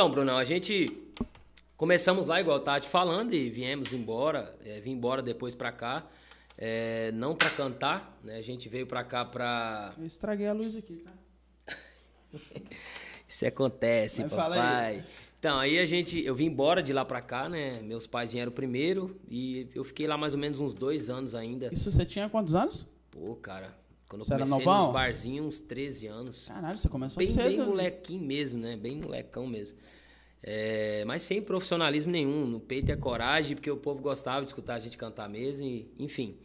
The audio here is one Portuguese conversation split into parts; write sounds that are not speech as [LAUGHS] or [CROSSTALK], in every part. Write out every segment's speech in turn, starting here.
Então, Brunão, a gente começamos lá, igual eu tava te falando, e viemos embora. É, vim embora depois pra cá. É, não pra cantar, né? A gente veio pra cá pra. Eu estraguei a luz aqui, tá? [LAUGHS] Isso acontece, Mas papai. aí. Então, aí a gente. Eu vim embora de lá pra cá, né? Meus pais vieram primeiro e eu fiquei lá mais ou menos uns dois anos ainda. Isso você tinha quantos anos? Pô, cara. Quando eu Você era comecei novão? nos barzinhos, uns 13 anos. Caralho, você começou Bem, cedo. bem molequinho mesmo, né? Bem molecão mesmo. É, mas sem profissionalismo nenhum, no peito a coragem, porque o povo gostava de escutar a gente cantar mesmo, e, enfim.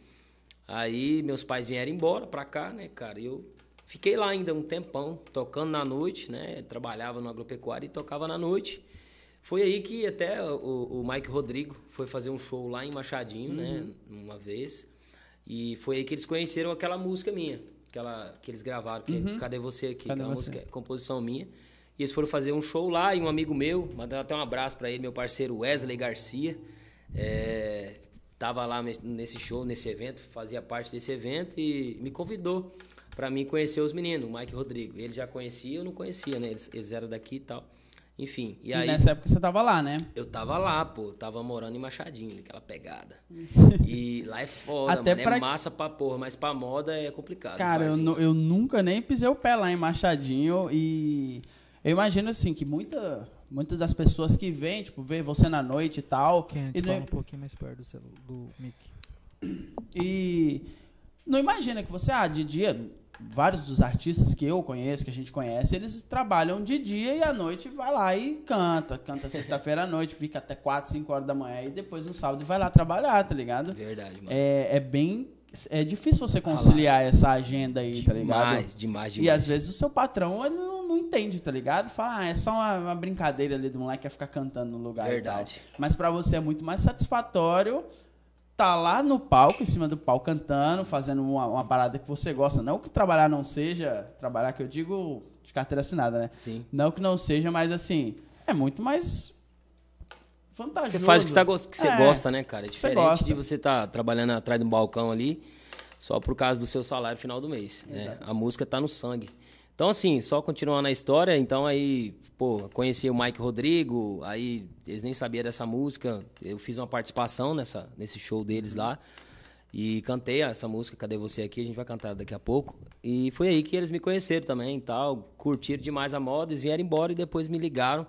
Aí meus pais vieram embora pra cá, né, cara? E eu fiquei lá ainda um tempão, tocando na noite, né? Trabalhava no agropecuário e tocava na noite. Foi aí que até o, o Mike Rodrigo foi fazer um show lá em Machadinho, né? Uma vez. E foi aí que eles conheceram aquela música minha, aquela que eles gravaram, que é Cadê Você Aqui? Cadê aquela Você? música, composição minha. E eles foram fazer um show lá e um amigo meu, mandando até um abraço pra ele, meu parceiro Wesley Garcia, é, tava lá nesse show, nesse evento, fazia parte desse evento e me convidou pra mim conhecer os meninos, o Mike e o Rodrigo. Ele já conhecia, eu não conhecia, né? Eles, eles eram daqui e tal. Enfim, e E aí nessa época você tava lá, né? eu tava lá, pô, tava morando em Machadinho, aquela pegada. [LAUGHS] E lá é foda, Até mano, pra- é massa pra porra, mas pra moda é complicado. Cara, eu, eu nunca nem pisei o pé lá em Machadinho e eu imagino assim que muita, muitas das pessoas que vêm, tipo, vê você na noite e tal, Kennedy, e não, fala um pouquinho mais perto do, celu- do mic. e não imagina que você, ah, de dia, vários dos artistas que eu conheço, que a gente conhece, eles trabalham de dia e à noite vai lá e canta, canta sexta-feira à noite, fica até 4, 5 horas da manhã e depois no sábado vai lá trabalhar, tá ligado? Verdade, mano. É, é bem. É difícil você conciliar essa agenda aí, tá ligado? demais, demais, demais. E às vezes o seu patrão ele não, não entende, tá ligado? Fala, ah, é só uma, uma brincadeira ali do moleque que ia ficar cantando no lugar Verdade. Mas pra você é muito mais satisfatório tá lá no palco, em cima do palco, cantando, fazendo uma, uma parada que você gosta. Não que trabalhar não seja, trabalhar que eu digo de carteira assinada, né? Sim. Não que não seja, mas assim, é muito mais vantajoso. Você faz o que, tá, que você É. gosta, né, cara? É diferente gosta. de você estar trabalhando atrás de um balcão ali só por causa do seu salário final do mês. Né? A música tá no sangue. Então, assim, só continuando a história, então aí, pô, conheci o Mike Rodrigo, aí eles nem sabiam dessa música. Eu fiz uma participação nessa, nesse show deles lá. E cantei essa música, Cadê Você Aqui? A gente vai cantar daqui a pouco. E foi aí que eles me conheceram também e tal. Curtiram demais a moda, eles vieram embora e depois me ligaram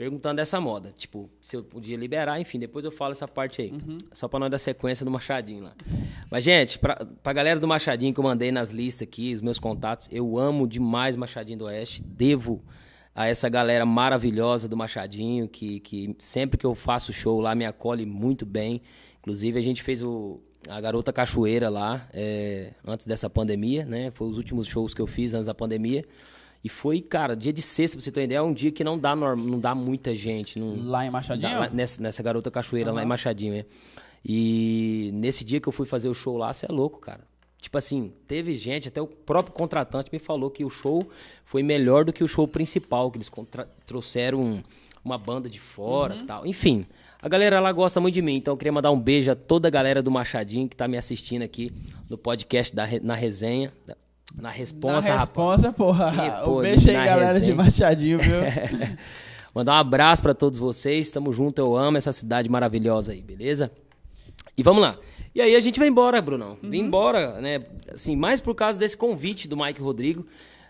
perguntando dessa moda. Tipo, se eu podia liberar, enfim, depois eu falo essa parte aí. Só pra nós dar sequência do Machadinho lá. Mas, gente, pra, pra galera do Machadinho que eu mandei nas listas aqui, os meus contatos, eu amo demais Machadinho do Oeste. Devo a essa galera maravilhosa do Machadinho, que, que sempre que eu faço show lá me acolhe muito bem. Inclusive, a gente fez o, a Garota Cachoeira lá, é, antes dessa pandemia, né? Foi os últimos shows que eu fiz antes da pandemia. E foi, cara, dia de sexta, pra você ter uma ideia, é um dia que não dá, norm- não dá muita gente. Não, Lá em Machadinho? Lá- nessa, nessa Garota Cachoeira, lá em Machadinho, é. E nesse dia que eu fui fazer o show lá, você é louco, cara. Tipo assim, teve gente, até o próprio contratante me falou que o show foi melhor do que o show principal, que eles trouxeram um- uma banda de fora e tal. Enfim, a galera lá gosta muito de mim, então eu queria mandar um beijo a toda a galera do Machadinho que tá me assistindo aqui no podcast da, na resenha, na responsa, Na rapaz. responsa, porra. Um beijo aí, galera de. Machadinho, viu? [LAUGHS] Mandar um abraço pra todos vocês. Tamo junto, eu amo essa cidade maravilhosa aí, beleza? E vamos lá. E aí a gente vai embora, Brunão. Vim embora, né? Assim, mais por causa desse convite do Mike Rodrigo.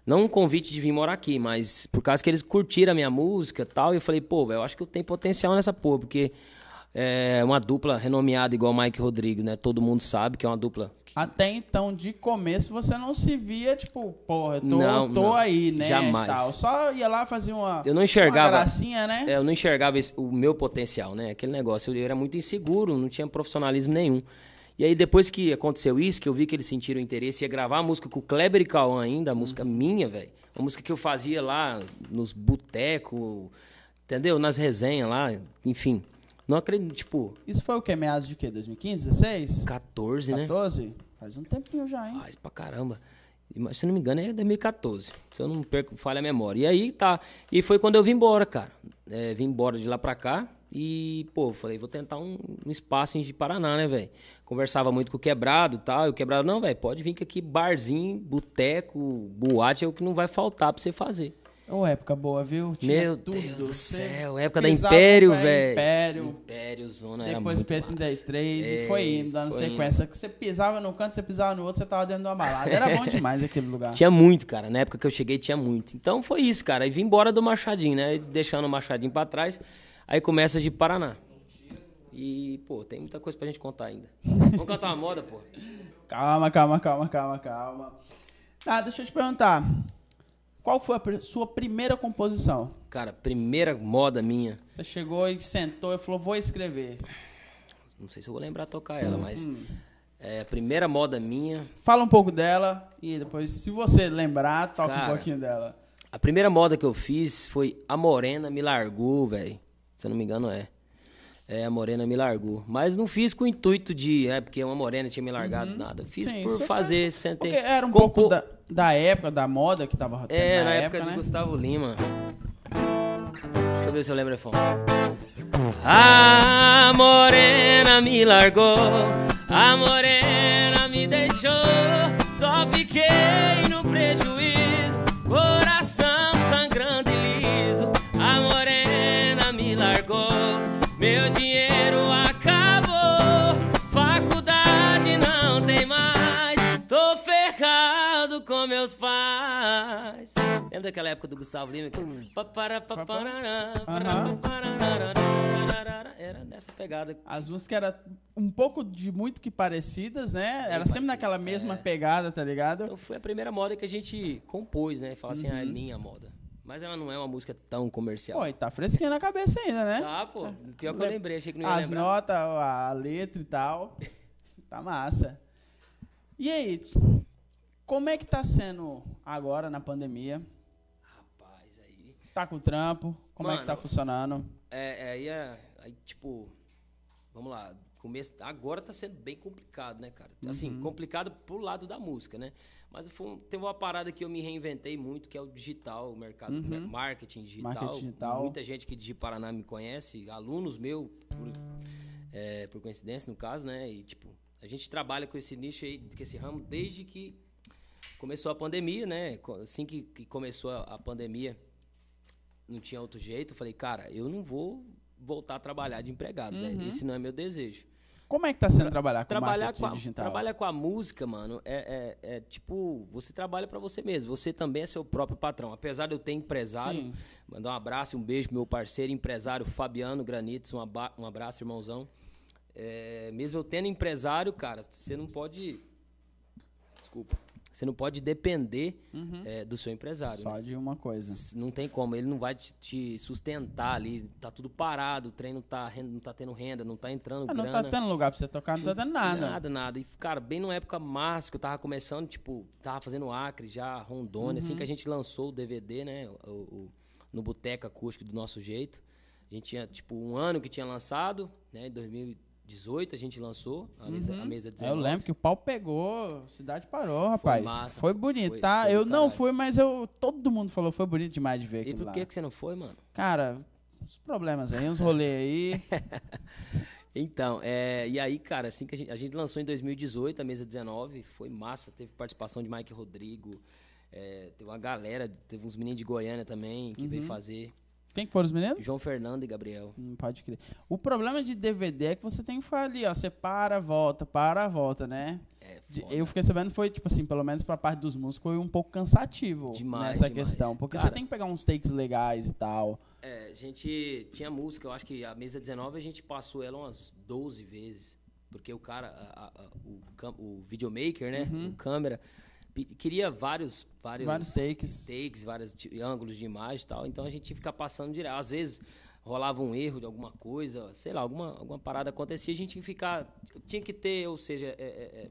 Não um convite de vir morar aqui, mas por causa que eles curtiram a minha música e tal. E eu falei, pô, eu acho que eu tenho potencial nessa porra, porque é uma dupla renomeada igual Mike Rodrigo, né? Todo mundo sabe que é uma dupla. que- Até então, de começo, você não se via, tipo, porra, eu tô, Não, tô não. aí, né? Jamais. Tal. Só ia lá fazer uma, Eu não enxergava- gracinha, né? É, eu não enxergava esse- o meu potencial, né? Aquele negócio, eu era muito inseguro, não tinha profissionalismo nenhum. E aí, depois que aconteceu isso, que eu vi que eles sentiram interesse, ia gravar a música com o Kleber e Cauã ainda, a música minha, velho. Uma música que eu fazia lá nos botecos, entendeu? Nas resenhas lá, enfim. Não acredito, tipo, Isso foi o que? Meados de quê? 2015, 16? 14, né? 14? Faz um tempinho já, hein? Faz pra caramba. Se não me engano, é 2014. Se eu não perco, falha a memória. E aí tá. E foi quando eu vim embora, cara. É, vim embora de lá pra cá. E, pô, falei, vou tentar um, um espaço em Paraná, né, velho? Conversava muito com o quebrado e tal. E o quebrado, não, velho, pode vir que aqui barzinho, boteco, boate é o que não vai faltar pra você fazer. Ô, época boa, viu? Tinha Meu tudo. Deus do céu. Época da Império, velho. Império. Império, Zona Depois muito P33 massa. e foi É, indo, dando foi indo. sequência. Que você pisava no canto, você pisava no outro, você tava dentro de uma balada. Era bom demais aquele lugar. [LAUGHS] Tinha muito, cara. Na época que eu cheguei, tinha muito. Então foi isso, cara. E vim embora do Machadinho, né? Deixando o Machadinho pra trás. Aí começa de Paraná. E, pô, tem muita coisa pra gente contar ainda. Vamos cantar uma moda, pô. [LAUGHS] Calma, calma, calma, calma, calma. Ah, deixa eu te perguntar. Qual foi a sua primeira composição? Cara, primeira moda minha. Você chegou e sentou e falou, vou escrever. Não sei se eu vou lembrar tocar ela, mas. Hum. É, a primeira moda minha. Fala um pouco dela e depois, se você lembrar, toca um Cara. pouquinho dela. A primeira moda que eu fiz foi A Morena Me Largou, velho. Se eu não me engano, é. É, A Morena Me Largou. Mas não fiz com o intuito de. É, porque uma morena tinha me largado, nada. Fiz Uhum. Sim, por fazer, sentei. Porque era um compor- pouco da, da época, da moda que tava tendo É, na, época, época, né? de Gustavo Lima. Deixa eu ver se eu lembro o refrão. A morena me largou, a morena Lembra daquela época do Gustavo Lima? que- paparará, Era nessa pegada. As músicas eram um pouco de muito que parecidas, né? Era sempre naquela mesma é. pegada, tá ligado? Então foi a primeira moda que a gente compôs, né? Fala assim, Uhum. ah, é minha moda. Mas ela não é uma música tão comercial. Pô, e tá fresquinho na cabeça ainda, né? Tá, pô. Pior que eu Lem- lembrei, achei que não ia As lembrar. notas, a letra e tal. Tá massa. E aí, como é que tá sendo agora na pandemia? Tá com trampo? Como é que tá Mano, funcionando? É, é, aí, é, aí, tipo, vamos lá, começo, agora tá sendo bem complicado, né, cara? Assim, Uhum. complicado pro lado da música, né? Mas foi teve uma parada que eu me reinventei muito, que é o digital, o mercado, Uhum. marketing digital. Marketing digital. Muita gente que de Paraná me conhece, alunos meus, por, é, por coincidência, no caso, né? E, tipo, a gente trabalha com esse nicho aí, com esse ramo, desde que começou a pandemia, né? Assim que, que começou a, a pandemia, não tinha outro jeito. Eu falei, cara, eu não vou voltar a trabalhar de empregado, Uhum. velho. Esse não é meu desejo. Como é que tá sendo trabalhar com Trabalhar marketing com, a, digital? trabalhar com a música, mano, é, é- é tipo, você trabalha pra você mesmo. Você também é seu próprio patrão. Apesar de eu ter empresário, Sim. mandar um abraço e um beijo pro meu parceiro, empresário Fabiano Granites, um, aba- um abraço, irmãozão. É, mesmo eu tendo empresário, cara, você não pode. Desculpa. Você não pode depender é, do seu empresário. né? Só de uma coisa. Não tem como, ele não vai te, te sustentar ali, tá tudo parado, o trem não tá, não tá tendo renda, não tá entrando Ah, não grana. tá tendo lugar pra você tocar, não tá tendo nada. Nada, nada. E, cara, bem numa época massa que eu tava começando, tipo, tava fazendo Acre já, Rondônia, assim Uhum. que a gente lançou o DVD, né? O, o- no Boteca Acústico do nosso jeito. A gente tinha, tipo, um ano que tinha lançado, né? Em 2018 a gente lançou a mesa, a mesa É, 19. Eu lembro que o pau pegou, a cidade parou, rapaz. Foi, massa, bonito, foi- tá? foi eu não caralho. fui, mas eu todo mundo falou foi bonito demais de ver E aquilo por lá. que, que você não foi, mano? Cara, uns problemas aí, uns rolês aí. [LAUGHS] Então, é, e aí, cara, assim que a gente, a gente lançou em 2018, a mesa 19, foi massa, teve participação de Mike Rodrigo, é, teve uma galera, teve uns meninos de Goiânia também que Uhum. veio fazer, Quem que foram os meninos? João Fernando e Gabriel. Hum, pode crer. O problema de DVD é que você tem que ficar ali, ó. Você para, volta, para, volta, né? É, foda. eu fiquei sabendo foi, tipo assim, pelo menos pra parte dos músicos, foi um pouco cansativo Demais, nessa demais. questão. Porque Cara- você tem que pegar uns takes legais e tal. É, a gente tinha música, eu acho que a mesa 19 a gente passou ela umas 12 vezes. Porque o cara, a- a- o, o videomaker, né? O câmera, queria vários, vários, Uhum. Vários takes. takes, vários ângulos de imagem e tal. Então a gente tinha que ficar passando direto. Às vezes rolava um erro de alguma coisa, sei lá, alguma, alguma parada acontecia, a gente tinha que ficar. Tinha que ter, ou seja, é- é- é,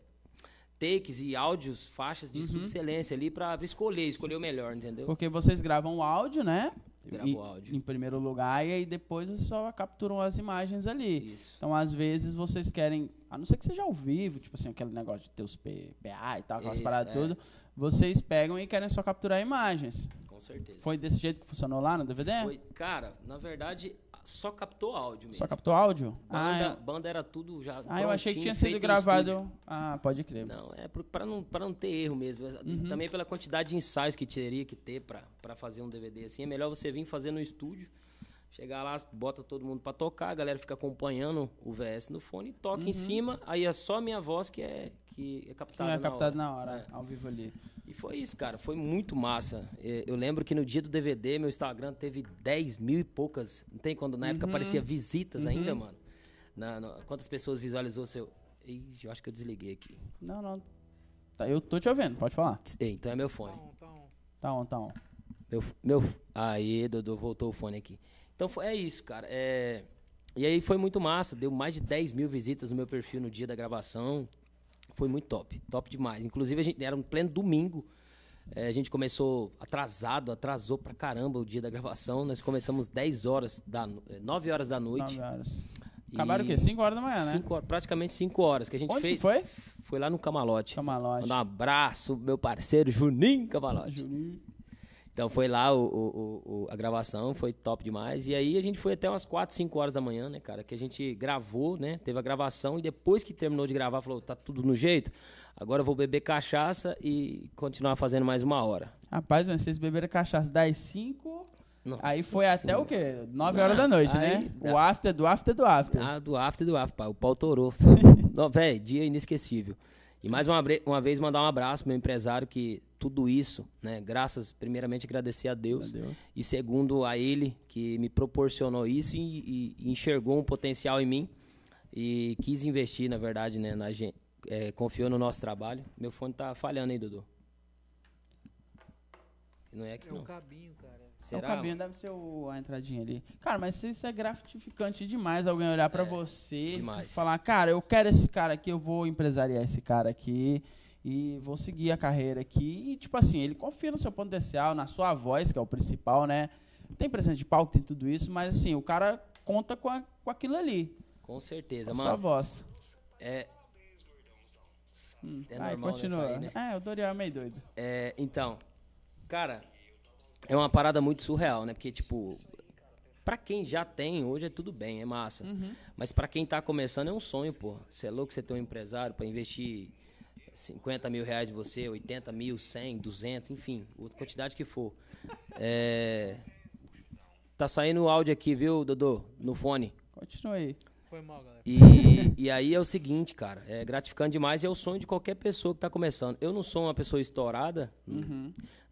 takes e áudios, faixas Uhum. de subexcelência ali pra escolher, escolher o melhor, entendeu? Porque vocês gravam o áudio, né? Grava o áudio. Em primeiro lugar, e aí depois vocês só capturam as imagens ali. Isso. Então, às vezes, vocês querem, a não ser que seja ao vivo, tipo assim, aquele negócio de ter os P- PA e tal, aquelas Isso, paradas é. tudo, vocês pegam e querem só capturar imagens. Com certeza. Foi desse jeito que funcionou lá no DVD? Foi, cara, na verdade, Só captou áudio mesmo. Só captou áudio? Banda, ah, banda era tudo já. ah, eu achei que tinha sido gravado. Ah, pode crer. Não, é pra não, pra não ter erro mesmo. Uhum. Também pela quantidade de ensaios que teria que ter pra fazer um DVD assim. É melhor você vir fazer no estúdio, chegar lá, bota todo mundo pra tocar, a galera fica acompanhando o VS no fone, toca em cima, aí é só a minha voz que é, que é Uhum. Que é na captado hora. na hora, É. ao vivo ali. E foi isso, cara. Foi muito massa. É, Eu lembro que no dia do DVD, meu Instagram teve 10 mil e poucas. Não tem quando na época Uhum. aparecia visitas ainda, mano? Na- na- quantas pessoas visualizou seu. Ih, eu acho que eu desliguei aqui. Não, não. Tá, eu tô te ouvindo, pode falar. Ei, então é meu fone. Então, então, Tá on, tá on. Meu, meu, aí, Dodô, voltou o fone aqui. Então foi, é isso, cara. É, e aí foi muito massa. Deu mais de 10 mil visitas no meu perfil no dia da gravação. Foi muito top, top demais. Inclusive, a gente era um pleno domingo. É, a gente começou atrasado, atrasou pra caramba o dia da gravação. Nós começamos 10 horas, da, no- eh, 9 horas da noite. 9 horas. Acabaram o quê? 5 horas da manhã, né? cinco praticamente 5 horas que a gente Onde fez. foi? Foi lá no Camalote. Camalote. Um abraço, meu parceiro Juninho Camalote. Juninho. Então foi lá o, o- o- a gravação, foi top demais. E aí a gente foi até umas 4, 5 horas da manhã, né, cara? Que a gente gravou, né? Teve a gravação e depois que terminou de gravar, falou, tá tudo no jeito. Agora eu vou beber cachaça e continuar fazendo mais uma hora. Rapaz, mas vocês beberam cachaça das 5. Nossa Aí foi até Senhora. o quê? 9 Não, horas da noite, aí né? dá- O after do after do after. Ah, do after do after, pai. O pau torou. [LAUGHS] Véi, dia inesquecível. E mais uma, uma vez mandar um abraço pro meu empresário que tudo isso, né? Graças, primeiramente, agradecer a Deus. Meu Deus. E segundo a ele, que me proporcionou isso e, e- enxergou um potencial em mim e quis investir, na verdade, né, na gente. é, confiou no nosso trabalho. Meu fone tá falhando aí, Dudu. Não é que é não. o cabinho, cara. É o Será? cabinho, deve ser o- a entradinha ali. Cara, mas isso é gratificante demais alguém olhar pra você demais. e falar, cara, eu quero esse cara aqui, eu vou empresariar esse cara aqui e vou seguir a carreira aqui. E, tipo assim, ele confia no seu potencial, na sua voz, que é o principal, né? Tem presença de palco, tem tudo isso, mas assim, o cara conta com, a- com aquilo ali, Com certeza, com a sua mano. voz. É, Hum, É normal continua. nessa aí, né? É, o Doriel é meio doido. É, então, cara, é uma parada muito surreal, né? Porque, tipo, pra quem já tem, hoje é tudo bem, é massa. Mas pra quem tá começando é um sonho, pô. Você é louco você ter um empresário pra investir 50 mil reais em você, 80 mil, 100, 200, enfim, a quantidade que for. É, Tá saindo o áudio aqui, viu, Dodô? No fone. Continua aí. Foi mal, galera. E, e aí é o seguinte, cara, é gratificante demais e é o sonho de qualquer pessoa que tá começando. Eu não sou uma pessoa estourada,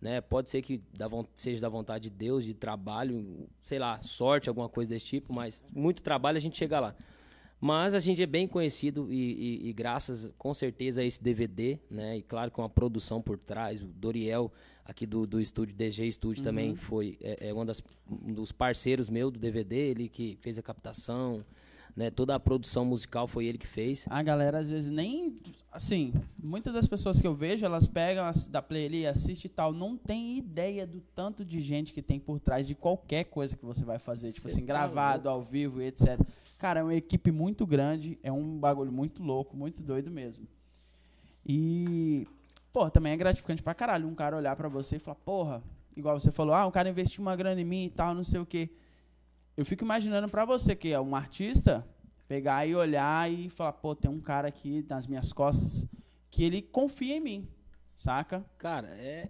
né? Pode ser que da seja da vontade de Deus, de trabalho, sei lá, sorte, alguma coisa desse tipo, mas muito trabalho a gente chega lá. Mas a gente é bem conhecido e, e- e graças, com certeza, a esse DVD, né? E claro, com a produção por trás, o Doriel aqui do, do estúdio DG Studio também foi é, é uma das, um dos parceiros meu do DVD, ele que fez a captação, né? Toda a produção musical foi ele que fez. A galera às vezes nem. Assim, muitas das pessoas que eu vejo, elas pegam as, da play ali, assiste e tal, não tem ideia do tanto de gente que tem por trás de qualquer coisa que você vai fazer. Tipo Cê assim, tá gravado, ao vivo e etc. Cara, é uma equipe muito grande, é um bagulho muito louco, muito doido mesmo. E. Pô, também é gratificante pra caralho um cara olhar pra você e falar, porra, igual você falou, ah, um cara investiu uma grana em mim e tal, não sei o quê. Eu fico imaginando pra você, que é um artista, pegar e olhar e falar, pô, tem um cara aqui nas minhas costas que ele confia em mim, saca? Cara, é,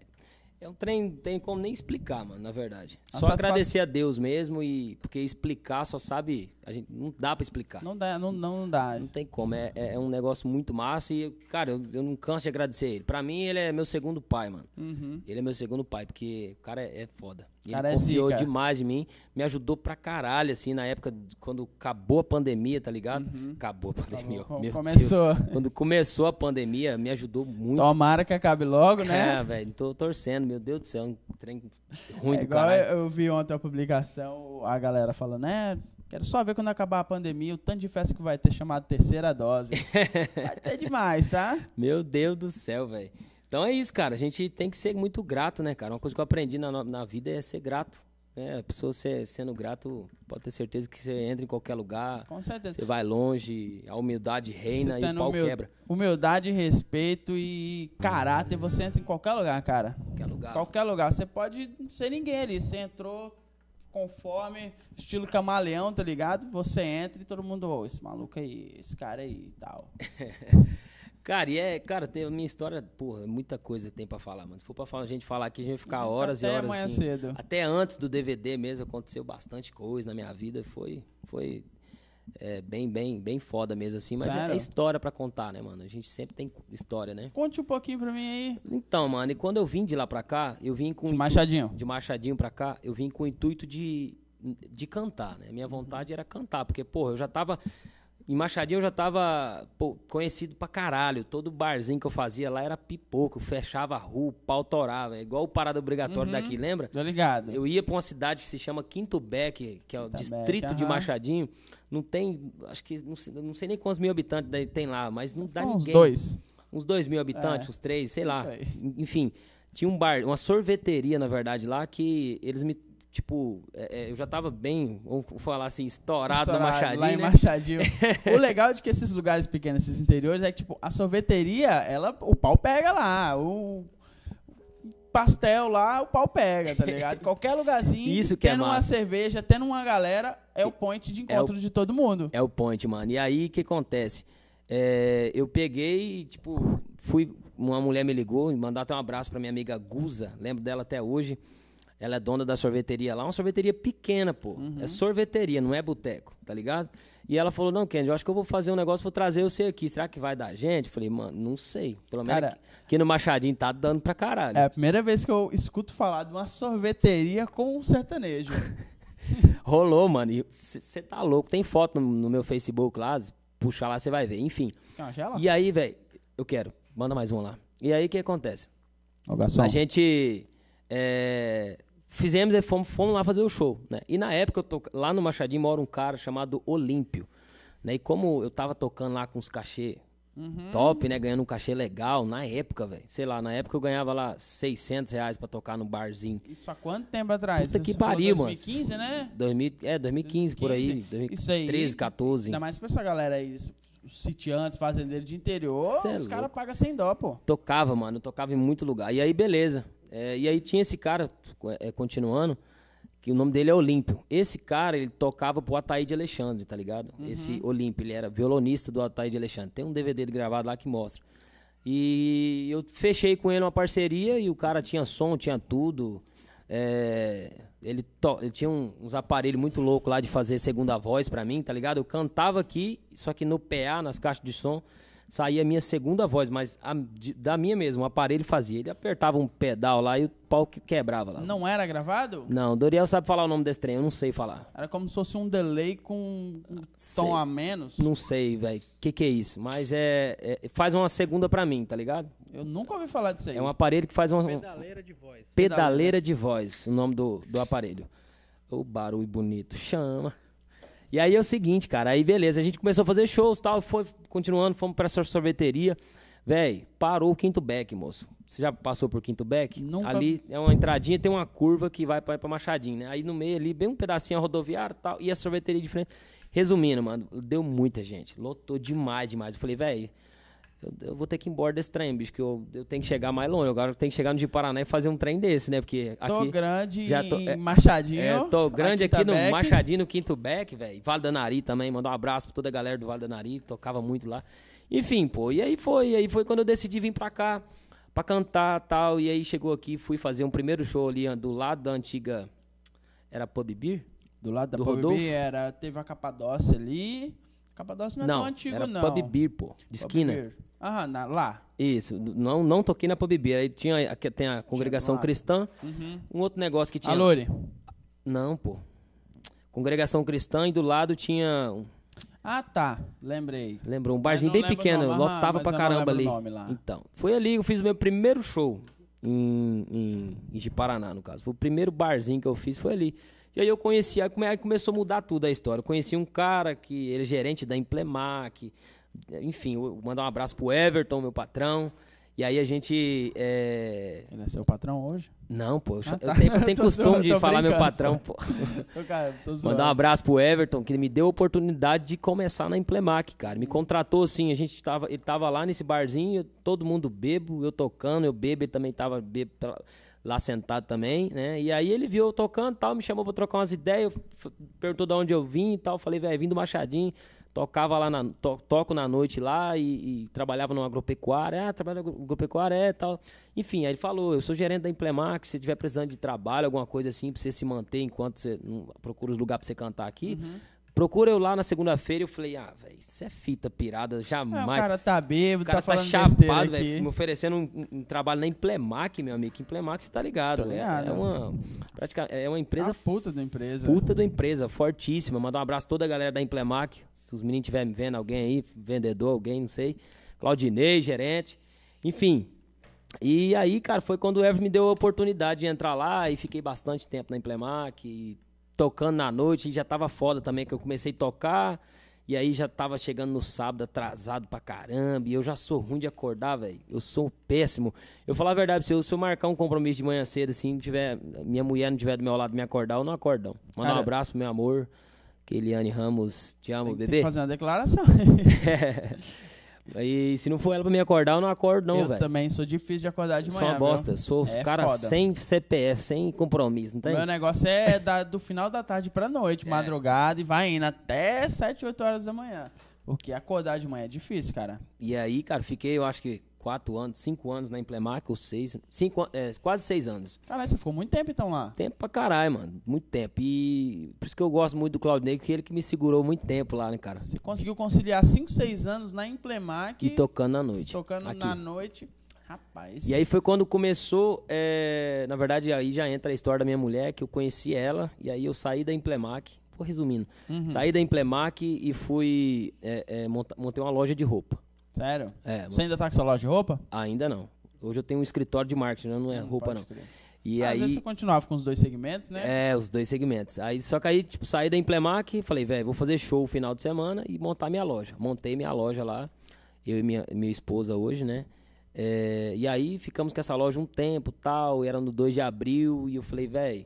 é um trem, tem como nem explicar, mano, na verdade. A só agradecer a Deus mesmo e porque explicar só sabe, a gente não dá pra explicar. Não dá, não, não dá. Não tem como, é, é é um negócio muito massa e, cara, eu, eu não canso de agradecer ele. Pra mim, ele é meu segundo pai, mano. Uhum. Ele é meu segundo pai, porque o cara é, é foda. E Cara é ele confiou zica. demais em mim, me ajudou pra caralho, assim, na época quando acabou a pandemia, tá ligado? Uhum. Acabou a pandemia, Com- meu começou. Deus. Quando começou a pandemia, me ajudou muito. Tomara que acabe logo, né? É, velho, tô torcendo, meu Deus do céu, um trem ruim É do igual caralho. eu, eu vi ontem a publicação, a galera falando, né? Quero só ver quando acabar a pandemia, o tanto de festa que vai ter chamado terceira dose. [LAUGHS] vai ter demais, tá? Meu Deus do céu, velho. Então é isso, cara. A gente tem que ser muito grato, né, cara? Uma coisa que eu aprendi na, na vida é ser grato. né? A pessoa ser, sendo grato, pode ter certeza que você entra em qualquer lugar, Com certeza. você vai longe, a humildade reina Você e o pau humil- quebra. Humildade, respeito e caráter, você entra em qualquer lugar, cara. Qualquer lugar. Qualquer lugar. Você pode ser ninguém ali. Você entrou, conforme, estilo camaleão, tá ligado? Você entra e todo mundo, ô, esse maluco aí, esse cara aí e tal. [LAUGHS] Cara, e é, cara, tem a minha história, porra, muita coisa tem pra falar, mano. Se for pra falar, a gente falar aqui, a gente vai ficar gente horas e horas assim. cedo. Até antes do DVD mesmo aconteceu bastante coisa na minha vida, foi foi é, bem bem bem foda mesmo assim, mas é, Sério? é história pra contar, né, mano? A gente sempre tem história, né? Conte um pouquinho pra mim aí. Então, mano, e quando eu vim de lá pra cá, eu vim com De Machadinho. de Machadinho pra cá, eu vim com o intuito de, de cantar, né? Minha vontade era cantar, porque, porra, eu já tava. Em Machadinho eu já tava pô, conhecido pra caralho. Todo barzinho que eu fazia lá era pipoco, fechava a rua, o pau torava. É igual o parada obrigatório Uhum. daqui, lembra? Tô ligado. Eu ia pra uma cidade que se chama Quinto Beck, que é o Quinta distrito Beck, de aham. Machadinho. Não tem, acho que, não sei, não sei nem quantos mil habitantes tem lá, mas não dá Uns ninguém dois. uns dois mil habitantes, É. uns três, sei lá. Enfim, tinha um bar, uma sorveteria, na verdade, lá, que eles me. Tipo, é, é, eu já tava bem, vamos falar assim, estourado, na Estourado, Machadinho, Lá em né? Machadinho. [LAUGHS] o legal de que esses lugares pequenos, esses interiores, é que, tipo, a sorveteria, ela, o pau pega lá. O pastel lá, o pau pega, tá ligado? Qualquer lugarzinho, Isso que é tendo uma massa. cerveja, tendo uma galera, é o point de encontro de todo mundo. É o point, mano. E aí, o que acontece? É, eu peguei, tipo, fui. Uma mulher me ligou, mandou até um abraço pra minha amiga Guza, lembro dela até hoje. Ela é dona da sorveteria lá, uma sorveteria pequena, pô. É sorveteria, não é boteco, tá ligado? E ela falou: Não, Kendi, eu acho que eu vou fazer um negócio, vou trazer você aqui. Será que vai dar gente? Eu falei, mano, não sei. Pelo menos Cara- aqui, aqui no Machadinho tá dando pra caralho. É a primeira vez que eu escuto falar de uma sorveteria com um sertanejo. [LAUGHS] Rolou, mano. Você tá louco. Tem foto no, no meu Facebook lá, puxa lá, você vai ver. Enfim. Uma gela? E aí, velho, eu quero. Manda mais um lá. E aí, o que acontece? Ô. A gente é, fizemos e fomos, fomos lá fazer o show, né? E na época, eu to, lá no Machadinho mora um cara chamado Olímpio, né? E como eu tava tocando lá com os cachê Uhum. top, né? Ganhando um cachê legal, na época, velho. Sei lá, na época eu ganhava lá 600 reais pra tocar no barzinho. Isso há quanto tempo atrás? Puta que pariu, mano. 2015, né? 2000, é, 2015, por aí. 2015. Isso aí. 2013, 14. Ainda mais pra essa galera aí, os sitiantes, fazendeiros de interior, Cê é os caras louco. pagam sem dó, pô. Tocava, mano, tocava em muito lugar. E aí, beleza. É, e aí tinha esse cara, é, continuando, que o nome dele é Olímpio. Esse cara, ele tocava pro Ataíde Alexandre, tá ligado? Esse Olímpio, ele era violonista do Ataíde Alexandre. Tem um DVD gravado lá que mostra. E eu fechei com ele uma parceria e o cara tinha som, tinha tudo. É, ele, ele tinha um- uns aparelhos muito loucos lá de fazer segunda voz pra mim, tá ligado? Eu cantava aqui, só que no PA, nas caixas de som, saía a minha segunda voz, mas a- de- da minha mesmo, o aparelho fazia. Ele apertava um pedal lá e o pau que quebrava lá. Não era gravado? Não, o Doriel sabe falar o nome desse trem, eu não sei falar. Era como se fosse um delay com um Sei. tom a menos. Não sei, velho, o que que é isso. Mas é, é- faz uma segunda pra mim, tá ligado? Eu nunca ouvi falar disso aí. É um aparelho que faz uma, Pedaleira de voz. Pedaleira de voz, o nome do, do aparelho. O barulho bonito, chama. E aí é o seguinte, cara, aí beleza, a gente começou a fazer shows tal, foi continuando, fomos pra essa sorveteria. Véi, parou o quinto beck, moço. Você já passou por quinto beck? Nunca. Ali é uma entradinha, tem uma curva que vai pra, pra Machadinho, né? Aí no meio ali, bem um pedacinho a rodoviária e tal, e a sorveteria de frente. Resumindo, mano, deu muita gente. Lotou demais, demais. Eu falei, velho, eu, eu vou ter que ir embora desse trem, bicho, que eu, eu tenho que chegar mais longe. Agora eu tenho que chegar no de Paraná e fazer um trem desse, né? Porque Tô aqui. grande já tô- em é- Machadinho. É, tô grande Quinta aqui no Beck. Machadinho, no Quinto Beck, velho. Vale da Nari também. Mandar um abraço pra toda a galera do Vale da Nari. Tocava muito lá. Enfim, pô. E aí foi. E aí foi quando eu decidi vir pra cá pra cantar tal. E aí chegou aqui, fui fazer um primeiro show ali do lado da antiga. Era Pub Beer? Do lado da do Pub Rodolfo? Beer era, teve a Capadócia ali. Capadócia não é não, tão antigo, era não. Pub Beer, pô. De Pub esquina. Aham, na- lá. Isso. Não, não toquei na Pub Beer. Aí tinha, tem a congregação lá. cristã. Uhum. Um outro negócio que tinha. Alore. Não, pô. Congregação cristã e do lado tinha. Ah, tá. Lembrei. Lembrou? Um barzinho bem pequeno, nome, lotava pra caramba ali. o nome lá. Então, foi ali que eu fiz o meu primeiro show em, em, em Jiparaná, no caso. Foi o primeiro barzinho que eu fiz, foi ali. E aí eu conheci, aí come- aí começou a mudar tudo a história. Eu conheci um cara que ele é gerente da Implemac, enfim, eu mandar um abraço pro Everton, meu patrão. E aí a gente. é, Ele é seu patrão hoje? Não, pô, eu, Ah, eu tá. tenho, eu [LAUGHS] tenho costume zoando, de falar meu patrão, pô. [LAUGHS] Cara. [LAUGHS] Mandar um abraço pro Everton, que ele me deu a oportunidade de começar na Implemac, cara. Me contratou assim, a gente tava, ele tava lá nesse barzinho, todo mundo bebo, eu tocando, eu bebo, ele também tava bebo. lá sentado também, né? E aí ele viu eu tocando e tal, me chamou pra trocar umas ideias, perguntou de onde eu vim e tal. Falei, velho, vim do Machadinho, tocava lá, na, to- toco na noite lá e, e trabalhava numa agropecuária. Ah, trabalha agropecuária, é tal. Enfim, aí ele falou, eu sou gerente da Implemac, se estiver precisando de trabalho, alguma coisa assim, pra você se manter enquanto você procura os lugares pra você cantar aqui. Procura eu lá na segunda-feira. Eu falei, ah, velho, isso é fita pirada, É, o jamais. cara tá bêbado, O cara tá tá, falando chapado, velho, me oferecendo um, um- trabalho na Implemac, meu amigo. Que Implemac, você tá ligado. Tô é- ligado. É, uma, praticamente, é uma empresa a puta da empresa. puta da empresa, fortíssima. Mandar um abraço a toda a galera da Implemac. Se os meninos estiverem me vendo, alguém aí, vendedor, alguém, não sei. Claudinei, gerente. Enfim. E aí, cara, foi quando o Everton me deu a oportunidade de entrar lá e fiquei bastante tempo na Implemac, e tocando na noite, e já tava foda também, que eu comecei a tocar, e aí já tava chegando no sábado atrasado pra caramba, e eu já sou ruim de acordar, velho. Eu sou péssimo. Eu falar a verdade pra você, se eu marcar um compromisso de manhã cedo, assim, tiver, minha mulher não tiver do meu lado me acordar, eu não acordo, não. Manda um Cara- abraço pro meu amor, que Eliane Ramos, te amo, Tem, tem bebê. que fazer uma declaração. [LAUGHS] [LAUGHS] E se não for ela pra me acordar, eu não acordo, não, eu velho. também sou difícil de acordar de Sou manhã. uma bosta. Sou É cara foda. sem CPF, sem compromisso, não tem? meu negócio é da- do final da tarde pra [LAUGHS] É. noite, madrugada, e vai indo até 7, 8 horas da manhã. Porque acordar de manhã é difícil, cara. E aí, cara, fiquei, eu acho que quatro anos, cinco anos na Implemac, ou seis, cinco, é, quase seis anos. Caralho, você ficou muito tempo então lá. Tempo pra caralho, mano. Muito tempo. E por isso que eu gosto muito do Claudinei, que ele que me segurou muito tempo lá, né, cara? Você conseguiu conciliar 5, 6 anos na Implemac. E tocando na noite. Tocando aqui. na noite. Rapaz. E aí foi quando começou, é, na verdade, aí já entra a história da minha mulher, que eu conheci ela, e aí eu saí da Implemac, vou resumindo, Uhum. saí da Implemac e fui, é, é, monta- montei uma loja de roupa. Sério? É, Você ainda tá com sua loja de roupa? ainda não. Hoje eu tenho um escritório de marketing, não é roupa pode não. crer. E Às vezes aí, você continuava com os dois segmentos, né? é, os dois segmentos. Aí, só que aí, tipo, saí da Implemac, falei, velho, vou fazer show no final de semana e montar minha loja. Montei minha loja lá, eu e minha, minha esposa hoje, né? É, e aí ficamos com essa loja um tempo tal, e era no 2 de abril, e eu falei, velho,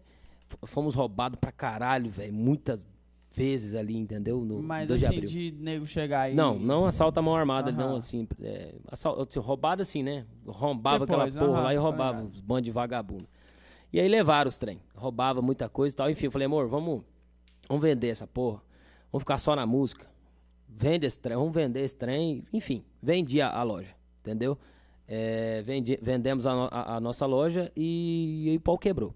fomos roubados pra caralho, velho, muitas vezes ali, entendeu? No Mas 2 assim, de abril. de nego chegar aí. Não, não assalto à mão armada, não, assim, é, assal- assim, roubado assim, né? Roubava Depois, aquela porra lá e roubava os bandos de vagabundo. E aí levaram os trem, roubava muita coisa e tal. Enfim, eu falei, amor, vamos, vamos vender essa porra, vamos ficar só na música. Vende esse trem, vamos vender esse trem. Enfim, vendi a, a loja, entendeu? É, vendi- vendemos a, no- a- a nossa loja e, e o pau quebrou.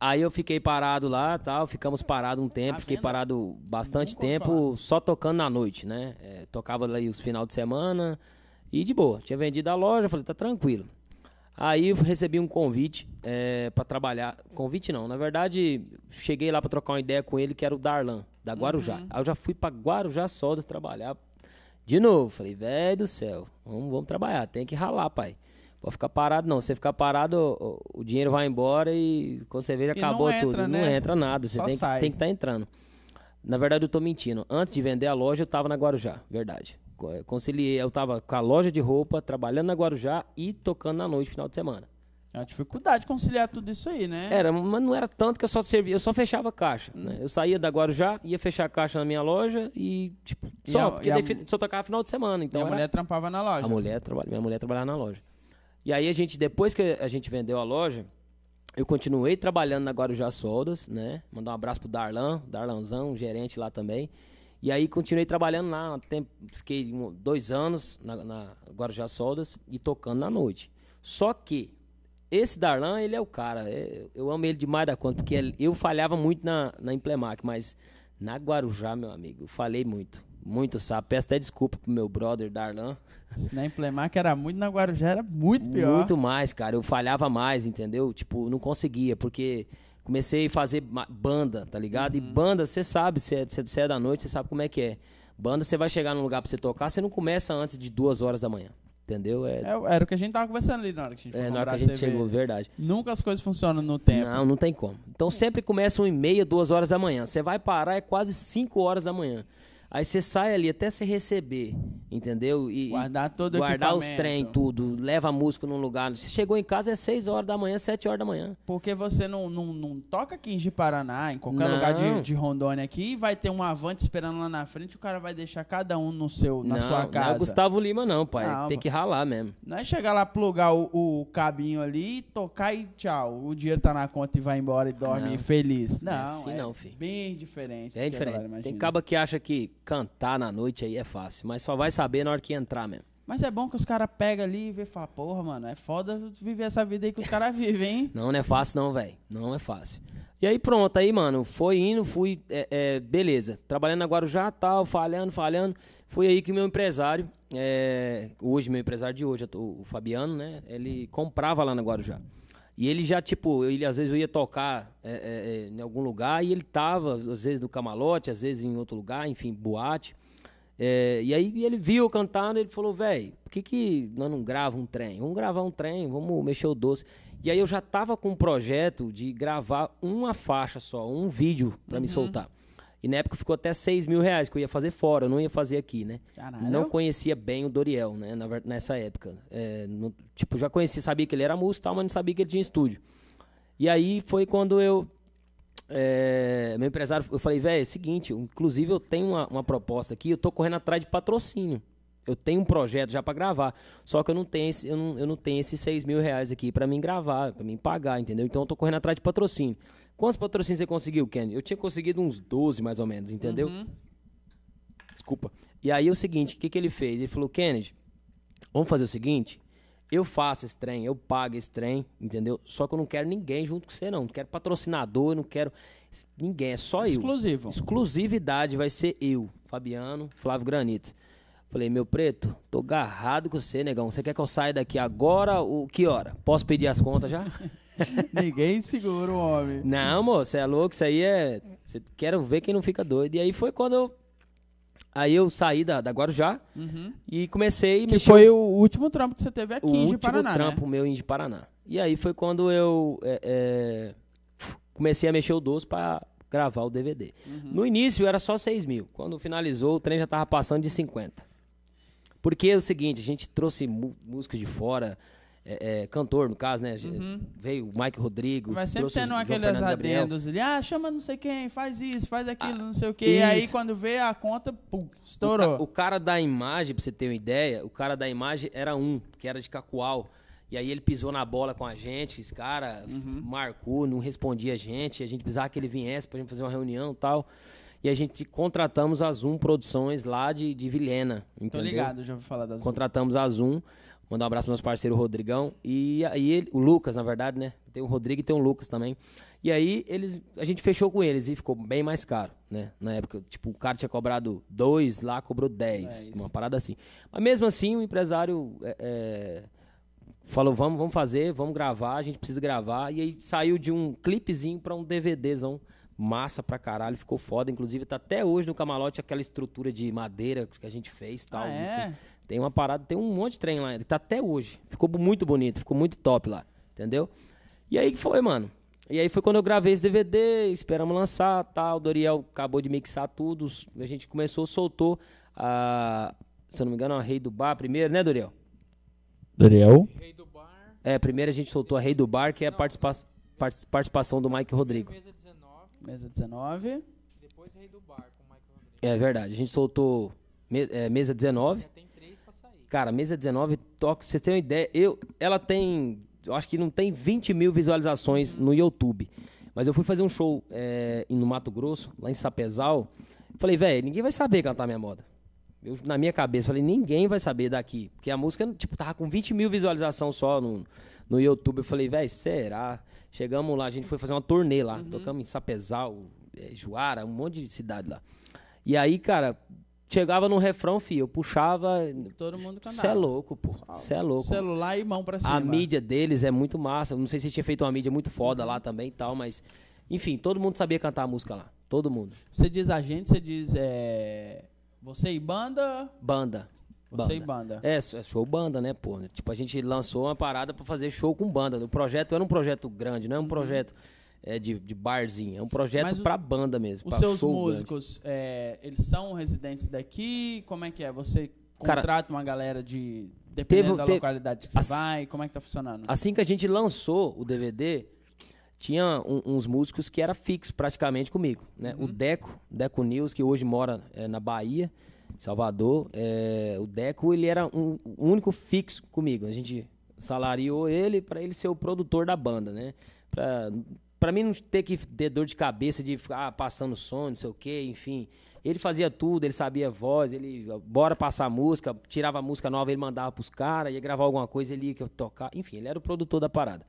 Aí eu fiquei parado lá, tal, ficamos parados um tempo, À fiquei parado bastante tempo só tocando na noite, né? É, tocava ali os final de semana e de boa. Tinha vendido a loja, falei, tá tranquilo. Aí eu recebi um convite é, para trabalhar. Convite não, na verdade, cheguei lá para trocar uma ideia com ele, que era o Darlan, da Guarujá. Aí eu já fui para Guarujá Sodas trabalhar de novo. Falei, velho do céu, vamos, vamos trabalhar, tem que ralar, pai. Pode ficar parado, não. Se você ficar parado, o, dinheiro vai embora e quando você vê, E não acabou entra, tudo. Não né? entra nada. Você Só tem que sai. tem que estar entrando. Na verdade, eu tô mentindo. Antes de vender a loja, eu tava na Guarujá, verdade. Eh, Conciliei, eu tava com a loja de roupa, trabalhando na Guarujá e tocando na noite, final de semana. É uma dificuldade conciliar tudo isso aí, né? Era, mas não era tanto que eu só servia, eu só fechava a caixa, né? Eu saía da Guarujá, ia fechar a caixa na minha loja e, tipo, E só, a- porque e a- daí fi- só tocava final de semana, e então a era- mulher trampava na loja. a mulher trabalha, minha mulher trabalhava na loja. E aí a gente, depois que a gente vendeu a loja, eu continuei trabalhando na Guarujá Soldas, né? Mandar um abraço pro Darlan, Darlanzão, gerente lá também. E aí continuei trabalhando lá, um fiquei um- dois anos na, na Guarujá Soldas e tocando na noite. Só que esse Darlan, ele é o cara. é- eu amo ele demais da conta, porque eu falhava muito na, na Implemac, mas na Guarujá, meu amigo, eu falei muito. Muito, sabe? Peço até desculpa pro meu brother Darlan. Se na Implemac era muito, na Guarujá era muito pior. Muito mais, cara. Eu falhava mais, entendeu? Tipo, não conseguia, porque comecei a fazer banda, tá ligado? Uhum. E banda, você sabe, você é, cê é da noite, você sabe como é que é. Banda, você vai chegar num lugar pra você tocar, você não começa antes de duas horas da manhã, entendeu? É, É, era o que a gente tava conversando ali na hora que a gente é na hora que a gente chegou, verdade. Nunca as coisas funcionam no tempo. Não, não tem como. Então sempre começa uma e meia, duas horas da manhã. Você vai parar, é quase cinco horas da manhã. Aí você sai ali até você receber entendeu? E Guardar todo o guardar os trem, tudo, leva a música num lugar. Se chegou em casa é 6 horas da manhã, 7 horas da manhã. Porque você não, não, não toca aqui em Paraná, em qualquer Não. lugar de, de Rondônia aqui, vai ter um avante esperando lá na frente, o cara vai deixar cada um no seu, na não, sua não casa. é o Gustavo Lima não, pai. Não, Tem que ralar mesmo. Não é chegar lá, plugar o, o cabinho ali, tocar e tchau. O dinheiro tá na conta e vai embora e dorme Não. feliz. Não, é assim é não, filho. bem diferente. É diferente. galera Tem caba que acha que cantar na noite aí é fácil, mas só vai saber na hora que entrar mesmo. Mas é bom que os caras pegam ali e vê e falam, porra, mano, é foda viver essa vida aí que os caras [LAUGHS] vivem, hein? Não, não é fácil não, velho. Não é fácil. E aí pronto, aí, mano, foi indo, fui, é, é, beleza. Trabalhando na Guarujá, tal, falhando, falhando. Foi aí que meu empresário, é, hoje, meu empresário de hoje, o Fabiano, né, ele comprava lá na Guarujá. E ele já, tipo, ele, às vezes eu ia tocar é, é, é, em algum lugar e ele tava, às vezes no camarote, às vezes em outro lugar, enfim, boate. É, e aí ele viu eu cantando, ele falou, velho, por que, que nós não grava um trem? Vamos gravar um trem, vamos mexer o doce. E aí eu já tava com um projeto de gravar uma faixa só, um vídeo pra me soltar. E na época ficou até 6 mil reais que eu ia fazer fora, eu não ia fazer aqui, né? Caralho. Não conhecia bem o Doriel, né? na nessa época. É, não- tipo, já conhecia, sabia que ele era músico e tal, mas não sabia que ele tinha estúdio. E aí foi quando eu. é, meu empresário, eu falei, velho, é o seguinte, inclusive eu tenho uma, uma proposta aqui, eu tô correndo atrás de patrocínio. Eu tenho um projeto já pra gravar, só que eu não tenho esse, eu não, eu não tenho esses 6 mil reais aqui pra mim gravar, pra mim pagar, entendeu? Então eu tô correndo atrás de patrocínio. Quantos patrocínios você conseguiu, Kenny? Eu tinha conseguido uns 12 mais ou menos, entendeu? Uhum. Desculpa. E aí é o seguinte, o que, que ele fez? Ele falou, Kennedy, vamos fazer o seguinte, eu faço esse trem, eu pago esse trem, entendeu? Só que eu não quero ninguém junto com você, não. Não quero patrocinador, eu não quero ninguém, é só eu. Exclusivo. Exclusividade vai ser eu, Fabiano, Flávio Granites. Falei, meu preto, tô garrado com você, negão. Você quer que eu saia daqui agora? O que hora? Posso pedir as contas já? [LAUGHS] [LAUGHS] Ninguém segura o homem. Não, moço, você é louco, isso aí é. Cê, quero ver quem não fica doido. E aí foi quando eu. Aí eu saí da, da Guarujá Uhum. e comecei a Que mexer foi o último trampo que você teve aqui o em último Paraná, trampo né? meu em Paraná. E aí foi quando eu é, é, comecei a mexer o doce pra gravar o DVD. Uhum. No início era só 6 mil. Quando finalizou, o trem já tava passando de 50. Porque é o seguinte, a gente trouxe músicos de fora, é, é, cantor no caso, né? Veio o Mike Rodrigo. Uhum. sempre tendo aqueles adendos ali. Ah, chama não sei quem, faz isso, faz aquilo, não sei o quê. E aí, isso. quando vê a conta, pum, O, ca- estourou. o cara da imagem, pra você ter uma ideia, o cara da imagem era um, que era de Cacoal. E aí ele pisou na bola com a gente, esse cara Uhum. marcou, não respondia a gente, a gente precisava que ele viesse pra gente fazer uma reunião e tal. E a gente contratamos a Zoom Produções lá de, de Vilhena, Tô entendeu? ligado, já ouvi falar das Contratamos a Zoom, mandar um abraço pro nosso parceiro Rodrigão e aí ele, o Lucas, na verdade, né? Tem o Rodrigo e tem o Lucas também. E aí eles, a gente fechou com eles e ficou bem mais caro, né? Na época, tipo, o cara tinha cobrado dois, lá cobrou dez, Dez. uma parada assim. Mas mesmo assim, o empresário é, é, falou, vamos, vamos fazer, vamos gravar, a gente precisa gravar. E aí saiu de um clipezinho pra um DVDzão massa pra caralho, ficou foda. Inclusive tá até hoje no camarote aquela estrutura de madeira que a gente fez e tal. Ah, é? Tem uma parada, tem um monte de trem lá, tá até hoje. Ficou muito bonito, ficou muito top lá, entendeu? E aí que foi, mano. E aí foi quando eu gravei esse DVD, esperamos lançar, tal, o Doriel acabou de mixar tudo, a gente começou, soltou a, se eu não me engano, a Rei do Bar primeiro, né, Doriel? Doriel. Rei do bar. É, primeiro a gente soltou a Rei do Bar, que é a participa part- participação do Mike Rodrigo. Mesa 19. Mesa 19. Depois Rei do bar com o Michael Rodrigues. É verdade, a gente soltou me- é, Mesa 19, Já tem pra sair. Cara, mesa 19, toca, pra você ter uma ideia, eu, ela tem, eu acho que não tem 20 mil visualizações no YouTube. Mas eu fui fazer um show é, no Mato Grosso, lá em Sapezal. Falei, velho, ninguém vai saber cantar minha moda. Eu, na minha cabeça, falei, ninguém vai saber daqui. Porque a música, tipo, tava com 20 mil visualizações só no, no YouTube. Eu falei, velho, será? Chegamos lá, a gente foi fazer uma turnê lá. Tocamos em Sapezal, é, Juara, um monte de cidade lá. E aí, cara, chegava no refrão, filho, eu puxava. Todo mundo cantava. Você é louco, pô. Você é louco. Celular e mão pra cima. A mídia deles é muito massa. Não sei se tinha feito uma mídia muito foda lá também e tal, mas. Enfim, todo mundo sabia cantar a música lá. Todo mundo. Você diz agente, você diz é... Você e banda, Banda. você e banda. É, é show banda, né, pô? Tipo, a gente lançou uma parada pra fazer show com banda. O projeto era um projeto grande, não é um projeto é, de, de barzinho. É um projeto pra banda mesmo. Os seus músicos, é, eles são residentes daqui? Como é que é? Você Cara, contrata uma galera de. Dependendo teve- da teve- localidade que você Ass- vai, como é que tá funcionando? Assim que a gente lançou o DVD, tinha um- uns músicos que era fixo praticamente comigo, né? Uhum. O Deco, Deco News, que hoje mora eh, na Bahia, em Salvador, eh, o Deco, ele era um, o único fixo comigo. A gente salariou ele para ele ser o produtor da banda, né? Pra, pra mim não ter que ter dor de cabeça de ficar passando som, não sei o quê, enfim. Ele fazia tudo, ele sabia voz, ele bora passar música, tirava música nova, ele mandava pros caras, ia gravar alguma coisa, ele ia tocar, enfim, ele era o produtor da parada.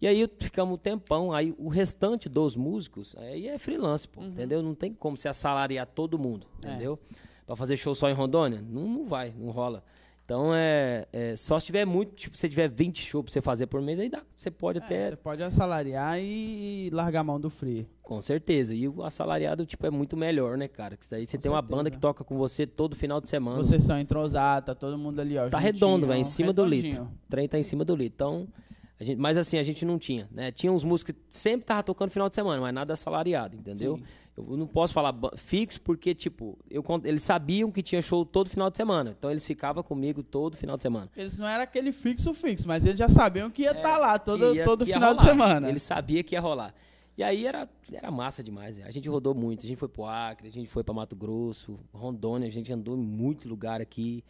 E aí ficamos um tempão, aí o restante dos músicos, aí é freelance, pô, entendeu? Não tem como se assalariar todo mundo, É. entendeu? Pra fazer show só em Rondônia, não, não vai, não rola. Então é, é, só se tiver muito, tipo, se tiver 20 shows pra você fazer por mês, aí dá, você pode É, até Você pode assalariar e largar a mão do free. com certeza. E o assalariado, tipo, é muito melhor, né, cara? Que daí você Com tem uma certeza. banda que toca com você todo final de semana. Vocês são entrosados, tá todo mundo ali, ó. tá redondo, velho, em cima do litro. redondinho. O trem tá em cima do litro. Então, a gente, mas assim, a gente não tinha, né? Tinha uns músicos que sempre tava tocando final de semana, mas nada assalariado, entendeu? Sim. Eu não posso falar fixo porque, tipo, eu, eles sabiam que tinha show todo final de semana. Então, eles ficavam comigo todo final de semana. Eles não era aquele fixo fixo, mas eles já sabiam que ia estar lá todo, É, que ia- todo ia final de rolar. semana. Ele sabia que ia rolar. E aí era, era massa demais. A gente rodou muito. A gente foi pro Acre, a gente foi pra Mato Grosso, Rondônia, a gente andou em muito lugar aqui.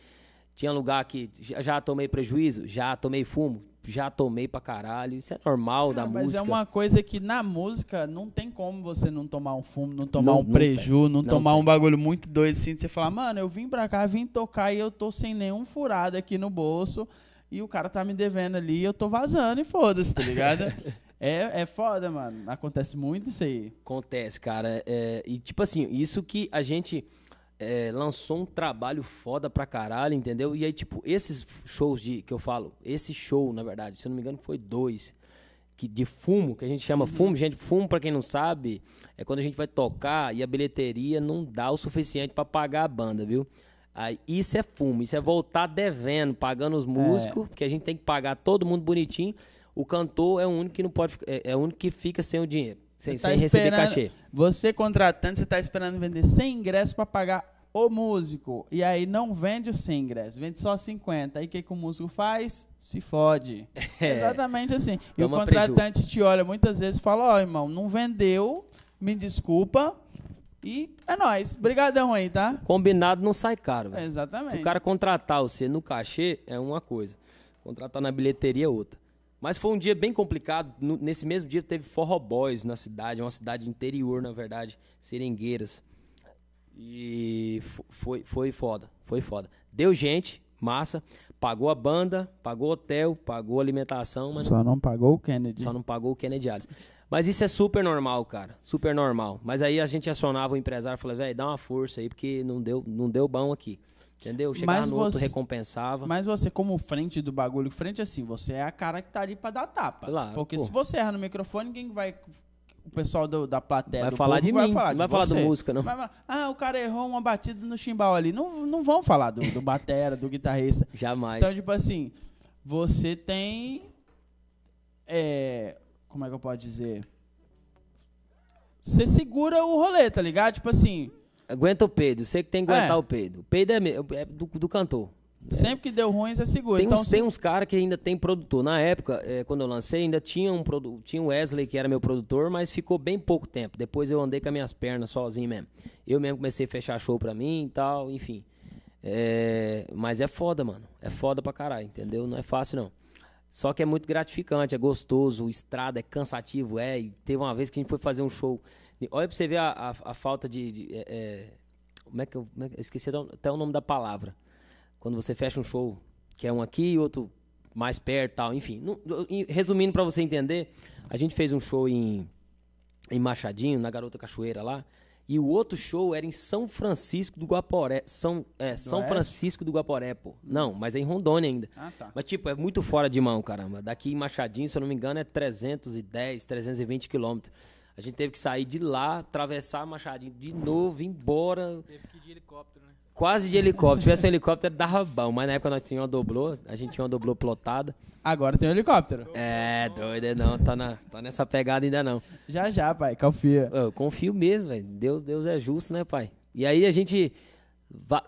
Tinha lugar que já tomei prejuízo, já tomei fumo, já tomei pra caralho. Isso é normal da mas música. é uma coisa que na música não tem como você não tomar um fumo, não tomar Não- um preju, não, Não tomar tem. um bagulho muito doido assim, de você falar, mano, eu vim pra cá, vim tocar e eu tô sem nenhum furado aqui no bolso e o cara tá me devendo ali e eu tô vazando e foda-se, tá ligado? [LAUGHS] é, é foda, mano. Acontece muito isso aí. Acontece, cara. É, e tipo assim, isso que a gente é, lançou um trabalho foda pra caralho, entendeu? E aí, tipo, esses shows de que eu falo, esse show, na verdade, se eu não me engano, foi dois. Que, de fumo, que a gente chama fumo, gente, fumo, pra quem não sabe, é quando a gente vai tocar e a bilheteria não dá o suficiente pra pagar a banda, viu? Aí, isso é fumo, isso é voltar devendo, pagando os músicos, que a gente tem que pagar todo mundo bonitinho. O cantor é o único que não pode, é, é o único que fica sem o dinheiro, sem, Você tá sem receber esperando- cachê. Você contratante, você tá esperando vender 100 ingressos pra pagar o músico. E aí não vende os 100 ingressos, vende só 50. Aí o que, que o músico faz? Se fode. [LAUGHS] É. Exatamente assim. E o Toma contratante te olha muitas vezes e fala, ó, irmão, não vendeu, me desculpa. E é nóis. Brigadão aí, tá? Combinado não sai caro, velho. Exatamente. Se o cara contratar você no cachê, é uma coisa. Contratar na bilheteria é outra. Mas foi um dia bem complicado. Nesse mesmo dia teve Forró Boys na cidade, uma cidade interior, na verdade, Seringueiras. E fo- foi, foi foda, foi foda. Deu gente, massa, pagou a banda, pagou hotel, pagou alimentação, mas Só não pagou o Kennedy. só não pagou o Kennedy Alves. Mas isso é super normal, cara. Super normal. Mas aí a gente acionava o empresário e falava, velho, dá uma força aí, porque não deu, não deu bom aqui. Entendeu? Chegava Mas no outro, você- recompensava. Mas você, como frente do bagulho, frente assim, você é a cara que tá ali pra dar tapa. Claro, Porque pô. se você erra no microfone, quem vai. O pessoal do- da plateia Vai falar de vai mim, falar não de vai falar do música, não. Vai ah, o cara errou uma batida no chimbal ali. Não, não vão falar do, do batera, do guitarrista. [LAUGHS] Jamais. Então, tipo assim, você tem. É, como é que eu posso dizer? Você segura o rolê, tá ligado? Tipo assim, Aguenta o peido. Você que tem que aguentar É. o peido. O peido é, meu- é do, do cantor. sempre que deu ruim, você segura. Tem então, uns, se- tem uns caras que ainda tem produtor. Na época, eh, quando eu lancei, ainda tinha um produ tinha o Wesley, que era meu produtor, mas ficou bem pouco tempo. Depois eu andei com as minhas pernas sozinho mesmo. Eu mesmo comecei a fechar show pra mim e tal, enfim. É, mas é foda, mano. É foda pra caralho, entendeu? Não é fácil, não. Só que é muito gratificante, é gostoso, estrada é cansativo, é. E teve uma vez que a gente foi fazer um show. E Olha pra você ver a, a, a falta de. de, é, é, como é que eu. como é que- eu esqueci até o nome da palavra. Quando você fecha um show, que é um aqui e outro mais perto tal, enfim. Não- resumindo pra você entender, a gente fez um show em, em Machadinho, na Garota Cachoeira lá. E o outro show era em São Francisco do Guaporé. São, é, São Oeste? Francisco do Guaporé, pô. Não, mas é em Rondônia ainda. Ah, tá. Mas, tipo, é muito fora de mão, caramba. Daqui em Machadinho, se eu não me engano, é 310, 320 quilômetros. A gente teve que sair de lá, atravessar Machadinho de novo, ir embora, Teve que ir de helicóptero, né? quase de helicóptero. Se tivesse um helicóptero, dava bom. Mas na época nós tínhamos uma doblô, a gente tinha uma doblô plotada. Agora tem um helicóptero. É, doido, é não, tá, na, tá nessa pegada ainda não. Já já, pai, confia. Eu confio mesmo, velho. Deus, Deus é justo, né, pai? E aí a gente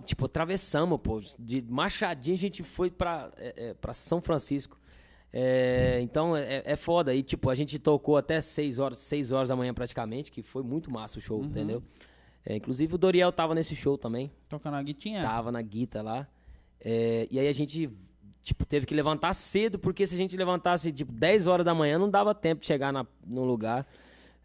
Tipo, atravessamos, pô. De Machadinho a gente foi pra, é, é, pra São Francisco. É, então é, é foda. E tipo, a gente tocou até 6 horas, 6 horas da manhã praticamente, que foi muito massa o show, entendeu? É, inclusive o Doriel tava nesse show também. Tocando a guitinha. Tava na guita lá. É, e aí a gente, tipo, teve que levantar cedo, porque se a gente levantasse, tipo, 10 horas da manhã, não dava tempo de chegar na, no lugar,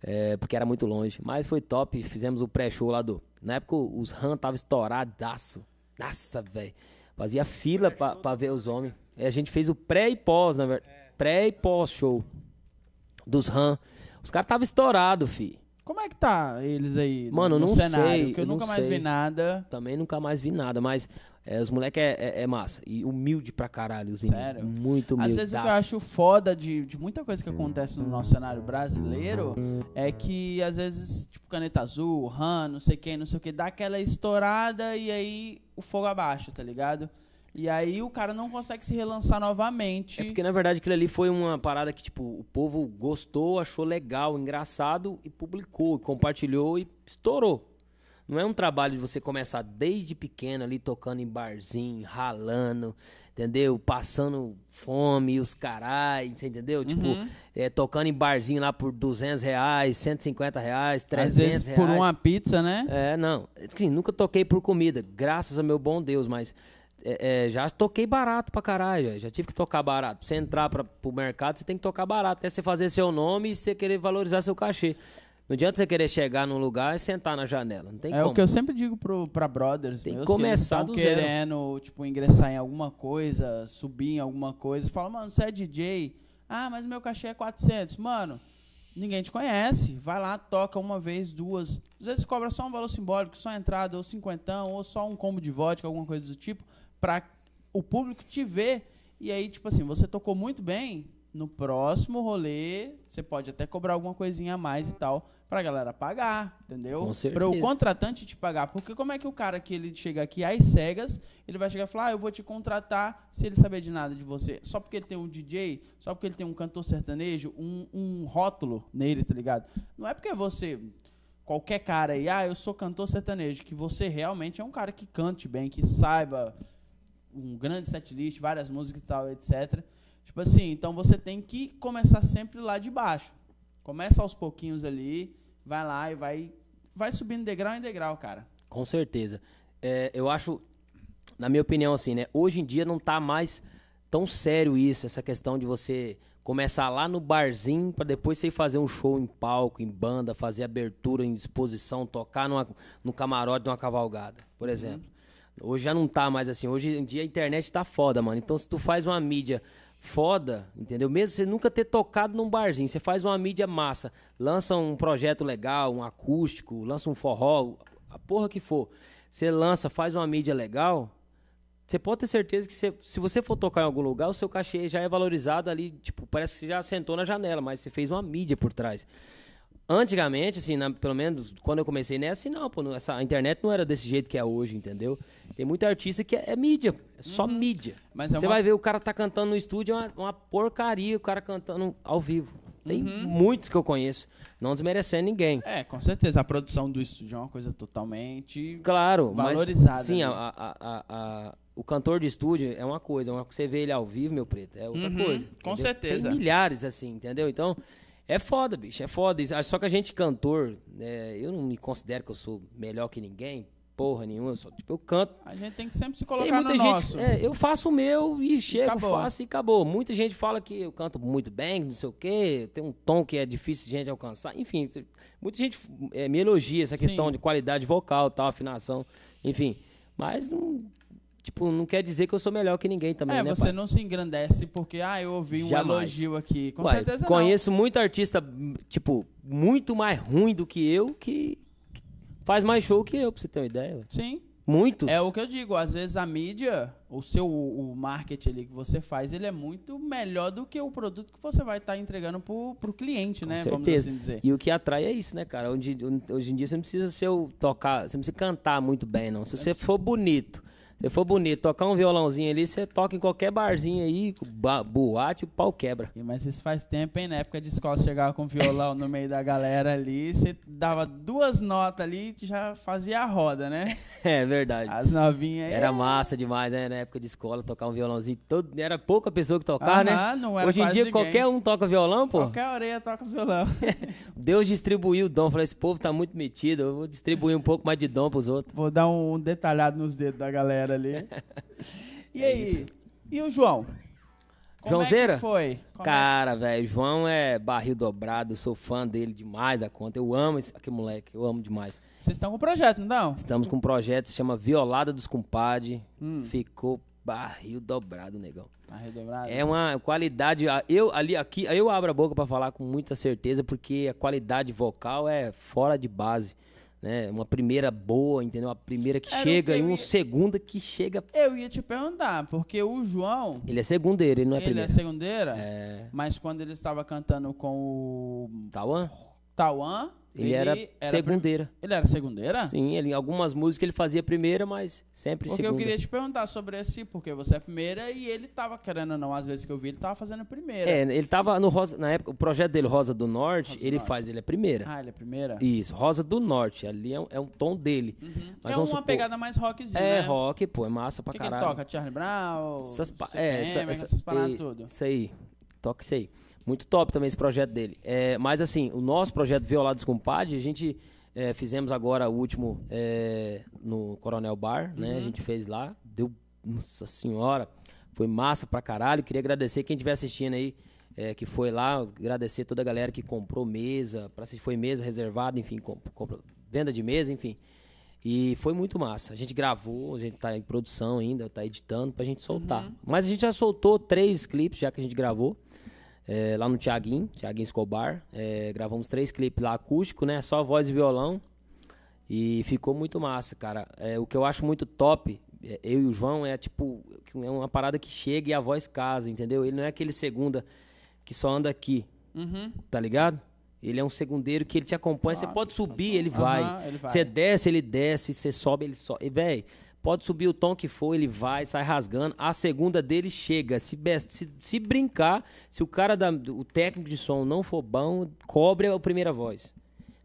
é, porque era muito longe. Mas foi top, fizemos o pré-show lá do... Na época os RAM tava estouradaço. Nossa, velho. Fazia fila pra, pra ver os homens. E a gente fez o pré e pós, na verdade. Pré e pós-show dos RAM. Os caras tava estourado, fi. Como é que tá eles aí no- Mano, no não cenário? sei, Porque eu, eu nunca mais sei. vi nada. Também nunca mais vi nada, mas é, os moleques é, é, é massa. E humilde pra caralho, os meninos. Sério? Muito humilde. Às vezes o que eu acho foda de, de muita coisa que acontece no nosso cenário brasileiro é que às vezes, tipo, caneta azul, RAM, não sei quem, não sei o que, dá aquela estourada e aí o fogo abaixa, tá ligado? E aí o cara não consegue se relançar novamente. É porque, na verdade, aquilo ali foi uma parada que, tipo, o povo gostou, achou legal, engraçado e publicou, compartilhou e estourou. Não é um trabalho de você começar desde pequeno ali, tocando em barzinho, ralando, entendeu? Passando fome, os carai, entendeu? Tipo, Uhum. é, tocando em barzinho lá por 200 reais, 150 reais, Às 300 vezes reais. por uma pizza, né? É, não. Assim, nunca toquei por comida, graças ao meu bom Deus, mas é, é, já toquei barato pra caralho. Já tive que tocar barato. Pra você entrar pra, pro mercado, você tem que tocar barato. Até você fazer seu nome e você querer valorizar seu cachê. Não adianta você querer chegar num lugar e sentar na janela. Não tem É como. o que eu sempre digo pro, pra brothers Tem que meus, começar que do eles zero. querendo, tipo, ingressar em alguma coisa, subir em alguma coisa. Fala, mano, você é DJ? Ah, mas meu cachê é 400. Mano, ninguém te conhece. Vai lá, toca uma vez, duas. Às vezes cobra só um valor simbólico, só entrada, ou cinquentão, ou só um combo de vodka, alguma coisa do tipo, pra o público te ver. E aí, tipo assim, você tocou muito bem, no próximo rolê, você pode até cobrar alguma coisinha a mais e tal, pra galera pagar, entendeu? Pra o contratante te pagar. Porque como é que o cara que ele chega aqui às cegas, ele vai chegar e falar, ah, eu vou te contratar se ele saber de nada de você. Só porque ele tem um DJ, só porque ele tem um cantor sertanejo, um, um rótulo nele, tá ligado? Não é porque você, qualquer cara aí, ah, eu sou cantor sertanejo, que você realmente é um cara que cante bem, que saiba um grande setlist, várias músicas e tal, etc. Tipo assim, então você tem que começar sempre lá de baixo. Começa aos pouquinhos ali, vai lá e vai, vai subindo degrau em degrau, cara. Com certeza. É, eu acho, na minha opinião, assim, né? Hoje em dia não tá mais tão sério isso, essa questão de você começar lá no barzinho pra depois você ir fazer um show em palco, em banda, fazer abertura em exposição, tocar numa, no camarote de uma cavalgada, por exemplo. Hoje já não tá mais assim. Hoje em dia a internet tá foda, mano. Então se tu faz uma mídia foda, entendeu? Mesmo você nunca ter tocado num barzinho, você faz uma mídia massa, lança um projeto legal, um acústico, lança um forró, a porra que for. Você lança, faz uma mídia legal, você pode ter certeza que você- se você for tocar em algum lugar, o seu cachê já é valorizado ali, tipo, parece que você já sentou na janela, mas você fez uma mídia por trás. Antigamente, assim, na- pelo menos quando eu comecei, não é assim não, pô. não- Essa, a internet não era desse jeito que é hoje, entendeu? Tem muita artista que é, é mídia, é só mídia. Mas é Você uma- vai ver o cara tá cantando no estúdio, é uma, uma porcaria o cara cantando ao vivo. Tem muitos que eu conheço, não desmerecendo ninguém. É, com certeza. A produção do estúdio é uma coisa totalmente. Claro, Valorizada, mas sim, né? a, a- a- a- o cantor de estúdio é uma coisa, uma, você vê ele ao vivo, meu preto, é outra Uhum, coisa. com entendeu? certeza. Tem milhares assim, entendeu? Então, é foda, bicho, é foda. Só que a gente cantor, né, eu não me considero que eu sou melhor que ninguém, porra nenhuma, eu, só, tipo, eu canto. A gente tem que sempre se Tem colocar muita no gente, nosso. é, eu faço o meu e chego, Acabou. faço e acabou. Muita gente fala que eu canto muito bem, não sei o quê, tem um tom que é difícil de gente alcançar. Enfim, muita gente é, me elogia essa questão Sim. de qualidade vocal, tal, afinação, enfim. Mas não, tipo, não quer dizer que eu sou melhor que ninguém também, É, né, você pai? não se engrandece porque, ah, eu ouvi um Jamais. elogio aqui. Com Uai, certeza conheço muito artista, tipo, muito mais ruim do que eu, que, faz mais show que eu, pra você ter uma ideia. ué. não. Sim. Muitos. É o que eu digo, às vezes a mídia, o seu o marketing ali que você faz, ele é muito melhor do que o produto que você vai estar entregando pro, pro cliente, Com né? Vamos certeza. assim dizer. E o que atrai é isso, né, cara? Hoje, hoje em dia você não precisa ser tocar, você não precisa cantar muito bem, não. Se você for bonito, Se for bonito, tocar um violãozinho ali, você toca em qualquer barzinho aí, boate, o pau quebra. Mas isso faz tempo, hein? Na época de escola, você chegava com violão no meio da galera ali, você dava duas notas ali e já fazia a roda, né? [LAUGHS] É verdade. As novinhas aí. Era massa demais, né? Na época de escola, tocar um violãozinho. Todo... Era pouca pessoa que tocava, né? Aham, não era Hoje em dia, ninguém. qualquer um toca violão, pô. Qualquer orelha toca violão. [LAUGHS] Deus distribuiu o dom. Falei, esse povo tá muito metido, eu vou distribuir um pouco mais de dom pros outros. Vou dar um detalhado nos dedos da galera ali. [LAUGHS] E aí? E o João? Como Joãozeira? É foi? Como Cara, velho, João é barril dobrado, eu sou fã dele demais a conta. Eu amo esse aquele moleque, eu amo demais. é- Vocês estão com projeto, não? Estamos com um projeto se chama Violada dos Compadre. Hum. Ficou barril dobrado, negão. Arredobrado. É uma qualidade. Eu ali aqui, eu abro a boca pra falar com muita certeza, porque a qualidade vocal é fora de base. Né? Uma primeira boa, entendeu? Uma primeira que Era chega que e uma ia- segunda que chega. Eu ia te perguntar, porque o João, Ele é segundeiro, ele não é ele primeiro. é segundeira, É. mas quando ele estava cantando com o Tauan? Tauan, Ele, era, prim- segundeira. Ele era segundeira? Sim, ele, algumas músicas ele fazia primeira, mas sempre Porque segunda. eu queria te perguntar sobre esse, porque você é primeira e ele tava querendo ou não, às vezes que eu vi, ele tava fazendo primeira. É, ele tava no Rosa, na época, o projeto dele, Rosa do Norte, Rosa ele Norte. faz, ele é primeira. Ah, ele é primeira? Isso, Rosa do Norte, ali é um, é um tom dele. Mas é uma supor- pegada mais rockzinha, É né? rock, pô, é massa pra que, que ele caralho. toca? Charlie Brown? Essas, pa- é, essa, essa, essas paradas e- tudo. Isso aí, toca isso aí. Muito top também esse projeto dele. É, mas assim, o nosso projeto Violados com Padre, a gente é, fizemos agora o último é, no Coronel Bar, né? Uhum. A gente fez lá, deu, nossa senhora, foi massa pra caralho. Queria agradecer quem estiver assistindo aí, é, que foi lá, agradecer toda a galera que comprou mesa, para se foi mesa reservada, enfim, compra- venda de mesa, enfim. E foi muito massa. A gente gravou, a gente tá em produção ainda, tá editando pra gente soltar. Uhum. Mas a gente já soltou três clipes já que a gente gravou. É, lá no Tiaguinho, Tiaguinho Escobar. É, gravamos três clipes lá acústico, né? Só voz e violão. E ficou muito massa, cara. É, o que eu acho muito top, é, eu e o João, é tipo, é uma parada que chega e a voz casa, entendeu? Ele não é aquele segunda que só anda aqui, Uhum. tá ligado? Ele é um segundeiro que ele te acompanha. Você pode subir, ele vai. ele vai. Você desce, ele desce. Você sobe, ele sobe. E, véi, pode subir o tom que for, ele vai, sai rasgando. A segunda dele chega. Se, best- se, se brincar, se o cara, da, o técnico de som não for bom, cobre a primeira voz.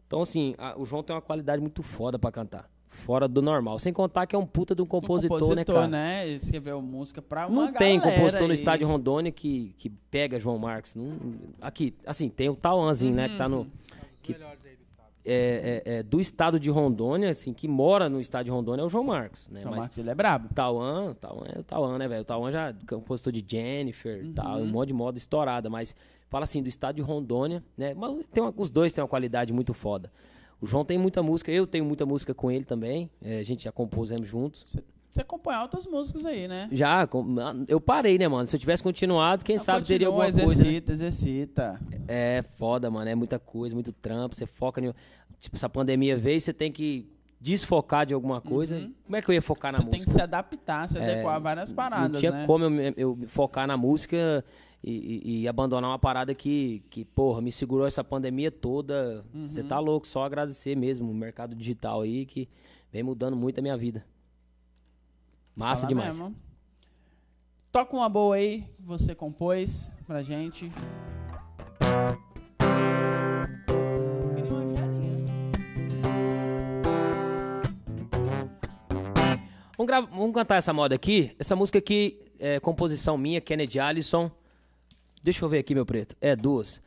Então, assim, a- o João tem uma qualidade muito foda pra cantar. Fora do normal. Sem contar que é um puta de um Um compositor, né, cara? né? Ele escreveu música pra uma Não tem compositor no estádio Rondônia que, que pega João Marques. Não- aqui, assim, tem o Tauanzinho, né? Que tá no. Um dos Que- melhores. É, é, é, do estado de Rondônia, assim, que mora no estado de Rondônia é o João Marcos, né? João Mas Marcos, ele é brabo. Tauan, Tauan é o Tauan, né, velho? O Tauan já é compositor de Jennifer, tal, um monte de moda estourada, mas fala assim, do estado de Rondônia, né? Mas tem uma- os dois têm uma qualidade muito foda. O João tem muita música, eu tenho muita música com ele também, é, a gente já compusemos juntos. Você, você acompanha outras músicas aí, né? Já, com- eu parei, né, mano? Se eu tivesse continuado, quem sabe teria alguma coisa. né? exercita, exercita. É foda, mano. É muita coisa, muito trampo. Você foca em. Tipo, essa pandemia veio, você tem que desfocar de alguma coisa. Como é que eu ia focar na Uhum. Você tem música? que se adaptar, se adequar a várias paradas, Não tinha né? como eu, eu focar na música e, e- e abandonar uma parada que, que, porra, me segurou essa pandemia toda. Você Uhum. tá louco, só agradecer mesmo o mercado digital aí que vem mudando muito a minha vida. Massa Fala demais. mesmo. Toca uma boa aí, que você compôs pra gente. Vamos, gra- vamos cantar essa moda aqui. Essa música aqui é composição minha, Kennedy Allison. Deixa eu ver aqui, meu preto. É, duas.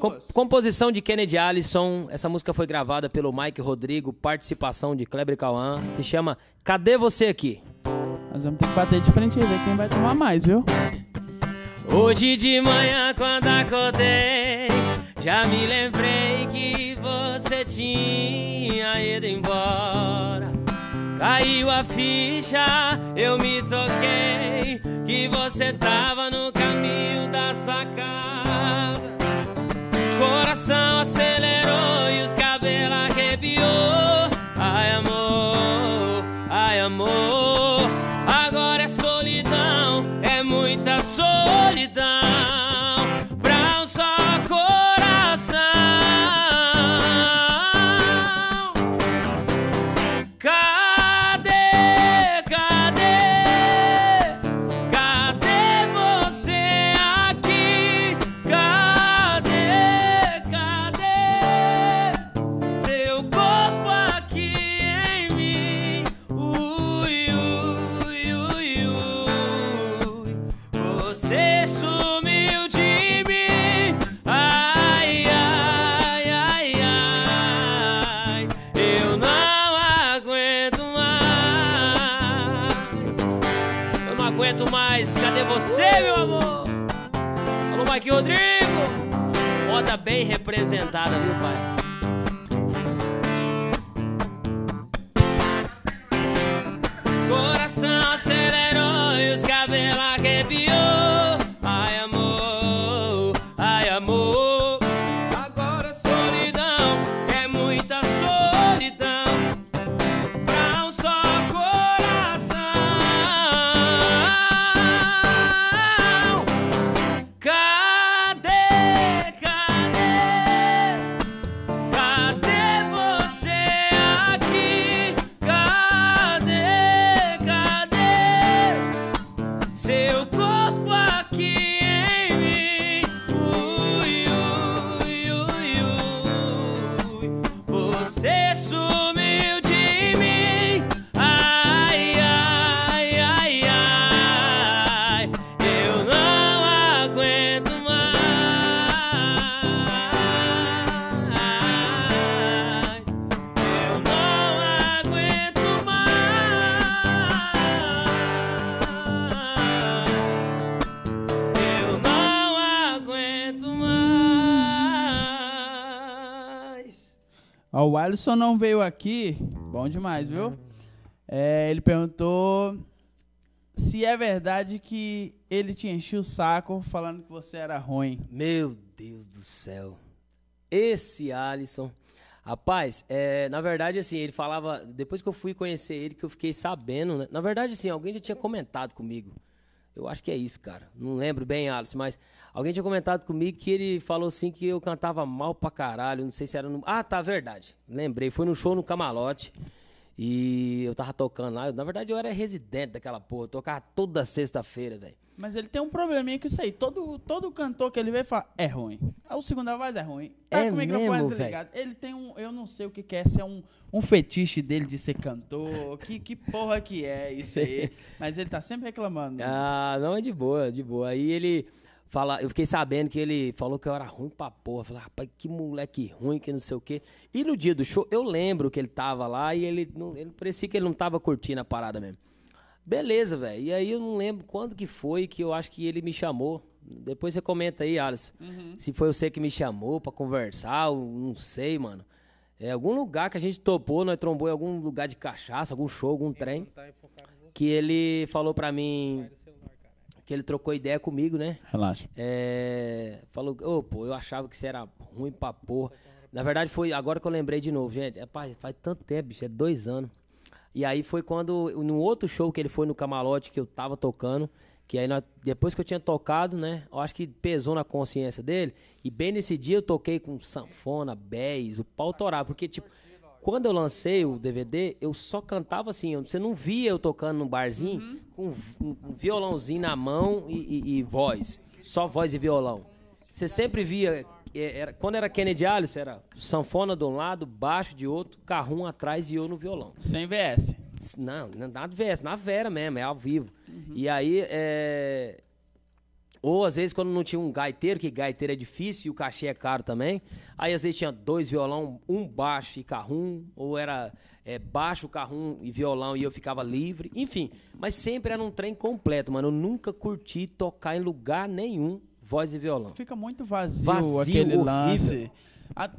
Com- composição de Kennedy Allison. Essa música foi gravada pelo Mike Rodrigo, participação de Kleber Cauã. Se chama Cadê Você Aqui? Nós vamos ter que bater de frente aí, ver quem vai tomar mais, viu? Hoje de manhã, quando acordei, já me lembrei que você tinha ido embora. Caiu a ficha, eu me toquei que você tava no caminho da sua casa. Coração acelerou e os representada, viu, pai? Alisson não veio aqui. Bom demais, viu? É, ele perguntou se é verdade que ele te encheu o saco falando que você era ruim. Meu Deus do céu. Esse Alisson. Rapaz, é, na verdade, assim, ele falava. Depois que eu fui conhecer ele, que eu fiquei sabendo, né? Na verdade, assim, alguém já tinha comentado comigo. Eu acho que é isso, cara. Não lembro bem, Alisson, mas alguém tinha comentado comigo que ele falou assim que eu cantava mal pra caralho. Não sei se era no. Ah, tá, verdade. Lembrei. Foi no show no Camarote. E eu tava tocando lá. Na verdade, eu era residente daquela porra. Eu tocava toda sexta-feira, velho. Mas ele tem um probleminha com isso aí. Todo, todo cantor que ele vê fala, é ruim. A segunda voz é ruim. Tá É com o microfone desligado. Ele tem um, eu não sei o que, que é, se é um, um fetiche dele de ser cantor. que, que porra que é isso aí. [LAUGHS] Mas ele tá sempre reclamando. Ah, não, é de boa, de boa. Aí ele fala, eu fiquei sabendo que ele falou que eu era ruim pra porra. Falei, rapaz, que moleque ruim, que não sei o quê. E no dia do show, eu lembro que ele tava lá e ele, não, ele parecia que ele não tava curtindo a parada mesmo. Beleza, velho. E aí eu não lembro quando que foi que eu acho que ele me chamou. Depois você comenta aí, Alisson. Se foi você que me chamou pra conversar, eu não sei, mano. É algum lugar que a gente topou, nós trombou em algum lugar de cachaça, algum show, algum trem. Que ele falou pra mim Sai do celular, cara. Que ele trocou ideia comigo, né? Relaxa. É, falou, ô, pô, eu achava que você era ruim pra porra. Na verdade, foi agora que eu lembrei de novo, gente. É, pai, faz tanto tempo, bicho, é dois anos. E aí foi quando, no outro show que ele foi no Camalote, que eu tava tocando, que aí nós- depois que eu tinha tocado, né, eu acho que pesou na consciência dele. E bem nesse dia eu toquei com sanfona, béis, o pau torava. Porque, tipo, quando eu lancei o DVD, eu só cantava assim. Você não via eu tocando num barzinho com um, violãozinho na mão e, e- e voz. Só voz e violão. Você sempre via. é, Era, quando era Kennedy Alice, era sanfona de um lado, baixo de outro, carrum atrás e eu no violão. Sem VS. Não, nada de VS, na Vera mesmo, é ao vivo. E aí, é... Ou às vezes quando não tinha um gaiteiro, que gaiteiro é difícil e o cachê é caro também. Aí às vezes tinha dois violão, um baixo e carrum, ou era é, baixo, carrum e violão e eu ficava livre. Enfim, mas sempre era um trem completo, mano. Eu nunca curti tocar em lugar nenhum voz e violão. Fica muito vazio, Vazio, aquele horrível. lance.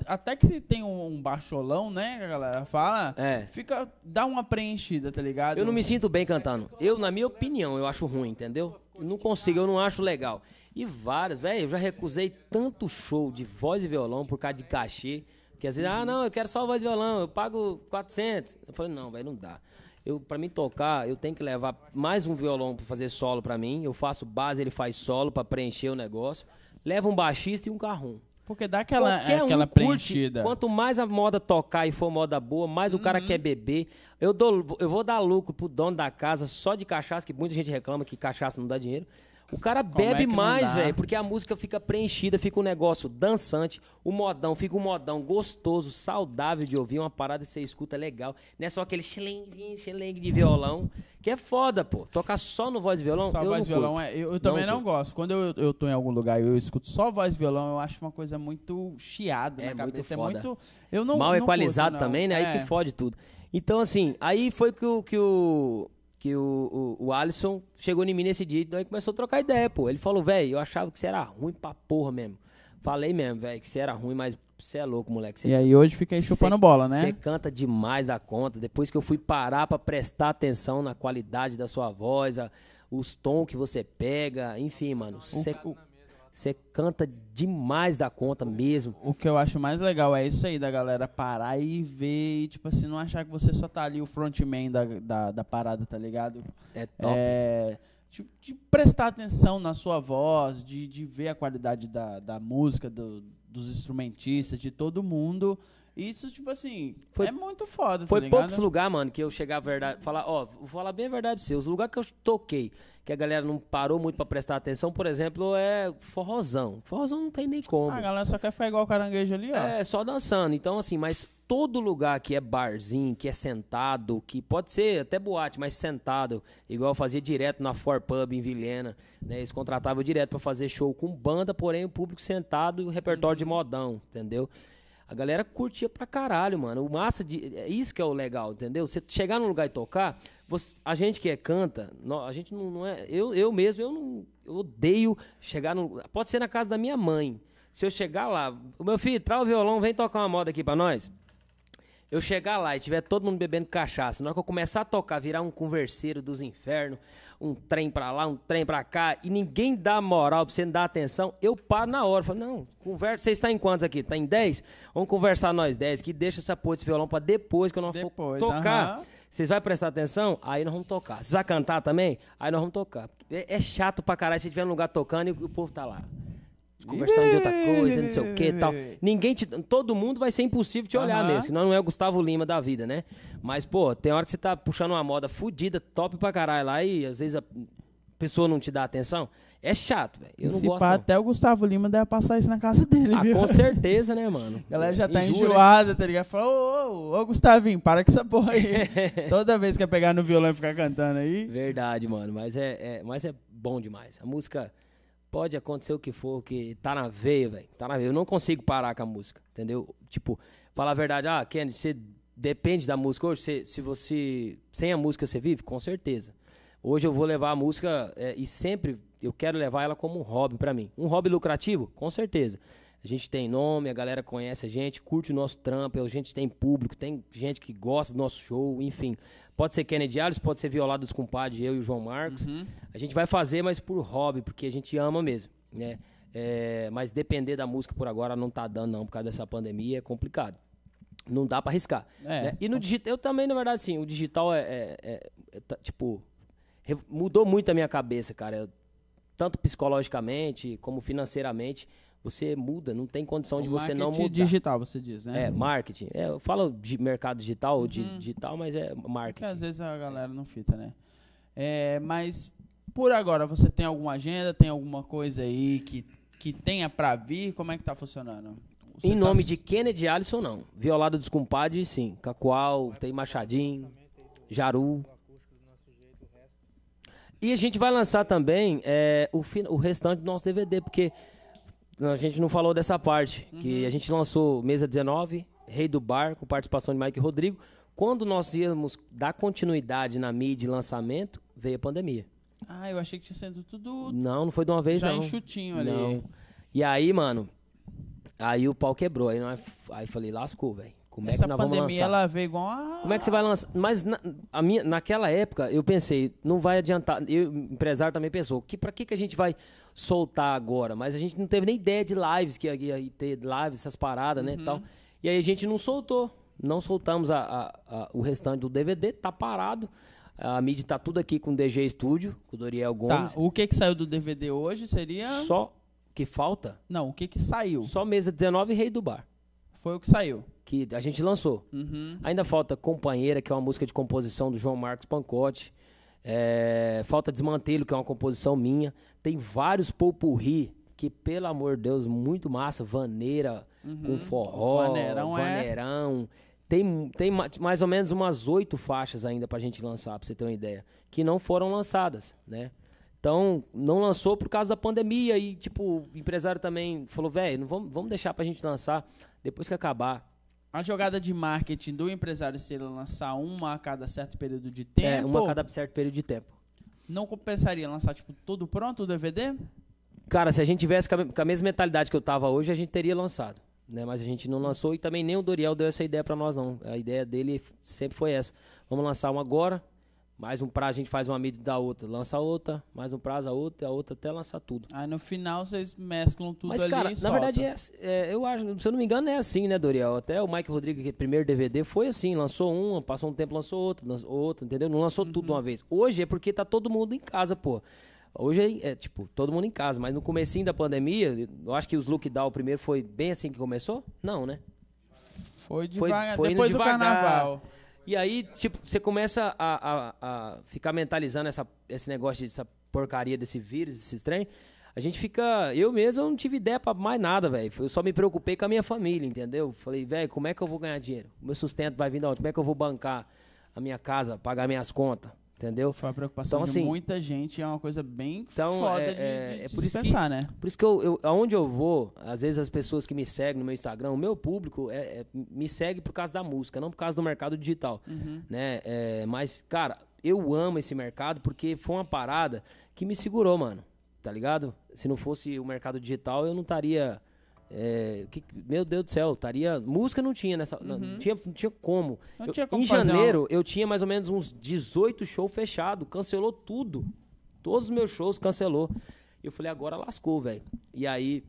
Até que se tem um, um baixolão, né, que a galera fala, É. fica, dá uma preenchida, tá ligado? Eu não me sinto bem cantando. Eu, na minha opinião, eu acho ruim, entendeu? Não consigo, eu não acho legal. E vários, velho, eu já recusei tanto show de voz e violão por causa de cachê. Que às vezes, ah, não, eu quero só voz e violão, eu pago 400. Eu falei, não, velho, não dá. Eu, pra mim tocar, eu tenho que levar mais um violão pra fazer solo pra mim. Eu faço base, ele faz solo pra preencher o negócio. Leva um baixista e um carrum. Porque dá aquela, Qualquer um aquela curte. preenchida. Quanto mais a moda tocar e for moda boa, mais o cara Uhum. quer beber. Eu, dou, eu vou dar lucro pro dono da casa só de cachaça, que muita gente reclama que cachaça não dá dinheiro. O cara Como é bebe não mais, velho, porque a música fica preenchida, fica um negócio dançante, o modão fica um modão gostoso, saudável de ouvir, uma parada que você escuta legal. Não é só aquele xelengue, xelengue de violão, que é foda, pô. Tocar só no voz e violão, Só eu voz não violão, curto. é, eu, eu também não curto. gosto. Quando eu, eu tô em algum lugar e eu escuto só voz e violão, eu acho uma coisa muito chiada É na muito cabeça. foda. é muito. Eu não, Mal não equalizado curto, não. também, né? Aí É. que fode tudo. Então, assim, aí foi que o, que o, que o, o, o Alisson chegou em mim nesse dia e começou a trocar ideia, pô. Ele falou, velho, eu achava que você era ruim pra porra mesmo. Falei mesmo, velho, que você era ruim, mas você é louco, moleque. Cê E aí hoje fica aí chupando Cê- bola, Você né? canta demais da conta. Depois que eu fui parar pra prestar atenção na qualidade da sua voz, a- os tons que você pega, enfim, mano. Você você canta demais da conta mesmo. O que eu acho mais legal é isso aí, da galera parar e ver, e, tipo assim, não achar que você só tá ali o frontman da, da, da parada, tá ligado? É top. É, de, de prestar atenção na sua voz, de, de ver a qualidade da, da música, do- dos instrumentistas, de todo mundo. Isso, tipo assim, Foi- é muito foda, Foi tá poucos lugares, mano, que eu chegava a verdade, falar, ó, vou falar bem a verdade pra você. Os lugares que eu toquei, que a galera não parou muito pra prestar atenção, por exemplo, é forrozão. Forrozão não tem nem como. Ah, a galera só quer ficar igual o caranguejo ali, ó. É, só dançando. Então, assim, mas todo lugar que é barzinho, que é sentado, que pode ser até boate, mas sentado, igual eu fazia direto na For Pub em Vilhena, né? Eles contratavam direto pra fazer show com banda, porém o público sentado e o repertório de modão, entendeu? A galera curtia pra caralho, mano. O massa de. É isso que é o legal, entendeu? Você chegar num lugar e tocar, você- a gente que é canta, a gente não, não é. Eu, eu mesmo, eu não. Eu odeio chegar no. Pode ser na casa da minha mãe. Se eu chegar lá, o meu filho, traz o violão, vem tocar uma moda aqui pra nós. Eu chegar lá e tiver todo mundo bebendo cachaça, na hora que eu começar a tocar, virar um converseiro dos infernos, um trem pra lá, um trem pra cá, e ninguém dá moral pra você não dar atenção, eu paro na hora. Falo, não, conversa, vocês estão em quantos aqui? Tá em 10? Vamos conversar nós 10, que deixa essa porra desse violão pra depois que eu não for Depois, tocar. aham. Vocês vão prestar atenção? Aí nós vamos tocar. Vocês vão cantar também? Aí nós vamos tocar. É, é chato pra caralho se tiver num lugar tocando e o povo tá lá. Conversando de outra coisa, não sei o que e tal. Ninguém te. Todo mundo vai ser impossível te olhar Aham. mesmo. Senão não é o Gustavo Lima da vida, né? Mas, pô, tem hora que você tá puxando uma moda fudida, top pra caralho lá, e às vezes a pessoa não te dá atenção. É chato, velho. Eu não Se gosto. pá, até o Gustavo Lima deve passar isso na casa dele, Ah, viu? com certeza, né, mano? A galera já tá né? enjoada, tá ligado? Fala, ô, ô, ô, Gustavinho, para com essa porra aí. [LAUGHS] Toda vez que é pegar no violão e ficar cantando aí. Verdade, mano. Mas é, é- mas é bom demais. A música pode acontecer o que for, que tá na veia, velho. Tá na veia. Eu não consigo parar com a música, entendeu? Tipo, falar a verdade, ah, Kenny, você depende da música hoje. Se você. Sem a música você vive? Com certeza. Hoje eu vou levar a música é, e sempre eu quero levar ela como um hobby pra mim. Um hobby lucrativo? Com certeza. A gente tem nome, a galera conhece a gente, curte o nosso trampo, a gente tem público, tem gente que gosta do nosso show, enfim. Pode ser Kennedy Alves, pode ser Violado dos Compadres, eu e o João Marcos. A gente vai fazer, mas por hobby, porque a gente ama mesmo, né? É, mas depender da música por agora não tá dando não, por causa dessa pandemia, é complicado. Não dá pra arriscar. É. né? E no digital, eu também, na verdade, sim, o digital é, é- é- é tá, tipo, mudou muito a minha cabeça, cara. Eu- tanto psicologicamente como financeiramente, você muda, não tem condição de O você não marketing mudar. digital, você diz, né? É, marketing. É, eu falo de mercado digital ou di- digital, mas é Porque marketing. às vezes a galera não fita, né? É, mas por agora, você tem alguma agenda? Tem alguma coisa aí que, que tenha pra vir? Como é que tá funcionando? Você Em tá nome s- de Kennedy Alisson, não. Violado dos compadres, sim. Cacoal, tem Machadinho, Jaru. E a gente vai lançar também é, o, o restante do nosso DVD, porque a gente não falou dessa parte. Que a gente lançou Mesa 19, Rei do Bar, com participação de Mike Rodrigo. Quando nós íamos dar continuidade na mídia e lançamento, veio a pandemia. Ah, eu achei que tinha sido tudo Não, não foi de uma vez, já não. enxutinho ali. Não. E aí, mano, aí o pau quebrou. Aí, nós, aí falei, lascou, velho. Como é Essa que nós vamos pandemia, lançar? ela veio igual a... Como é que você vai lançar? Mas na, a minha, naquela época, eu pensei, não vai adiantar. Eu, o empresário também pensou, que, pra que, que a gente vai soltar agora? Mas a gente não teve nem ideia de lives, que ia, ia ter lives, essas paradas, né, Uhum. tal. E aí a gente não soltou. Não soltamos a- a- a- o restante do DVD, tá parado. A mídia tá tudo aqui com o DG Studio, com o Doriel Tá, Gomes. o que que saiu do DVD hoje seria... Só que falta, Não, o que que saiu? só mesa 19 e Rei do Bar, Foi o que saiu. Que a gente lançou. Uhum. Ainda falta Companheira, que é uma música de composição do João Marcos Pancotti. É, falta Desmantelo, que é uma composição minha. Tem vários popurri, que, pelo amor de Deus, muito massa. Vaneira, com forró, Uhum. Vaneirão é- vaneirão. Tem, tem ma- mais ou menos umas oito faixas ainda pra gente lançar, pra você ter uma ideia. Que não foram lançadas, né? Então, não lançou por causa da pandemia. E, tipo, o empresário também falou, velho, vamos, vamos deixar pra gente lançar depois que acabar A jogada de marketing do empresário seria lançar uma a cada certo período de tempo. É, uma a cada certo período de tempo. Não compensaria lançar, tipo, tudo pronto, o DVD? Cara, se a gente tivesse com a, mesma mentalidade que eu tava hoje, a gente teria lançado. Né? Mas a gente não lançou e também nem o Doriel deu essa ideia pra nós, não. A ideia dele sempre foi essa. Vamos lançar uma agora, mais um prazo a gente faz uma mídia da outra. Lança outra, mais um prazo a outra, e a outra até lançar tudo. Aí no final vocês mesclam tudo Mas, ali cara, e na solta. verdade, é, é, eu acho, se eu não me engano, é assim, né, Doriel? Até o Mike Rodrigues, que primeiro DVD, foi assim, lançou uma, passou um tempo, lançou outra, lançou outra, entendeu? Não lançou tudo de Uhum. uma vez. Hoje é porque tá todo mundo em casa, pô. Hoje é, é, tipo, todo mundo em casa, mas no comecinho da pandemia, eu acho que os lockdown primeiro foi bem assim que começou? Não, né? Foi Foi- devagar, foi indo depois do devagar. carnaval. E aí, tipo, você começa a, a, a ficar mentalizando essa, esse negócio, dessa porcaria desse vírus, desse trem. A gente fica. Eu mesmo eu não tive ideia pra mais nada, velho. Eu só me preocupei com a minha família, entendeu? Falei, velho, como é que eu vou ganhar dinheiro? O meu sustento vai vir da onde? Como é que eu vou bancar a minha casa, pagar minhas contas? Entendeu? Foi a preocupação Então, de assim, muita gente, é uma coisa bem então, foda é- de, é- de, é de por isso que- pensar, né? Por isso que eu, eu, aonde eu vou, às vezes as pessoas que me seguem no meu Instagram, o meu público é, é- me segue por causa da música, não por causa do mercado digital. Né? É, mas, cara, eu amo esse mercado porque foi uma parada que me segurou, mano. Tá ligado? Se não fosse o mercado digital, eu não estaria. É, que- meu Deus do céu, estaria. Música não tinha nessa. Não, não tinha, não tinha como. Não Eu- tinha como em fazer uma- janeiro, eu tinha mais ou menos uns 18 shows fechados. Cancelou tudo. Todos os meus shows cancelou. Eu falei, agora lascou, velho. E aí,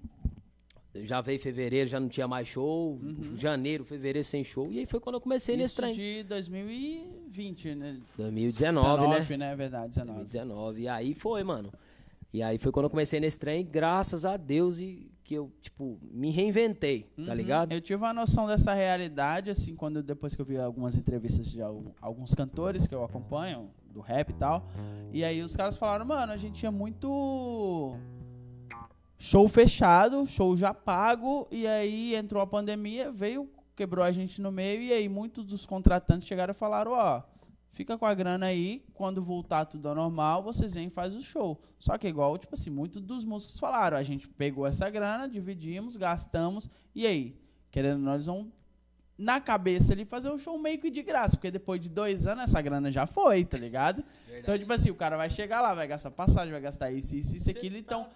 já veio fevereiro, já não tinha mais show. Janeiro, fevereiro sem show. E aí foi quando eu comecei nesse Isso trem. de 2020, né? 2019, né? 19, né? É verdade, 19. 2019. E aí foi, mano. E aí foi quando eu comecei nesse trem, graças a Deus, e que eu, tipo, me reinventei, tá Uhum. ligado? Eu tive uma noção dessa realidade, assim, quando depois que eu vi algumas entrevistas de al- alguns cantores que eu acompanho, do rap e tal. E aí os caras falaram, mano, a gente tinha muito show fechado, show já pago, e aí entrou a pandemia, veio, quebrou a gente no meio, e aí muitos dos contratantes chegaram e falaram, ó, fica com a grana aí, quando voltar tudo ao normal, vocês vêm e faz o show. Só que igual, tipo assim, muitos dos músicos falaram, a gente pegou essa grana, dividimos, gastamos, e aí? Querendo eles vão na cabeça ali fazer um show meio que de graça, porque depois de dois anos essa grana já foi, tá ligado? Então, tipo assim, o cara vai chegar lá, vai gastar passagem, vai gastar isso, isso, isso, aquilo, então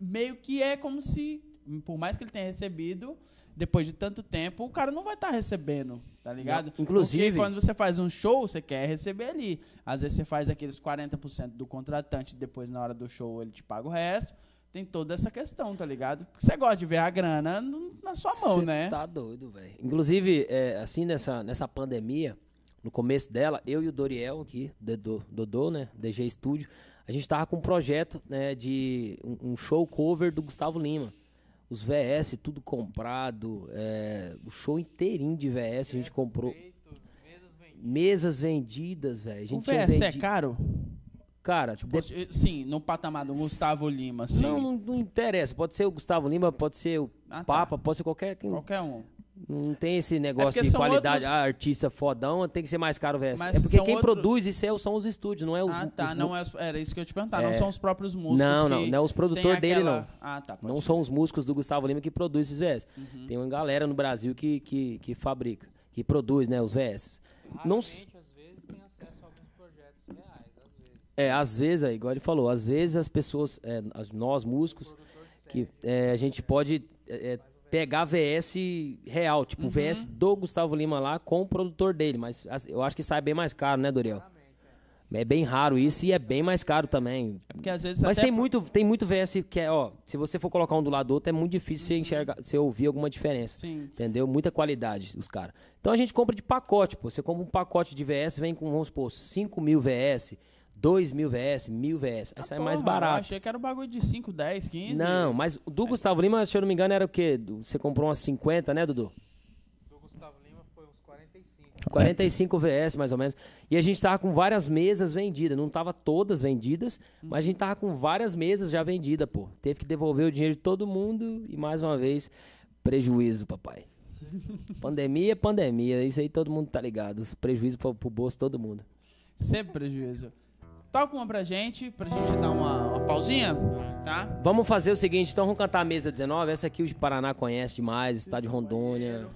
meio que é como se, por mais que ele tenha recebido, depois de tanto tempo, o cara não vai estar recebendo, tá ligado? Inclusive- Porque quando você faz um show, você quer receber ali. Às vezes você faz aqueles 40% do contratante, depois na hora do show ele te paga o resto. Tem toda essa questão, tá ligado? Porque você gosta de ver a grana na sua mão, Cê né? Tá doido, velho. Inclusive, é, assim, nessa, nessa pandemia, no começo dela, eu e o Doriel aqui, Dodô, Dodô né? DG Studio, a gente tava com um projeto, né, de um, um show cover do Gustavo Lima. Os VS, tudo comprado, é, o show inteirinho de VS a gente comprou. Mesas vendidas. Velho. O VS é vendi- caro? Cara, tipo, Tipo, Sim, no patamar do Gustavo Lima, assim. não, não, não interessa. Pode ser o Gustavo Lima, pode ser o Ah, tá. Papa, pode ser qualquer. Qualquer um. Não tem esse negócio porque de qualidade, outros- ah, artista fodão, tem que ser mais caro o VS. É porque quem outros- produz isso é, são os estúdios, não é os Ah, tá. os- não é, os- era isso que eu ia te perguntar. Não É. são os próprios músicos Não, não, que não é os produtor tem dele, aquela- não. Ah, tá. Não crer. são os músicos do Gustavo Lima que produzem esses VS. Uhum. Tem uma galera no Brasil que, que, que fabrica, que produz, né, os VS. Não, Raramente, às vezes, tem acesso a alguns projetos reais, às vezes. é, às vezes, é, igual ele falou, às vezes as pessoas, é, as- nós músicos, que é, a gente pode é, é, pegar VS real, tipo o VS do Gustavo Lima lá com o produtor dele, mas as- eu acho que sai bem mais caro, né, Doriel? É bem raro isso e é bem mais caro também. É porque às vezes Mas tem muito, tem muito VS que é, ó, se você for colocar um do lado do outro, é muito difícil você enxergar, você ouvir alguma diferença. Sim. Entendeu? Muita qualidade, os caras. Então a gente compra de pacote, pô. Você compra um pacote de VS, vem com, vamos supor, 5 mil VS, 2 mil VS, mil VS. Aí Ah, sai mais porra, Eu barato. achei que era um bagulho de 5, 10, 15. Não, mas o do Gustavo Lima, se eu não me engano, era o quê? Do- Você comprou umas 50, né, Dudu? Do Gustavo Lima foi uns 45. 45 VS, mais ou menos. E a gente tava com várias mesas vendidas. Não tava todas vendidas, mas a gente tava com várias mesas já vendidas, pô. Teve que devolver o dinheiro de todo mundo e, mais uma vez, prejuízo, papai. [LAUGHS] pandemia é pandemia. Isso aí todo mundo tá ligado. Os prejuízos pro, pro bolso de todo mundo. Sempre prejuízo toca uma pra gente, pra gente dar uma, uma pausinha, tá? Vamos fazer o seguinte, então vamos cantar a mesa 19. Essa aqui o de Paraná conhece demais, está de Rondônia.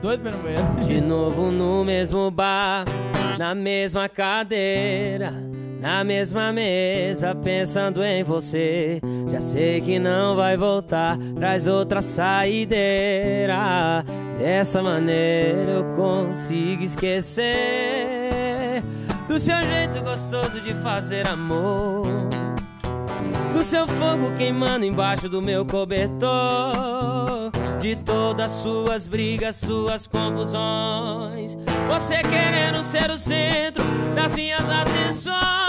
Doido pelo banheiro. De novo no mesmo bar, na mesma cadeira na mesma mesa, pensando em você. Já sei que não vai voltar, traz outra saideira. Dessa maneira eu consigo esquecer do seu jeito gostoso de fazer amor. Do seu fogo queimando embaixo do meu cobertor. De todas suas brigas, suas confusões. Você querendo ser o centro das minhas atenções.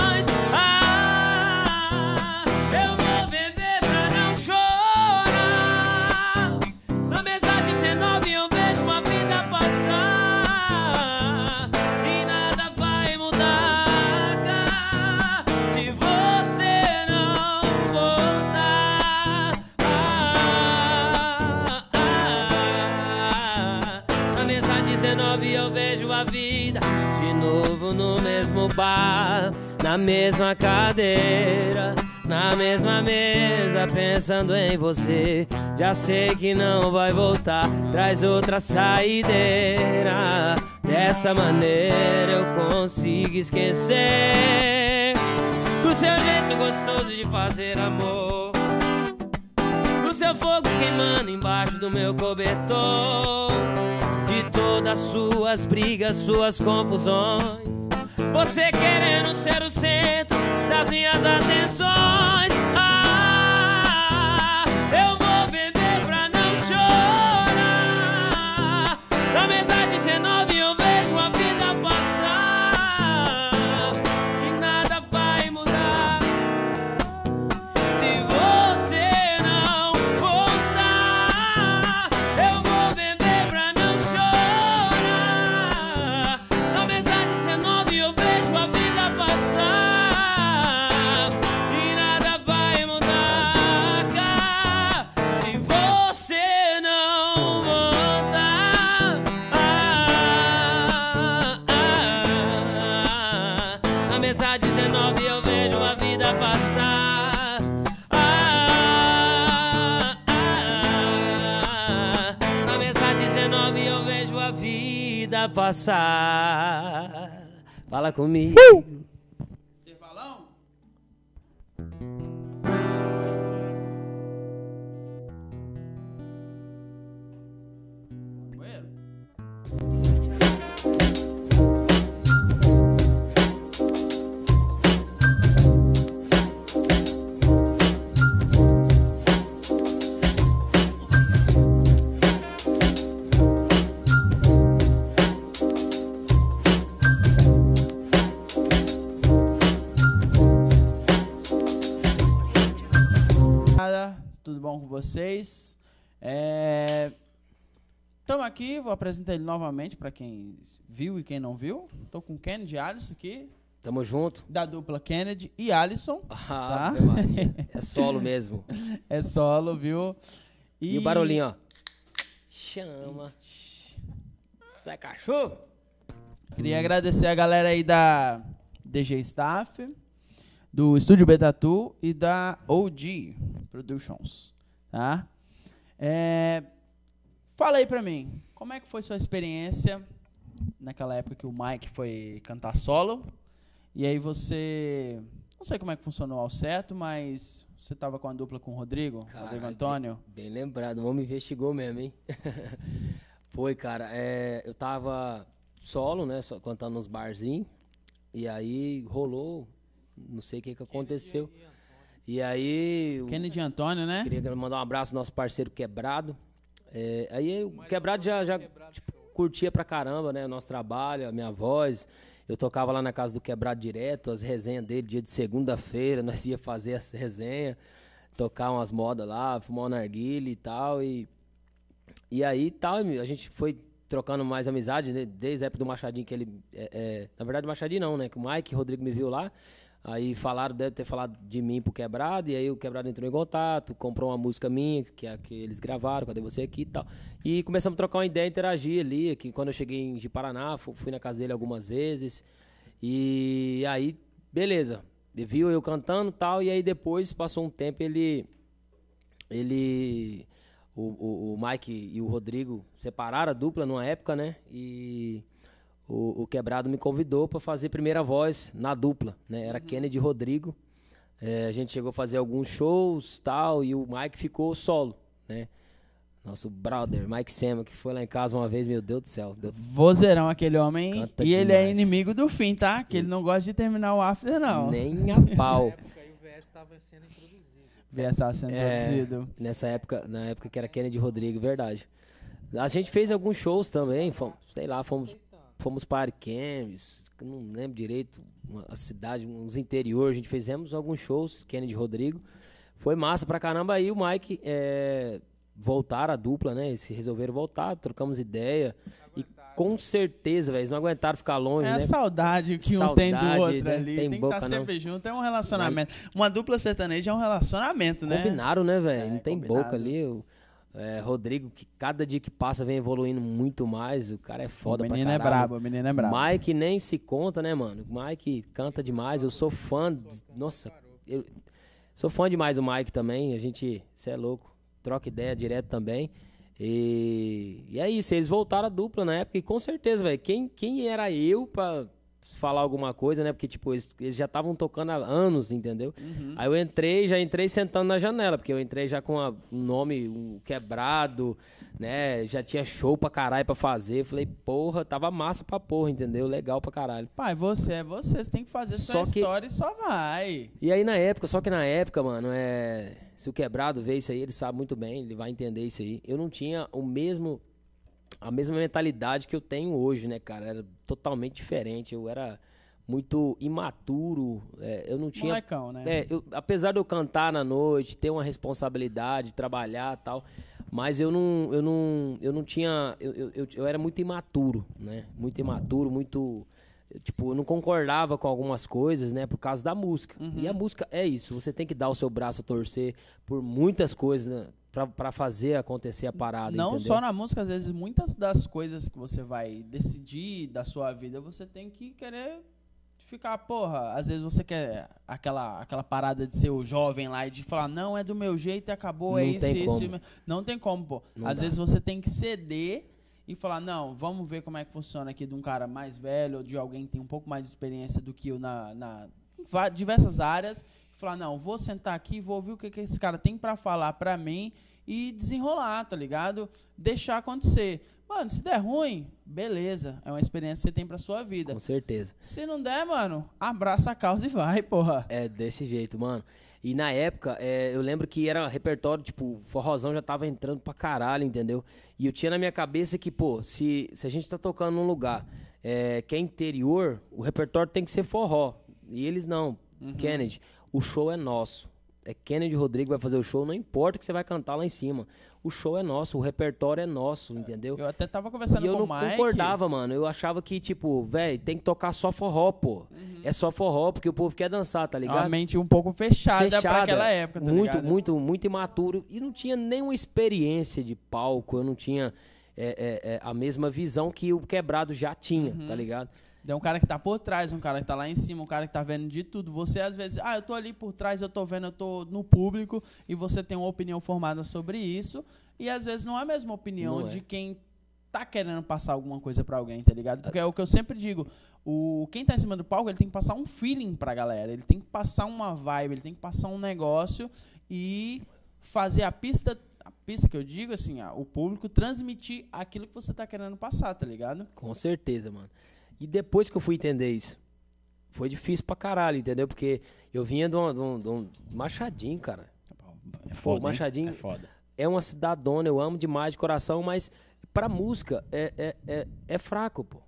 Bar, na mesma cadeira. Na mesma mesa, pensando em você. Já sei que não vai voltar. Traz outra saideira. Dessa maneira eu consigo esquecer do seu jeito gostoso de fazer amor. Do seu fogo queimando embaixo do meu cobertor. De todas suas brigas, suas confusões. Você querendo ser o centro das minhas atenções. Ah, eu vou beber pra não chorar. Na passar. Fala comigo. Intervalão? Tudo bom com vocês? Estamos aqui, vou apresentar ele novamente para quem viu e quem não viu. Estou com o Kennedy e Alisson aqui, Tamo junto. da dupla Kennedy e Alisson. Ah, Tá. É solo mesmo. [LAUGHS] É solo, viu? E, o barulhinho, ó. Chama. Sai cachorro. Queria agradecer a galera aí da DG Staff, do Estúdio Betatu e da OG Productions, tá? É, fala aí pra mim, como é que foi sua experiência naquela época que o Mike foi cantar solo? E aí você, não sei como é que funcionou ao certo, mas você tava com a dupla com o Rodrigo, Rodrigo Caralho, Antônio. Bem, bem lembrado, o homem investigou mesmo, hein? [LAUGHS] Foi, cara. é, eu tava solo, né? Só cantando nos barzinhos. E aí rolou. Não sei o que, que aconteceu. E aí. o- Kennedy Antônio, né? Queria mandar um abraço ao nosso parceiro Quebrado. É, aí o Quebrado já, já tipo, curtia pra caramba, né? O nosso trabalho, a minha voz. Eu tocava lá na casa do Quebrado direto, as resenhas dele, dia de segunda-feira, [LAUGHS] nós ia fazer as resenhas, tocar umas modas lá, fumar um narguile e tal. E, e aí tal, a gente foi trocando mais amizade, né? desde a época do Machadinho, que ele. é, é, na verdade, o Machadinho não, né? Que o Mike o Rodrigo me viu lá. Aí falaram, deve ter falado de mim pro Quebrado, e aí o Quebrado entrou em contato, comprou uma música minha, que é que eles gravaram, cadê você aqui e tal. E começamos a trocar uma ideia, interagir ali, que quando eu cheguei em de Paraná, fu- fui na casa dele algumas vezes. E aí, beleza. Ele viu eu cantando e tal, e aí depois, passou um tempo, ele. Ele. o, o, o Mike e o Rodrigo separaram a dupla numa época, né? E o, o Quebrado me convidou para fazer primeira voz na dupla, né? Era Kennedy e Rodrigo. É, a gente chegou a fazer alguns shows tal, e o Mike ficou solo, né? Nosso brother, Mike Sema, que foi lá em casa uma vez, meu Deus do céu. Deu Vozeirão, aquele homem. Canta e ele é demais. inimigo do fim, tá? Que ele não gosta de terminar o after, não. nem [LAUGHS] a pau. Na época aí o VS estava sendo introduzido. Vier estar sendo É. produzido. Nessa época, na época que era Kennedy Rodrigo, verdade. A gente fez alguns shows também, fomos, sei lá, fomos, fomos para Ariquemes, não lembro direito, uma, a cidade, uns interior, a gente fizemos alguns shows, Kennedy e Rodrigo. Foi massa pra caramba, aí o Mike é, voltaram a dupla, né? Eles resolveram voltar, trocamos ideia. E com certeza, velho, eles não aguentaram ficar longe, É a né? saudade que um tem do Saudade, outro né? ali. Tem Tem, que boca, estar não. sempre junto. É um relacionamento. Uma dupla sertaneja é um relacionamento, né? Combinaram, né, velho? É, não tem combinado. boca ali. O, é, Rodrigo, que cada dia que passa vem evoluindo muito mais. O cara é foda o pra menino é caralho. brabo, o menino é brabo. Mike nem se conta, né, mano? Mike canta demais. Eu sou fã. de- Nossa, eu sou fã demais do Mike também. A gente, cê é louco, troca ideia direto também. E, e é isso, eles voltaram a dupla na época. E com certeza, velho, quem, quem era eu pra falar alguma coisa, né? Porque, tipo, eles, eles já estavam tocando há anos, entendeu? Aí eu entrei, já entrei sentando na janela, porque eu entrei já com a- um nome um quebrado, né? Já tinha show pra caralho pra fazer. Falei, porra, tava massa pra porra, entendeu? Legal pra caralho. Pai, você é você, você tem que fazer sua Só que- história e só vai. E aí na época, só que na época, mano, é. Se o quebrado vê isso aí, ele sabe muito bem, ele vai entender isso aí. Eu não tinha o mesmo. A mesma mentalidade que eu tenho hoje, né, cara? Era totalmente diferente. Eu era muito imaturo. é, eu não tinha. Molecão, né? É, eu- apesar de eu cantar na noite, ter uma responsabilidade, trabalhar e tal, mas eu não, eu não, eu não tinha, eu, eu, eu, era muito imaturo, né? Muito imaturo, muito, tipo, eu não concordava com algumas coisas, né? Por causa da música. E Uhum. a música é isso, você tem que dar o seu braço a torcer por muitas coisas, né? Pra, pra fazer acontecer a parada, Não entendeu? só na música, às vezes muitas das coisas que você vai decidir da sua vida, você tem que querer ficar, porra, às vezes você quer aquela, aquela parada de ser o jovem lá e de falar, não, é do meu jeito e acabou, é Não isso, tem isso. como. Não tem como, pô. Não às dá. vezes você tem que ceder e falar, não, vamos ver como é que funciona aqui de um cara mais velho ou de alguém que tem um pouco mais de experiência do que eu na, na diversas áreas. Falar, não, vou sentar aqui, vou ouvir o que, que esse cara tem pra falar pra mim e desenrolar, tá ligado? Deixar acontecer. Mano, se der ruim, beleza. É uma experiência que você tem pra sua vida. Com certeza. Se não der, mano, abraça a causa e vai, porra. É desse jeito, mano. E na época, é, eu lembro que era repertório, tipo, forrozão já tava entrando pra caralho, entendeu? E eu tinha na minha cabeça que, pô, se, se a gente tá tocando num lugar é, que é interior, o repertório tem que ser forró. E eles não. Kennedy, o show é nosso. É Kennedy Rodrigo vai fazer o show, não importa o que você vai cantar lá em cima. O show é nosso, o repertório é nosso, entendeu? Eu até tava conversando E eu com não o Mike. concordava, mano. Eu achava que, tipo, velho, tem que tocar só forró, pô. É só forró, porque o povo quer dançar, tá ligado? uma mente um pouco fechada, pra Fechada, aquela época, tá muito, ligado? muito, muito imaturo. E não tinha nenhuma experiência de palco. Eu não tinha é, é, é, a mesma visão que o quebrado já tinha, Uhum. tá ligado? Tem um cara que tá por trás, um cara que tá lá em cima, um cara que tá vendo de tudo. Você, às vezes, ah, eu tô ali por trás, eu tô vendo, eu tô no público, e você tem uma opinião formada sobre isso. E às vezes não é a mesma opinião Não é. de quem tá querendo passar alguma coisa pra alguém, tá ligado? Porque é o que eu sempre digo. O, quem tá em cima do palco, ele tem que passar um feeling pra galera. Ele tem que passar uma vibe, ele tem que passar um negócio e fazer a pista. A pista que eu digo, assim, ah, o público transmitir aquilo que você tá querendo passar, tá ligado? Com certeza, mano. E depois que eu fui entender isso, foi difícil pra caralho, entendeu? Porque eu vinha de um, de um- de um Machadinho, cara. É Pô, o Machadinho É foda. é uma cidadona, eu amo demais de coração, mas pra música é, é, é, é fraco, pô.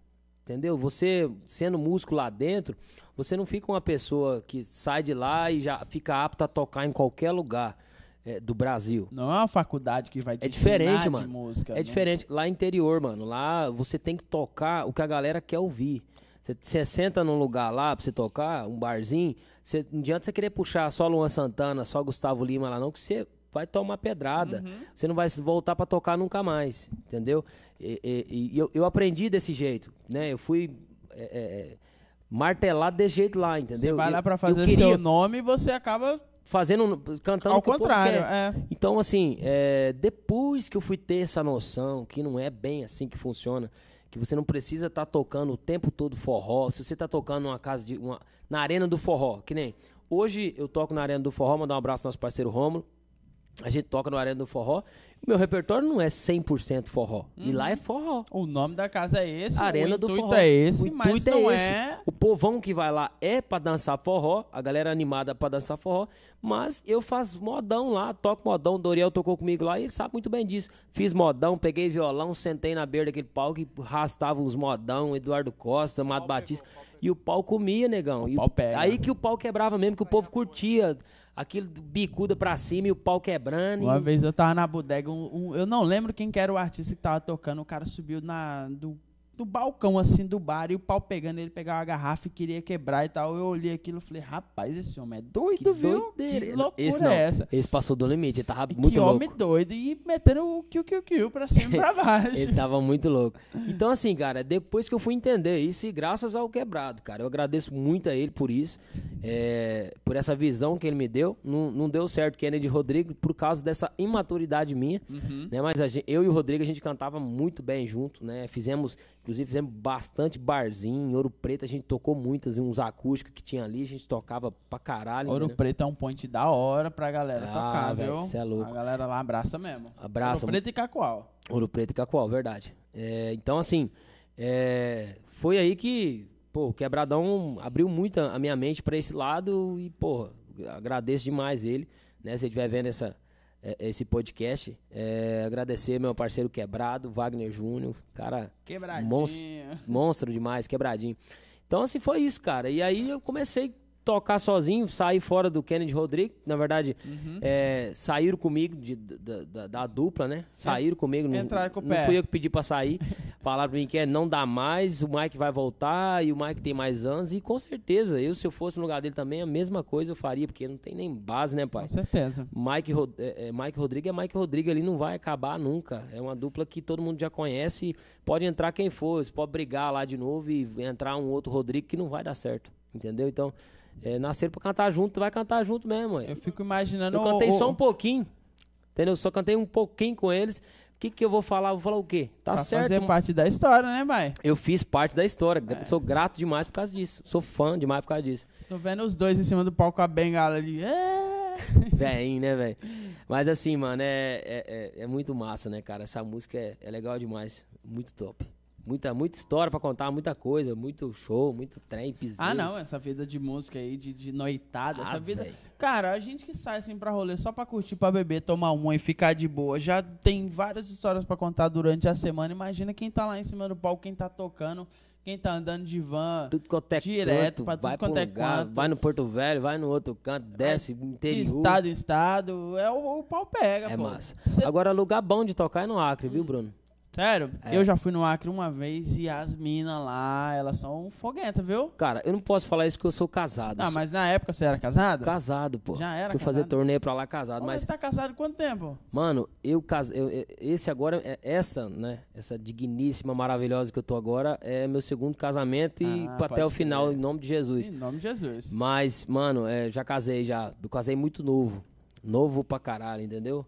Entendeu? Você, sendo músico lá dentro, você não fica uma pessoa que sai de lá e já fica apta a tocar em qualquer lugar é, do Brasil. Não é uma faculdade que vai te É diferente, mano. de música. É não- diferente. Lá interior, mano, lá você tem que tocar o que a galera quer ouvir. Você, você senta num lugar lá pra você tocar, um barzinho, você, não adianta você querer puxar só Luan Santana, só Gustavo Lima lá não, que você vai tomar pedrada. Você não vai se voltar pra tocar nunca mais, entendeu? E, e- e eu, eu aprendi desse jeito, né? Eu fui é, é, martelado desse jeito lá, entendeu? Você vai lá pra eu fazer queria- seu nome e você acaba fazendo, cantando Ao contrário, é. Então, assim, é, depois que eu fui ter essa noção que não é bem assim que funciona, que você não precisa estar tocando o tempo todo forró, se você está tocando numa casa de. Uma, na arena do forró, que nem. Hoje eu toco na arena do forró, mandar um abraço ao nosso parceiro Rômulo. A gente toca no Arena do Forró. O meu repertório não é 100% forró. E lá é forró. O nome da casa é esse, Arena o do intuito forró. é esse, o mas intuito não é esse. é... O povão que vai lá é pra dançar forró, a galera animada pra dançar forró, mas eu faço modão lá, toco modão, Doriel tocou comigo lá e ele sabe muito bem disso. Fiz modão, peguei violão, sentei na beira daquele palco e arrastava uns modão, Eduardo Costa, Mato Batista, e o pau comia, negão. E pau pega. Aí que o pau quebrava mesmo, que o povo curtia aquilo bicuda pra cima e o pau quebrando. Uma e... vez eu tava na bodega, um- um- eu não lembro quem que era o artista que tava tocando, o cara subiu na, do, do balcão assim do bar e o pau pegando, ele pegava a garrafa e queria quebrar e tal. Eu olhei aquilo e falei, rapaz, esse homem é doido, Que viu? doideira. Que loucura Esse não, é essa? Esse passou do limite, ele tava Que muito louco. homem doido e metendo o kill, kill, kill pra cima e pra [LAUGHS] baixo. Ele tava muito louco. Então, assim, cara, depois que eu fui entender isso, e graças ao quebrado, cara, eu agradeço muito a ele por isso, é, por essa visão que ele me deu. Não, não deu certo Kennedy Rodrigo por causa dessa imaturidade minha, Uhum. né? Mas a gen- eu e o Rodrigo, a gente cantava muito bem junto, né? Fizemos, inclusive, fizemos bastante barzinho, em Ouro Preto, a gente tocou muitas, uns acústicos que tinha ali, a gente tocava pra caralho. Ouro? Preto é um point da hora pra galera Ah, tocar, velho, viu? cê é louco. A galera lá abraça mesmo. Abraça, Ouro Preto e Cacoal. Ouro Preto e Cacoal, verdade. É, então, assim, é, foi aí que, pô, o Quebradão abriu muito a minha mente pra esse lado e, pô, agradeço demais ele, né? Se ele estiver vendo essa, esse podcast, é, agradecer meu parceiro Quebrado, Wagner Júnior, cara, Quebradinho. Monstro. monstro demais, quebradinho. Então, assim, foi isso, cara. E aí eu comecei tocar sozinho, saí fora do Kennedy Rodrigo. Na verdade, Uhum. é, saíram comigo de- da, da- da dupla, né? Saíram comigo. Não, Entraram com o não pé. fui eu que pedi pra sair. [LAUGHS] Falaram pra mim que é, não dá mais, o Mike vai voltar e o Mike tem mais anos. E com certeza, eu, se eu fosse no lugar dele também, a mesma coisa eu faria, porque não tem nem base, né, pai? Com certeza. Mike, Rod- é, é, Mike Rodrigo é Mike Rodrigo, ele não vai acabar nunca. É uma dupla que todo mundo já conhece. Pode entrar quem for, você pode brigar lá de novo e entrar um outro Rodrigo que não vai dar certo. Entendeu? Então, é, nasceram pra cantar junto, vai cantar junto mesmo. ué. Eu fico imaginando. Eu cantei o- só um pouquinho. Entendeu? Só cantei um pouquinho com eles. O que, que eu vou falar? Vou falar o quê? Tá pra certo. fazer parte da história, né, pai? Eu fiz parte da história. É. Sou grato demais por causa disso. Sou fã demais por causa disso. Tô vendo os dois em cima do palco com a bengala ali. É. [LAUGHS] Vem, né, velho? Mas assim, mano, é, é, é- é muito massa, né, cara? Essa música é, é legal demais. Muito top. Muita, muita história pra contar, muita coisa, muito show, muito trem, piseiro. Ah, não, essa vida de música aí, de, de noitada, Ah, essa vida. véi. Cara, a gente que sai assim pra rolê só pra curtir, pra beber, tomar uma e ficar de boa, já tem várias histórias pra contar durante a semana. Imagina quem tá lá em cima do palco, quem tá tocando, quem tá andando de van, Tudo quanto é Direto, canto, pra tudo vai quanto um é lugar, canto. vai no Porto Velho, vai no outro canto, desce, de interior. estado em estado. É o, o pau pega, É pô. massa. Cê- Agora, lugar bom de tocar é no Acre, viu, Bruno? Sério, É. eu já fui no Acre uma vez e as minas lá, elas são foguentas, viu? Cara, eu não posso falar isso porque eu sou casado. Ah, mas na época você era casado? Casado, pô. Já era Fui fazer casado? torneio pra lá casado, Mas mas você tá casado quanto tempo? Mano, eu casei. esse agora, é- essa, né? Essa digníssima, maravilhosa que eu tô agora, é meu segundo casamento e Ah, pra até o final, em nome de Jesus. Em nome de Jesus. Mas, mano, é, já casei já. Eu casei muito novo. Novo pra caralho, entendeu?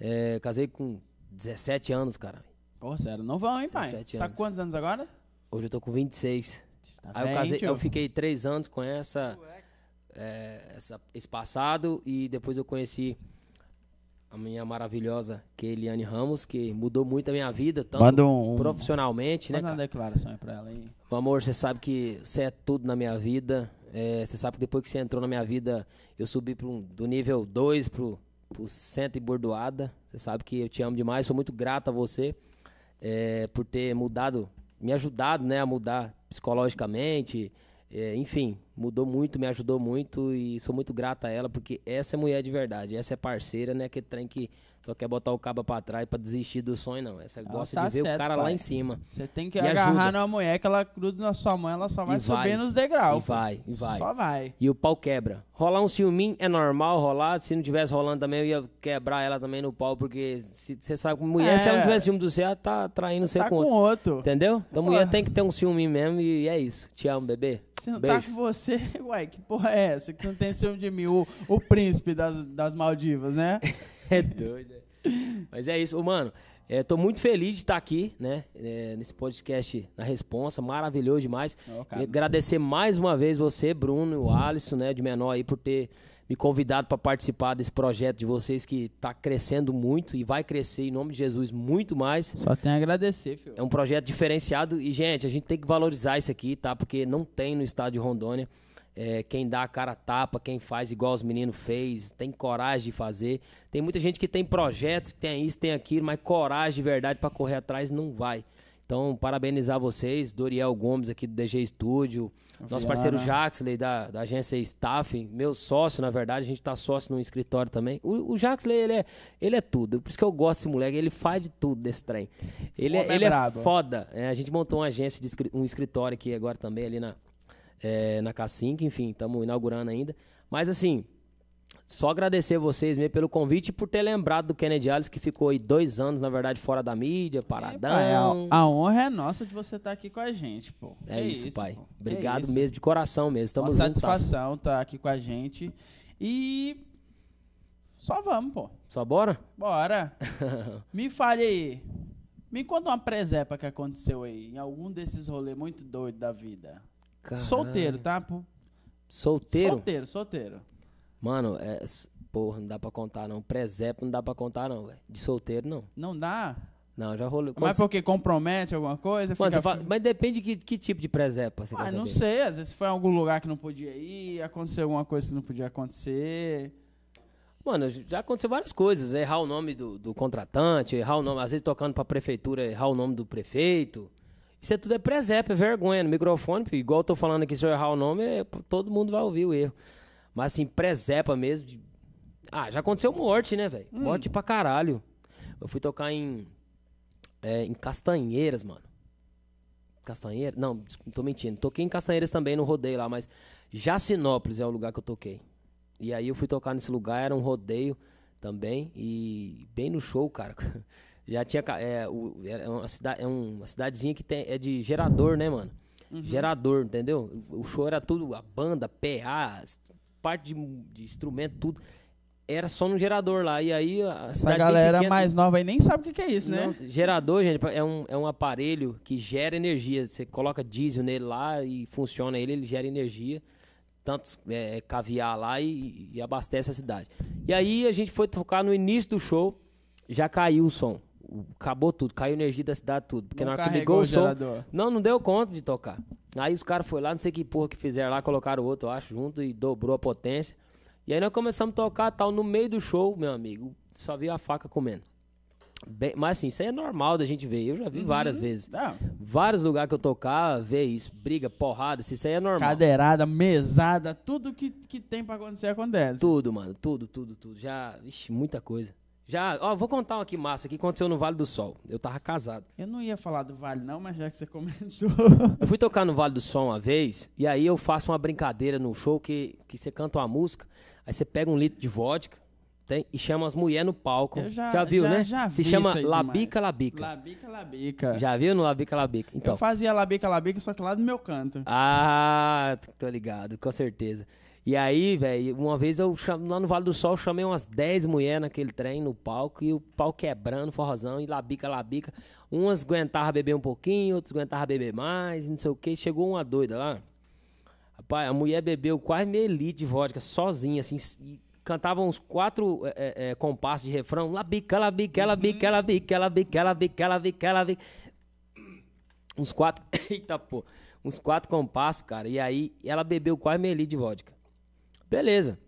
É, casei com 17 anos, cara. Pô, sério, novão, hein, pai? 17 Você tá com quantos anos agora? Hoje eu tô com 26. Você Tá Aí eu bem, casei, tio. eu fiquei três anos com essa, é, essa- esse passado e depois eu conheci a minha maravilhosa Keiliane Ramos, que mudou muito a minha vida, tanto Manda um... profissionalmente, né, Manda uma declaração aí pra ela aí. Meu amor, você sabe que você é tudo na minha vida. É, você sabe que depois que você entrou na minha vida, eu subi pro, do nível 2 pro, pro cento e bordoada. Você sabe que eu te amo demais, sou muito grato a você é, por ter mudado, me ajudado né, a mudar psicologicamente. é, enfim, mudou muito, me ajudou muito e sou muito grato a ela, porque essa é mulher de verdade, essa é parceira, né? Que trem que só quer botar o cabo pra trás pra desistir do sonho, não. Essa Ela gosta tá de ver certo, o cara lá pai. em cima. Você tem que Me agarrar ajuda. numa mulher que ela gruda na sua mão, ela só vai E subir vai. nos degraus. E vai, e vai. Só vai. E o pau quebra. Rolar um ciúminho é normal rolar. Se não tivesse rolando também, eu ia quebrar ela também no pau, porque se- você sabe que mulher, É. se ela não tivesse ciúme do céu, ela tá traindo você Tá com com outro. outro. Entendeu? Então Pô. mulher tem que ter um ciúme mesmo e é isso. Te amo, bebê. Se não Beijo. tá com você, você, [LAUGHS] uai, que porra é essa? Que você não tem ciúme de mim, o, o príncipe das, das Maldivas, né? [LAUGHS] [LAUGHS] É doido. é. Mas é isso, Ô, mano. É, tô muito feliz de estar aqui, né? é, nesse podcast na responsa, maravilhoso demais. Queria agradecer mais uma vez você, Bruno e o Alisson, né, de menor aí, por ter me convidado para participar desse projeto de vocês que tá crescendo muito e vai crescer em nome de Jesus muito mais. Só tem a agradecer, filho. É um projeto diferenciado e, gente, a gente tem que valorizar isso aqui, tá? Porque não tem no estado de Rondônia. É, quem dá a cara tapa, quem faz igual os meninos fez, tem coragem de fazer. Tem muita gente que tem projeto, tem isso, tem aquilo, mas coragem de verdade para correr atrás não vai. Então, parabenizar vocês, Doriel Gomes aqui do DG Studio, nosso parceiro Viana. Jaxley da, da agência Staff, meu sócio, na verdade, a gente tá sócio no escritório também. O, o Jaxley, ele é, ele é tudo, por isso que eu gosto desse moleque, ele faz de tudo desse trem. Ele, é, é ele é foda. É, a gente montou uma agência, de um escritório aqui agora também, ali na, é, na K5, enfim, estamos inaugurando ainda. Mas assim, só agradecer vocês mesmo pelo convite e por ter lembrado do Kennedy Alice, que ficou aí dois anos, na verdade, fora da mídia, paradão. Pai, a, a honra é nossa de você estar aqui com a gente, pô. É Que isso, pai. pô. Que Obrigado isso. mesmo, de coração mesmo. Estamos Uma juntos. tá? satisfação estar aqui com a gente. E só vamos, pô. Só bora? Bora. [LAUGHS] Me fale aí. Me conta uma presepa que aconteceu aí, em algum desses rolês muito doidos da vida. Caralho. Solteiro, tá? Solteiro? Solteiro, solteiro. Mano, é, porra, não dá pra contar não. Presépio não dá pra contar não, velho. De solteiro não. Não dá? Não, já rolou. Mas porque compromete alguma coisa? Mano, fica fala- mas depende de que, que tipo de presépio você Ah, quer não saber. sei, às vezes foi em algum lugar que não podia ir, aconteceu alguma coisa que não podia acontecer. Mano, já aconteceu várias coisas. Errar o nome do, do contratante, errar o nome, às vezes tocando pra prefeitura, errar o nome do prefeito. Isso é tudo é presépio, é vergonha. No microfone, igual eu tô falando aqui, se eu errar o nome, é- todo mundo vai ouvir o erro. Mas assim, presepa mesmo. de- Ah, já aconteceu morte, né, velho? Morte pra caralho. Eu fui tocar em. é, em Castanheiras, mano. Castanheiras? Não, tô mentindo. Toquei em Castanheiras também, no rodeio lá, mas Jacinópolis é o lugar que eu toquei. E aí eu fui tocar nesse lugar, era um rodeio também, e bem no show, cara. [LAUGHS] Já tinha. É, o- é uma, cidade, é uma cidadezinha que tem, é de gerador, né, mano? Gerador, entendeu? O show era tudo, a banda, PA, parte de, de instrumento, tudo. Era só no gerador lá. E aí a Essa galera pequena- mais nova aí nem sabe o que, que é isso, né? não, gerador, gente, é um, é um aparelho que gera energia. Você coloca diesel nele lá e funciona ele, ele gera energia. Tanto é, caviar lá e, e abastece a cidade. E aí a gente foi tocar no início do show, já caiu o som. Acabou tudo, caiu a energia da cidade, tudo. Porque Não na hora que ligou o o som. Não, não deu conta de tocar. Aí os caras foram lá, não sei que porra que fizeram lá, colocaram o outro, eu acho, junto e dobrou a potência. E aí nós começamos a tocar tal. No meio do show, meu amigo, só vi a faca comendo. Bem- mas assim, isso aí é normal da gente ver. Eu já vi várias vezes. Não, Vários lugares que eu tocar, vê isso. Briga, porrada, isso aí é normal. cadeirada, mesada, tudo que, que tem pra acontecer acontece. Tudo, mano. Tudo, tudo, tudo. Já, ixi, muita coisa. Já, ó, vou contar uma aqui massa que aconteceu no Vale do Sol. Eu tava casado. Eu não ia falar do Vale não, mas já que você comentou. [LAUGHS] Eu fui tocar no Vale do Sol uma vez, e aí eu faço uma brincadeira no show que, que você canta uma música, aí você pega um litro de vodka tem, e chama as mulheres no palco. Eu já, viu, já, né? Já Se chama Labica. Labica. Labica, labica. Já viu no Labica Labica? Então. Eu fazia labica, labica, só que lá do meu canto. Ah, tô ligado, com certeza. E aí, velho, uma vez eu cham... lá no Vale do Sol, eu chamei umas 10 mulheres naquele trem, no palco, e o pau quebrando, forrozão, e labica, labica. Umas aguentavam beber um pouquinho, outras aguentavam beber mais, não sei o que. Chegou uma doida lá. Rapaz, a mulher bebeu quase meio litro de vodka sozinha, assim, e cantava uns quatro é, é, é, compassos de refrão. Labica, labica, labica, labica, labica, labica, labica, labica. Uns quatro. [COUGHS] Eita, pô. Uns quatro compassos, cara. E aí ela bebeu quase meio litro de vodka. Beleza.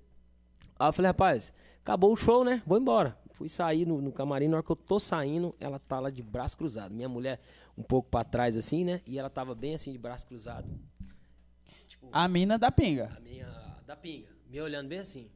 Aí eu falei, rapaz, acabou o show, né? Vou embora. Fui sair no, no camarim, na hora que eu tô saindo, ela tá lá de braço cruzado. Minha mulher um pouco pra trás, assim, né? E ela tava bem assim, de braço cruzado. Tipo, A mina da pinga. a minha. Da pinga. Me olhando bem assim.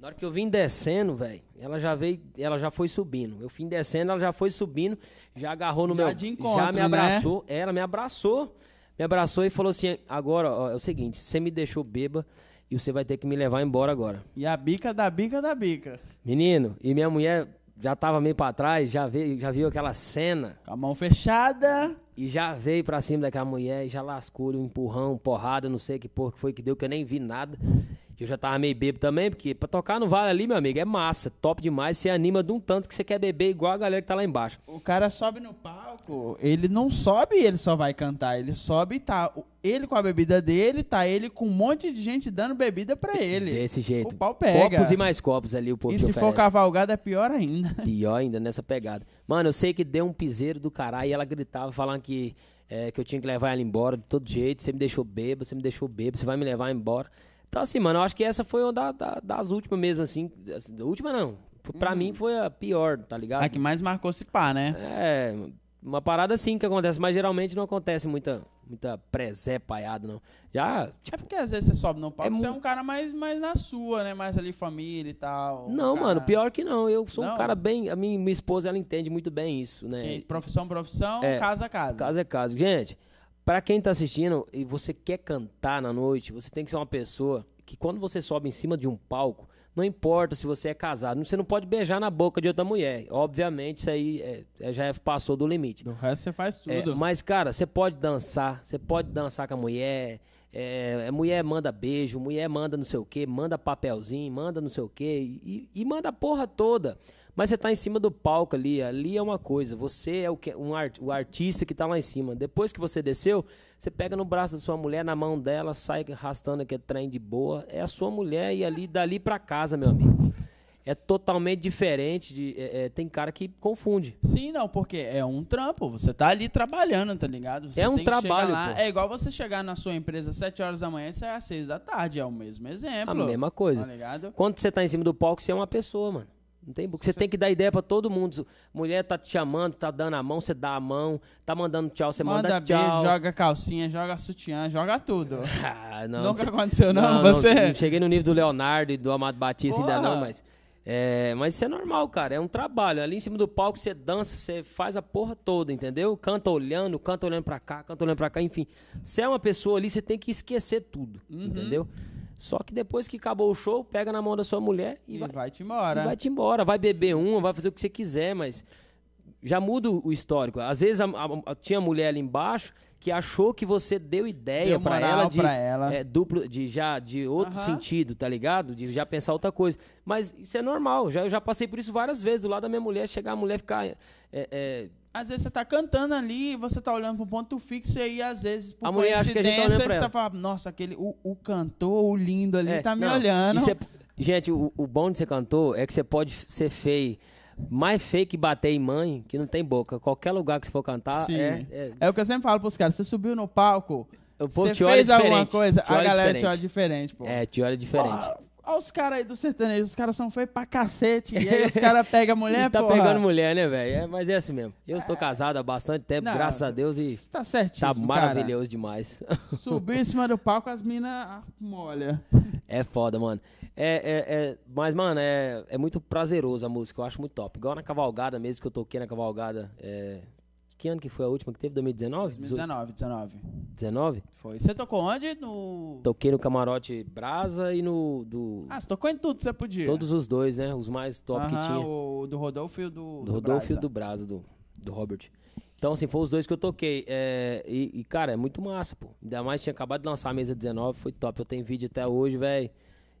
Na hora que eu vim descendo, velho, ela já veio, ela já foi subindo. Eu vim descendo, ela já foi subindo, já agarrou no Já meu. de encontro, já me né? abraçou. Ela me abraçou. Me abraçou e falou assim: agora, ó, é o seguinte, você me deixou beba e você vai ter que me levar embora agora. E a bica da bica da bica. Menino, e minha mulher já tava meio pra trás, já, veio, já viu aquela cena Com a mão fechada. e já veio pra cima daquela mulher e já lascou um empurrão, porrada, não sei que porra que foi que deu, que eu nem vi nada. Eu já tava meio bêbado também, porque pra tocar no vale ali, meu amigo, é massa, top demais. Você anima de um tanto que você quer beber igual a galera que tá lá embaixo. O cara sobe no palco, ele não sobe e ele só vai cantar. Ele sobe e tá ele com a bebida dele, tá ele com um monte de gente dando bebida pra [LAUGHS] ele. Desse jeito. O pau pega. Copos e mais copos ali o povo E se for cavalgada é pior ainda. [LAUGHS] Pior ainda nessa pegada. Mano, eu sei que deu um piseiro do caralho e ela gritava falando que, é, que eu tinha que levar ela embora de todo jeito. Você me deixou bêbado, você me deixou bêbado, você vai me levar embora. Então, assim, mano, eu acho que essa foi uma da- da- das últimas mesmo, assim. assim, Da última não. Pra mim foi a pior, tá ligado? A que mais marcou se pá, né? É, uma parada assim que acontece, mas geralmente não acontece muita, muita presépaiada, não. Já, É tipo, porque às vezes você sobe no palco, É você é um cara mais, mais na sua, né? Mais ali família e tal. um não, cara mano, pior que não. Eu sou Não? um cara bem. A minha, minha esposa, ela entende muito bem isso, né? que profissão, profissão, É, casa a casa. Caso é caso. Gente, pra quem tá assistindo e você quer cantar na noite, você tem que ser uma pessoa que quando você sobe em cima de um palco, não importa se você é casado, você não pode beijar na boca de outra mulher. Obviamente, isso aí é- é- já é- passou do limite. Do resto você faz É, tudo. mas, cara, você pode dançar, você pode dançar com a mulher. É, a mulher manda beijo, mulher manda não sei o que, manda papelzinho, manda não sei o que, e, e manda a porra toda. Mas você tá em cima do palco ali, ali é uma coisa, você é o, que, um art, o artista que tá lá em cima. Depois que você desceu, você pega no braço da sua mulher, na mão dela, sai arrastando aquele trem de boa. É a sua mulher e ali dali pra casa, meu amigo. É totalmente diferente. De, é- é, tem cara que confunde. Sim, não, porque é um trampo. Você tá ali trabalhando, tá ligado? Você É um trabalho, lá-. É igual você chegar na sua empresa às 7 horas da manhã e sair às 6 da tarde. É o mesmo exemplo. A mesma coisa. Tá ligado? Quando você tá em cima do palco, você é uma pessoa, mano. Não tem, porque você tem que dar ideia pra todo mundo. Mulher tá te chamando, tá dando a mão, você dá a mão, tá mandando tchau, você manda, Manda beijo, tchau. joga calcinha, joga sutiã, joga tudo. [LAUGHS] Ah, não, Nunca aconteceu, não, você? não cheguei no nível do Leonardo e do Amado Batista ainda Porra. não, mas. É, mas isso é normal, cara. É um trabalho. Ali em cima do palco você dança, você faz a porra toda, entendeu? Canta olhando, canta olhando pra cá, canta olhando pra cá, enfim. Você é uma pessoa ali, você tem que esquecer tudo, Uhum. entendeu? Só que depois que acabou o show, pega na mão da sua mulher e, E vai, vai-te e embora. vai-te embora. Vai beber uma, vai fazer o que você quiser, mas já muda o histórico. Às vezes a- a- a- tinha mulher ali embaixo que achou que você deu ideia moral ela de pra ela. é, duplo de já de outro Aham. sentido, tá ligado? De já pensar outra coisa. Mas isso é normal. Já eu já passei por isso várias vezes do lado da minha mulher, chegar a mulher ficar é, é, Às vezes você tá cantando ali, você tá olhando pro ponto fixo e aí, às vezes, por A tá coincidência, pra você tá falando, nossa, aquele, o, o cantor, o lindo ali, é, tá me não, olhando. gente, o, o bom de ser cantor é que você pode ser feio. Mais feio que bater em mãe, que não tem boca. Qualquer lugar que você for cantar, é, é, É o que eu sempre falo pros caras, você subiu no palco, você te fez alguma coisa, te a galera te diferente. olha diferente, pô. É, te olha diferente. Olha os caras aí do sertanejo, os caras são feios pra cacete. E aí os caras [LAUGHS] pegam a mulher, tá porra. pegando mulher, né, velho? É, mas é assim mesmo. Eu estou casado há bastante tempo, Não, graças a Deus, e Tá certíssimo, tá maravilhoso demais. cara. [LAUGHS] Subiu em cima do palco, as minas molha. É foda, mano. É, é, é- mas, mano, é, é muito prazeroso a música, eu acho muito top. Igual na cavalgada mesmo, que eu toquei na cavalgada. é, Que ano que foi a última que teve? 2019? 19, 19. 19? Foi. Você tocou onde? No... Toquei no Camarote Brasa e no. Do, Ah, você tocou em tudo, você podia. todos os dois, né? Os mais top que Aham, tinha. O do Rodolfo e o do, Do Rodolfo e Brasa. do Brasa, do, do Robert. Então, assim, foram os dois que eu toquei. É, e, e, cara, é muito massa, pô. Ainda mais tinha acabado de lançar a mesa 19, foi top. Eu tenho vídeo até hoje, velho.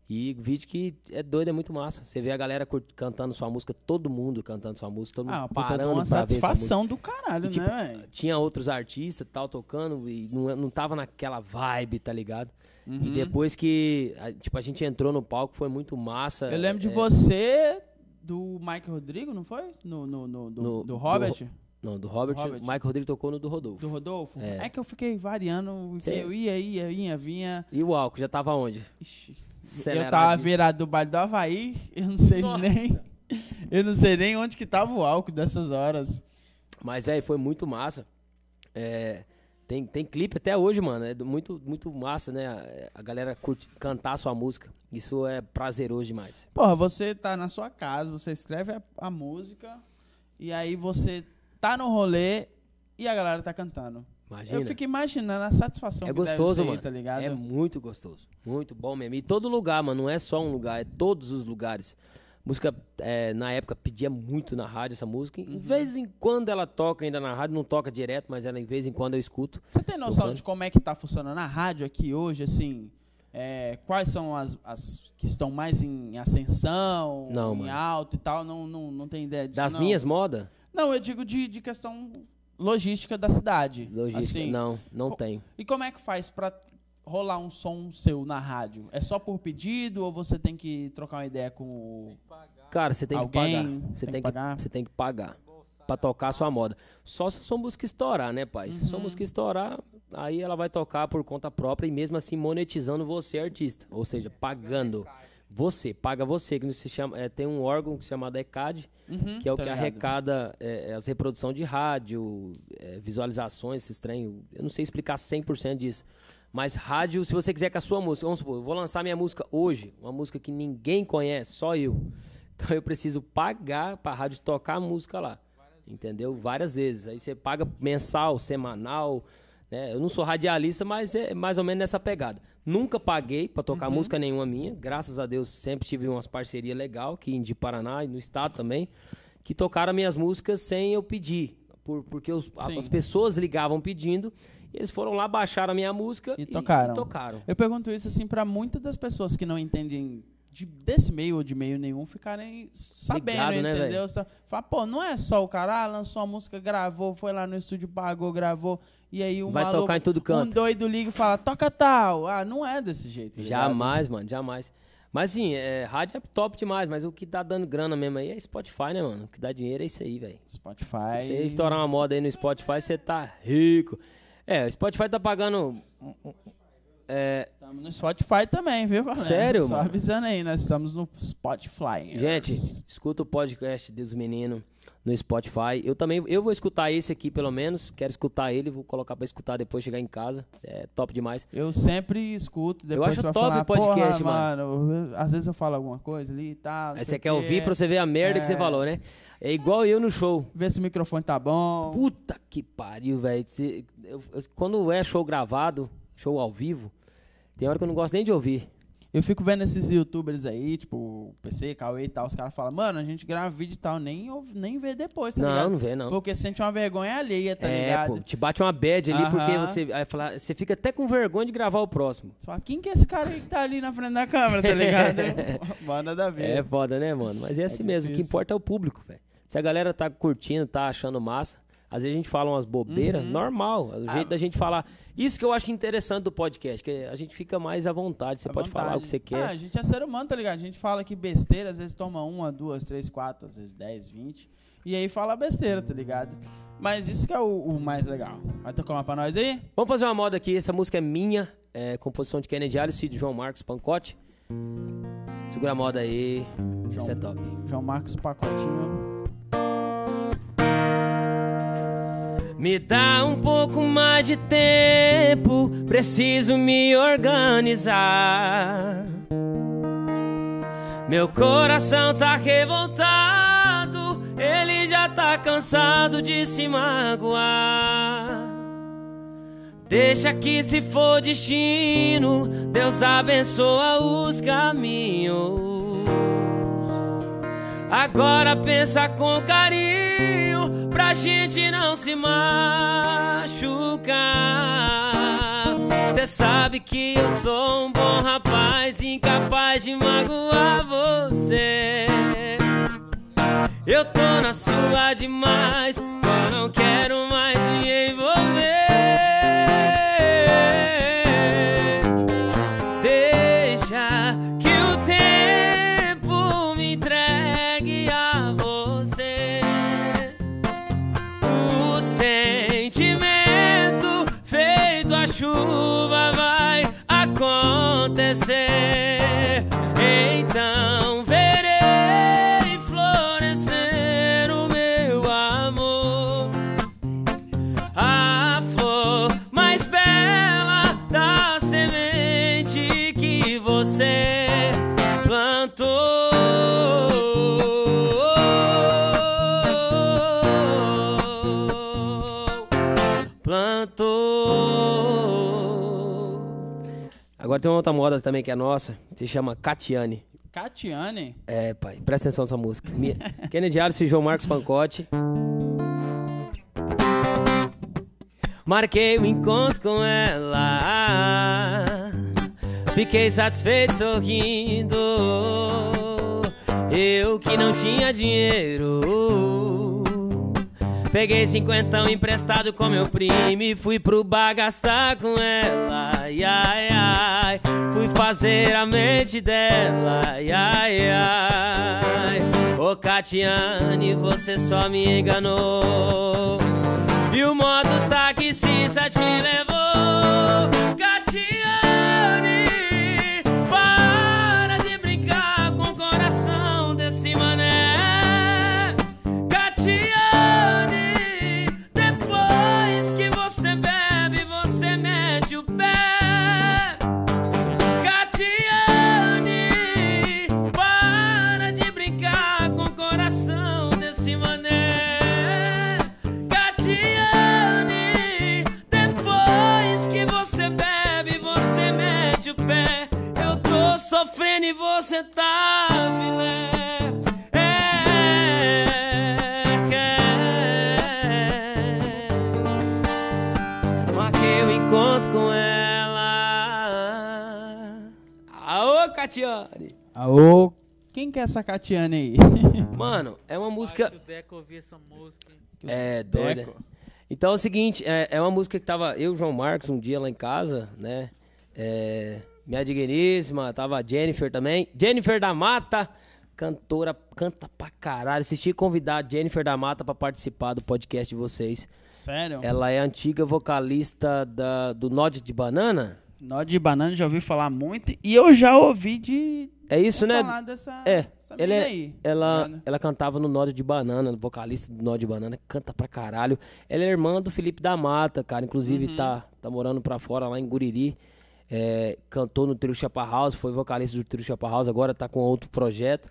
E vídeo que é doido, é muito massa. Você vê a galera cantando sua música, todo mundo cantando sua música, todo mundo Ah, puta de parando uma pra ver sua música. satisfação do caralho, E, tipo, né? Tinha outros artistas tal tocando e não, não tava naquela vibe, tá ligado? E Uhum. depois que a, tipo, a gente entrou no palco, foi muito massa. Eu lembro de é, você, do Mike Rodrigo, não foi? No, no, no- do, No- do do Robert? Não, do Robert, Robert. Mike Rodrigo tocou no do Rodolfo. Do Rodolfo? É. É. que eu fiquei variando, Cê- eu ia, ia, ia, vinha. E o álcool já tava onde? Ixi, eu tava virado do baile do Havaí, eu não sei Nossa. nem. [LAUGHS] Eu não sei nem onde que tava o álcool dessas horas. Mas, velho, foi muito massa. É, tem, tem clipe até hoje, mano. É muito, muito massa, né? A, a galera curte cantar a sua música. Isso é prazeroso demais. Porra, você tá na sua casa, você escreve a, a música, e aí você tá no rolê e a galera tá cantando. Imagina. Eu fico imaginando a satisfação É gostoso, ser, mano. tá ligado? É muito gostoso. Muito bom mesmo. E todo lugar, mano. Não é só um lugar, é todos os lugares. Música, é, na época, pedia muito na rádio essa música. Uhum. Em vez em quando ela toca ainda na rádio, não toca direto, mas ela, em vez em quando eu escuto. Você tem noção Tocando. de como é que tá funcionando a rádio aqui hoje, assim? É, quais são as, as que estão mais em ascensão, Não, em mano. alta e tal? Não, não, não tem ideia disso, Das não? minhas modas, Não, eu digo de, de questão logística da cidade. logística, Assim, não, não tem. E como é que faz pra rolar um som seu na rádio? É só por pedido ou você tem que trocar uma ideia com o... Cara, você tem Alguém que pagar. Você tem tem, que pagar? você tem que pagar pra tocar a sua moda. Só se a sua música estourar, né, pai? Se a sua Uhum. música estourar, aí ela vai tocar por conta própria e mesmo assim monetizando você, artista. Ou seja, pagando. Você, paga você, que se chama, é, tem um órgão que se chama ECAD, Uhum, que é o que ligado. arrecada é, é, as reproduções de rádio, é, visualizações, esses trem. Eu não sei explicar 100% disso. Mas rádio, se você quiser que a sua música, vamos supor, eu vou lançar minha música hoje, uma música que ninguém conhece, só eu. [LAUGHS] Então eu preciso pagar pra rádio tocar a música lá. Entendeu? Várias vezes. Aí você paga mensal, semanal. Né? Eu não sou radialista, mas é mais ou menos nessa pegada. Nunca paguei pra tocar música nenhuma minha. Graças a Deus sempre tive umas parcerias legal aqui em de Paraná e no estado também, que tocaram minhas músicas sem eu pedir. Por, porque os- a- as pessoas ligavam pedindo, e eles foram lá, baixaram a minha música E tocaram. E tocaram. Eu pergunto isso assim pra muitas das pessoas que não entendem de- desse meio ou de meio nenhum ficarem sabendo, Ligado, né, entendeu? Você Fala, pô, não é só o cara ah, lançou a música, gravou, foi lá no estúdio, pagou, gravou, e aí um Vai maluco, tocar em todo canto. um doido liga e fala, toca tal. Ah, não é desse jeito. tá ligado? Jamais, mano, jamais. Mas sim, é, rádio é top demais, mas o que tá dando grana mesmo aí é Spotify, né, mano? O que dá dinheiro é isso aí, velho. Spotify. Se você estourar uma moda aí no Spotify, você tá rico. É, o Spotify tá pagando. É, Estamos no Spotify também, viu, galera? Sério, Só mano? avisando aí, nós estamos no Spotify. gente, escuta o podcast dos meninos no Spotify. Eu também, eu vou escutar esse aqui pelo menos. Quero escutar ele, vou colocar pra escutar depois chegar em casa. É top demais. Eu sempre escuto, depois acho você vai top falar, o podcast, mano. eu- Às vezes eu falo alguma coisa ali e tal. Aí você quer ouvir pra você ver a merda que você É. falou, né? É igual eu no show. Ver se o microfone tá bom. Puta que pariu, velho. Eu- eu- Quando é show gravado, show ao vivo, tem hora que eu não gosto nem de ouvir. Eu fico vendo esses youtubers aí, tipo, PC, Cauê e tal, os caras falam, mano, a gente grava vídeo e tal, nem, nem vê depois, tá não, ligado? não vê, não. Porque sente uma vergonha alheia, tá é, ligado? pô, te bate uma bad ali, porque Aham. você, aí fala, você fica até com vergonha de gravar o próximo. Você fala, quem que é esse cara aí que tá ali na frente da câmera, tá ligado? [LAUGHS] Manda da ver. É foda, né, mano? Mas é assim mesmo, o que importa é o público, velho. Se a galera tá curtindo, tá achando massa, às vezes a gente fala umas bobeiras, Uhum. normal. O Ah. jeito da gente falar. Isso que eu acho interessante do podcast, que a gente fica mais à vontade. Você À pode falar o vontade. que você Ah, quer. a gente é ser humano, tá ligado? A gente fala que besteira, às vezes toma uma, duas, três, quatro, às vezes dez, vinte. E aí fala besteira, tá ligado? Mas isso que é o, o mais legal. Vai tocar uma pra nós aí? Vamos fazer uma moda aqui. Essa música é minha, é composição de Kennedy Alice e de João Marcos Pancote. Segura a moda aí. Isso é top. João Marcos Pacotinho. Me dá um pouco mais de tempo, preciso me organizar. Meu coração tá revoltado, ele já tá cansado de se magoar. Deixa que se for destino, Deus abençoa os caminhos. Agora pensa com carinho pra gente não se machucar. Cê sabe que eu sou um bom rapaz, incapaz de magoar você. Eu tô na sua demais, só não quero mais me envolver. Tem uma outra moda também que é nossa, se chama Catiane. Catiane? É, pai, presta atenção nessa música. [LAUGHS] Kennedy Alice e João Marcos Pancotti. Marquei o encontro com ela. Fiquei satisfeito sorrindo. Eu que não tinha dinheiro. Peguei cinquentão emprestado com meu primo e fui pro bar gastar com ela. Ai, ai, ai. Fui fazer a mente dela. Ai, ai, ai. Ô Catiane, você só me enganou. E o modo taxista te levou. Catiane, sofrendo e você tá filé. É, Marquei o encontro com ela. Aô, Catiane! Aô, quem que é essa Catiane aí? [LAUGHS] Mano, é uma música. Se o Deco ouvir essa música? É, doida. Deco. Então é o seguinte, é, é uma música que tava eu e o João Marcos um dia lá em casa, né? É, minha digníssima, tava a Jennifer também. Jennifer da Mata, cantora, canta pra caralho. Assisti convidar a Jennifer da Mata pra participar do podcast de vocês. Sério? Ela é antiga vocalista da, do Nod de Banana. Nó de banana já ouvi falar muito e eu já ouvi de É isso, né? falar dessa, É, dessa ela, é- aí. ela, Né? ela cantava no Nó de Banana, vocalista do Nó de Banana, canta pra caralho. Ela é irmã do Felipe da Mata, cara. Inclusive Uhum. tá, tá morando pra fora lá em Guriri. É, cantou no Trio Chapa House, foi vocalista do Trio Chapa House, agora tá com outro projeto.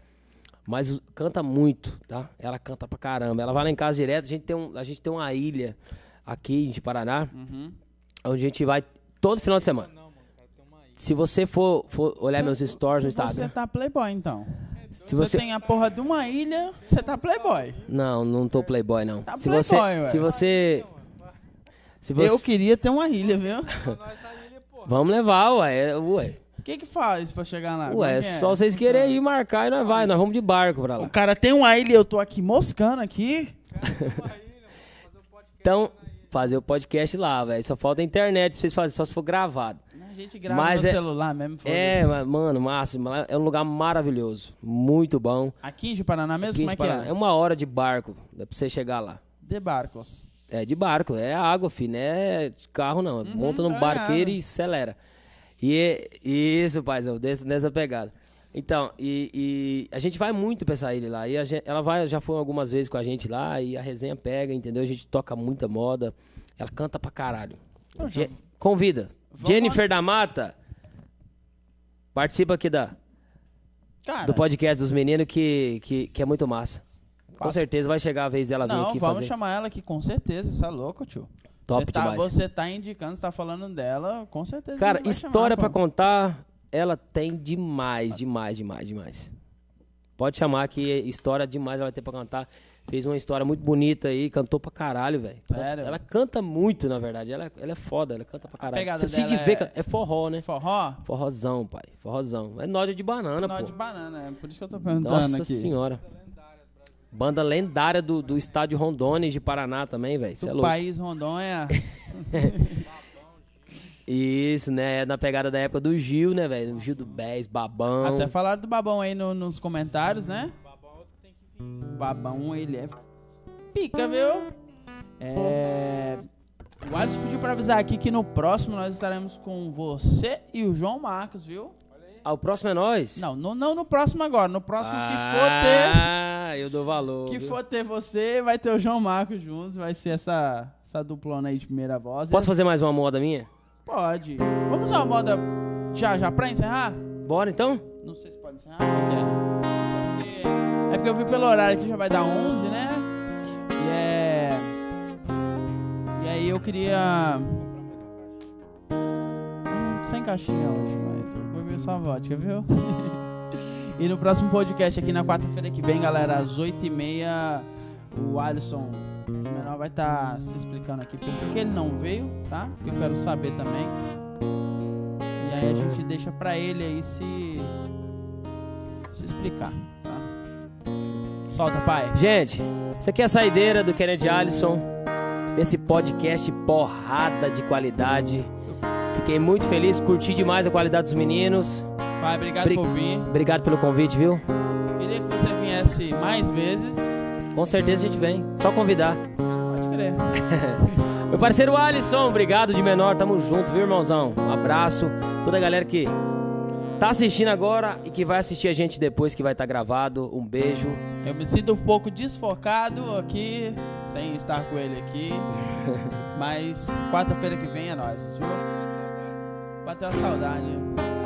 Mas canta muito, tá? Ela canta pra caramba. Ela vai lá em casa direto. A gente tem, um, a gente tem uma ilha aqui de Paraná, Uhum. onde a gente vai todo final de semana. Não, mano, cara, tem uma ilha. Se você for, for olhar meus stories no Você Instagram, tá playboy então. se Você você tem a porra de uma ilha, você tá playboy. Não, não tô playboy não. Tá se playboy, você, ué. se você, se você, Eu queria ter uma ilha, viu? Porra. vamos levar, ué, é, ué, O que que faz pra chegar lá? ué, é só vocês querem ir marcar e nós vai, nós vamos de barco pra O lá. cara tem uma ilha e eu tô aqui moscando aqui. Uma ilha, mano, fazer podcast Então, fazer o podcast lá, velho, só falta a internet pra vocês fazerem, só se for gravado. A gente grava Mas no é- celular mesmo. É, mas, mano, máximo, é um lugar maravilhoso, muito bom. Aqui em Paraná mesmo, Aqui como é que é? É uma hora de barco, dá pra você chegar lá. De barcos. É de barco, é água, filho, não é de carro não. Monta no tá barqueiro e acelera. E é- isso, paizão, desse, nessa pegada. Então, e, e a gente vai muito pra essa ilha lá. E gente- ela vai, já foi algumas vezes com a gente lá e a resenha pega, entendeu? A gente toca muita moda. Ela canta pra caralho. Então, Je- Convida. Vamos Jennifer da Mata. Participa aqui da, Cara, do podcast dos meninos que, que, que é muito massa. Com certeza vai chegar a vez dela vir não, aqui vamos fazer. chamar ela aqui, com certeza. Você é louco, tio. Top você tá, demais. Você tá indicando, você tá falando dela, com certeza. Cara, história pô. contar, ela tem demais, demais, demais, demais. Pode chamar que história demais ela vai ter pra cantar. Fez uma história muito bonita aí, cantou pra caralho, velho. Sério? Ela canta muito, na verdade. Ela, ela é foda, ela canta pra caralho. Você precisa de ver, é- é forró, né? Forró? Forrozão, pai. Forrozão. É nódia de banana, Nó pô. de banana, é por isso que eu tô perguntando Nossa aqui. senhora. Banda lendária do, do estádio Rondônia de Paraná também, velho. Você é louco. país Rondônia. [LAUGHS] Isso, né? É na pegada da época do Gil, né, velho? O Gil do Bez, Babão. Até falaram do Babão aí no- nos comentários, né? O Babão, ele é pica, viu? É... O Alisson pediu pra avisar aqui que no próximo nós estaremos com você e o João Marcos, viu? Ah, o próximo é nós? Não, no, não no próximo agora. No próximo que for ter... Ah, eu dou valor. Que viu? for ter você, vai ter o João Marcos juntos. Vai ser essa, essa duplona aí de primeira voz. Posso fazer mais uma moda minha? Pode. Vamos fazer uma moda já, já pra encerrar? Bora então? Não sei se pode encerrar, porque- É porque eu vi pelo horário que já vai dar 11, né? E é... E aí eu queria... Hum, Sem caixinha hoje, mas eu vou ver só a vodka, viu? E no próximo podcast aqui na quarta-feira que vem, galera, às 8h30, o Alisson de menor vai estar se explicando aqui por que ele não veio, tá? Porque eu quero saber também. E aí a gente deixa pra ele aí se se explicar, tá? Solta, pai. Gente, isso aqui é a saideira do Kennedy Alisson. Esse podcast porrada de qualidade. Fiquei muito feliz, curti demais a qualidade dos meninos. Pai, obrigado Bri- por vir. Obrigado pelo convite, viu? Queria que você viesse mais vezes. Com certeza a gente vem. Só convidar. Pode crer. [LAUGHS] Meu parceiro Alisson, obrigado de menor. Tamo junto, viu, irmãozão? Um abraço. Toda a galera que tá assistindo agora e que vai assistir a gente depois que vai estar gravado. Um beijo. Eu me sinto um pouco desfocado aqui, sem estar com ele aqui. [LAUGHS] Mas quarta-feira que vem é nós, viu? Bateu a saudade.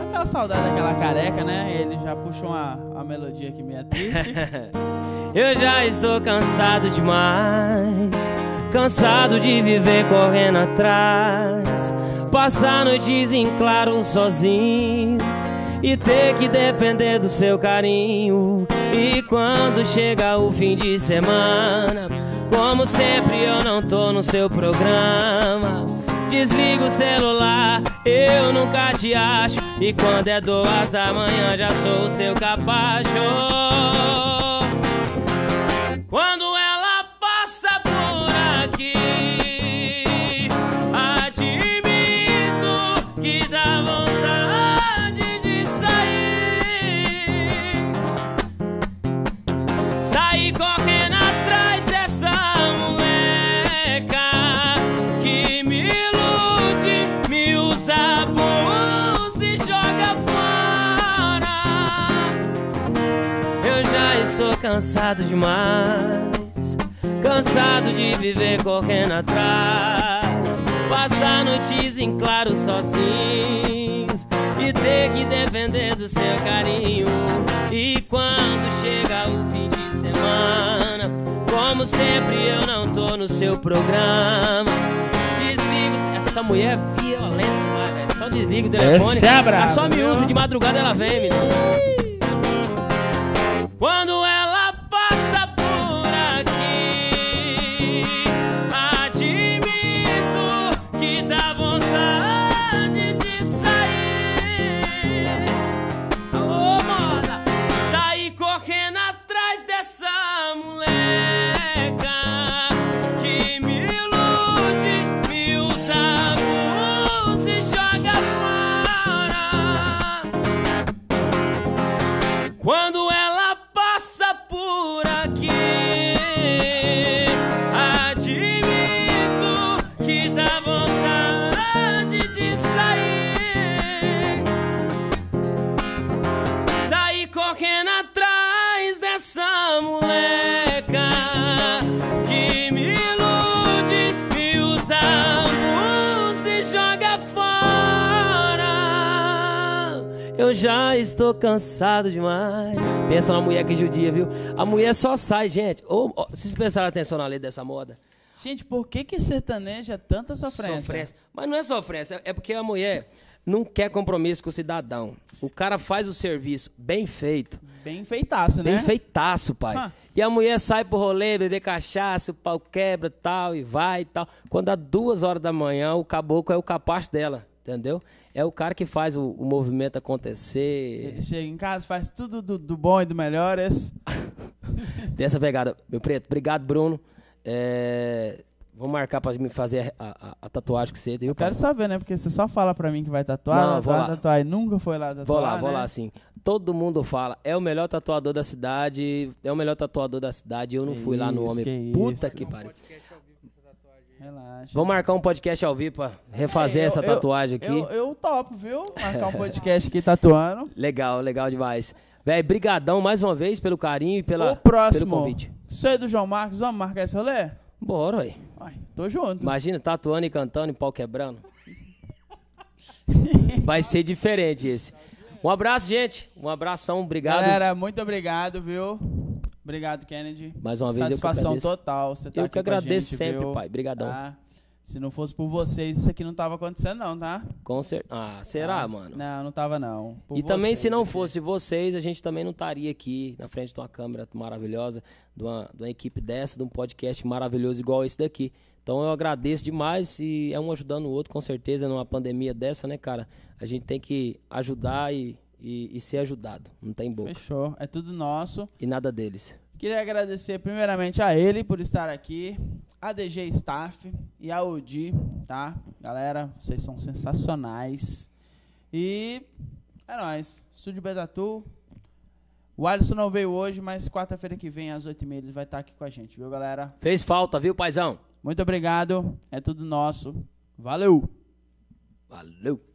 Aquela saudade daquela careca, né? Ele já puxou uma, uma melodia aqui meio triste. [LAUGHS] Eu já estou cansado demais. Cansado de viver correndo atrás. Passar noites em claro sozinhos. E ter que depender do seu carinho. E quando chega o fim de semana, como sempre eu não tô no seu programa. Desliga o celular, eu nunca te acho. E quando é duas da manhã, já sou o seu capacho. Quando cansado demais, cansado de viver correndo atrás, passar noites em claro sozinhos e ter que depender do seu carinho. E quando chega o fim de semana, como sempre eu não tô no seu programa. Desligo, essa mulher é violenta. Só desliga o telefone. Essa é braba, Ela só me usa de madrugada, ela vem, menino. Quando ela já estou cansado demais. Pensa na mulher que judia, viu? A mulher só sai, gente. Ô, ô, vocês prestaram atenção na lei dessa moda? Gente, por que que sertanejo é tanta sofrência? Sofrência. Mas não é sofrência, é porque a mulher não quer compromisso com o cidadão. O cara faz o serviço bem feito, Bem feitaço, né? bem feitaço, pai. Ah. E a mulher sai pro rolê, beber cachaça, o pau quebra tal, e vai e tal. Quando dá duas horas da manhã, o caboclo é o capacho dela, entendeu? É o cara que faz o, o movimento acontecer. Ele chega em casa, faz tudo do, do bom e do melhor. Esse... [LAUGHS] Dessa pegada. Meu preto, obrigado, Bruno. É, Vamos marcar pra me fazer a, a- a tatuagem com você, viu, Eu quero saber, né? Porque você só fala pra mim que vai tatuar, Não, vai vou lá. tatuar e nunca foi lá tatuar, Vou lá, vou né? lá, sim. Todo mundo fala, é o melhor tatuador da cidade, é o melhor tatuador da cidade. Eu não Que fui lá no isso, homem. que Puta isso. que pariu. Relaxa. Vamos marcar um podcast ao vivo pra refazer É, eu- essa eu- tatuagem aqui. Eu, eu topo, viu? Marcar um [LAUGHS] podcast aqui tatuando. Legal, legal demais. Véi, brigadão mais uma vez pelo carinho e pela, o próximo, pelo convite. você do João Marcos, vamos marcar esse rolê? Bora, ué. Ai, tô junto. Imagina, tatuando e cantando e pau quebrando. [LAUGHS] Vai ser diferente esse. Um abraço, gente. Um abração, obrigado. Galera, muito obrigado, viu? Obrigado, Kennedy. Mais uma vez eu que Satisfação agradeço. total. Você tá Eu que agradeço gente, sempre, viu? pai. Brigadão. Tá? Se não fosse por vocês, isso aqui não tava acontecendo, não, tá? Com cer... Ah, será, Ah, mano? Não, não tava, não. Por E também, se vocês não fosse vocês, a gente também não estaria aqui na frente de uma câmera maravilhosa, de uma, de uma equipe dessa, de um podcast maravilhoso igual esse daqui. Então eu agradeço demais e é um ajudando o outro, com certeza, numa pandemia dessa, né, cara? A gente tem que ajudar e, e, e ser ajudado. Não tem boca. Fechou. É tudo nosso. E nada deles. Queria agradecer primeiramente a ele por estar aqui, a DG Staff e a Odi, tá? Galera, vocês são sensacionais. E é nóis. Estúdio Betatu. O Alisson não veio hoje, mas quarta-feira que vem, às 8h30, ele vai estar aqui com a gente, viu, galera? Fez falta, viu, paizão? Muito obrigado. É tudo nosso. Valeu! Valeu!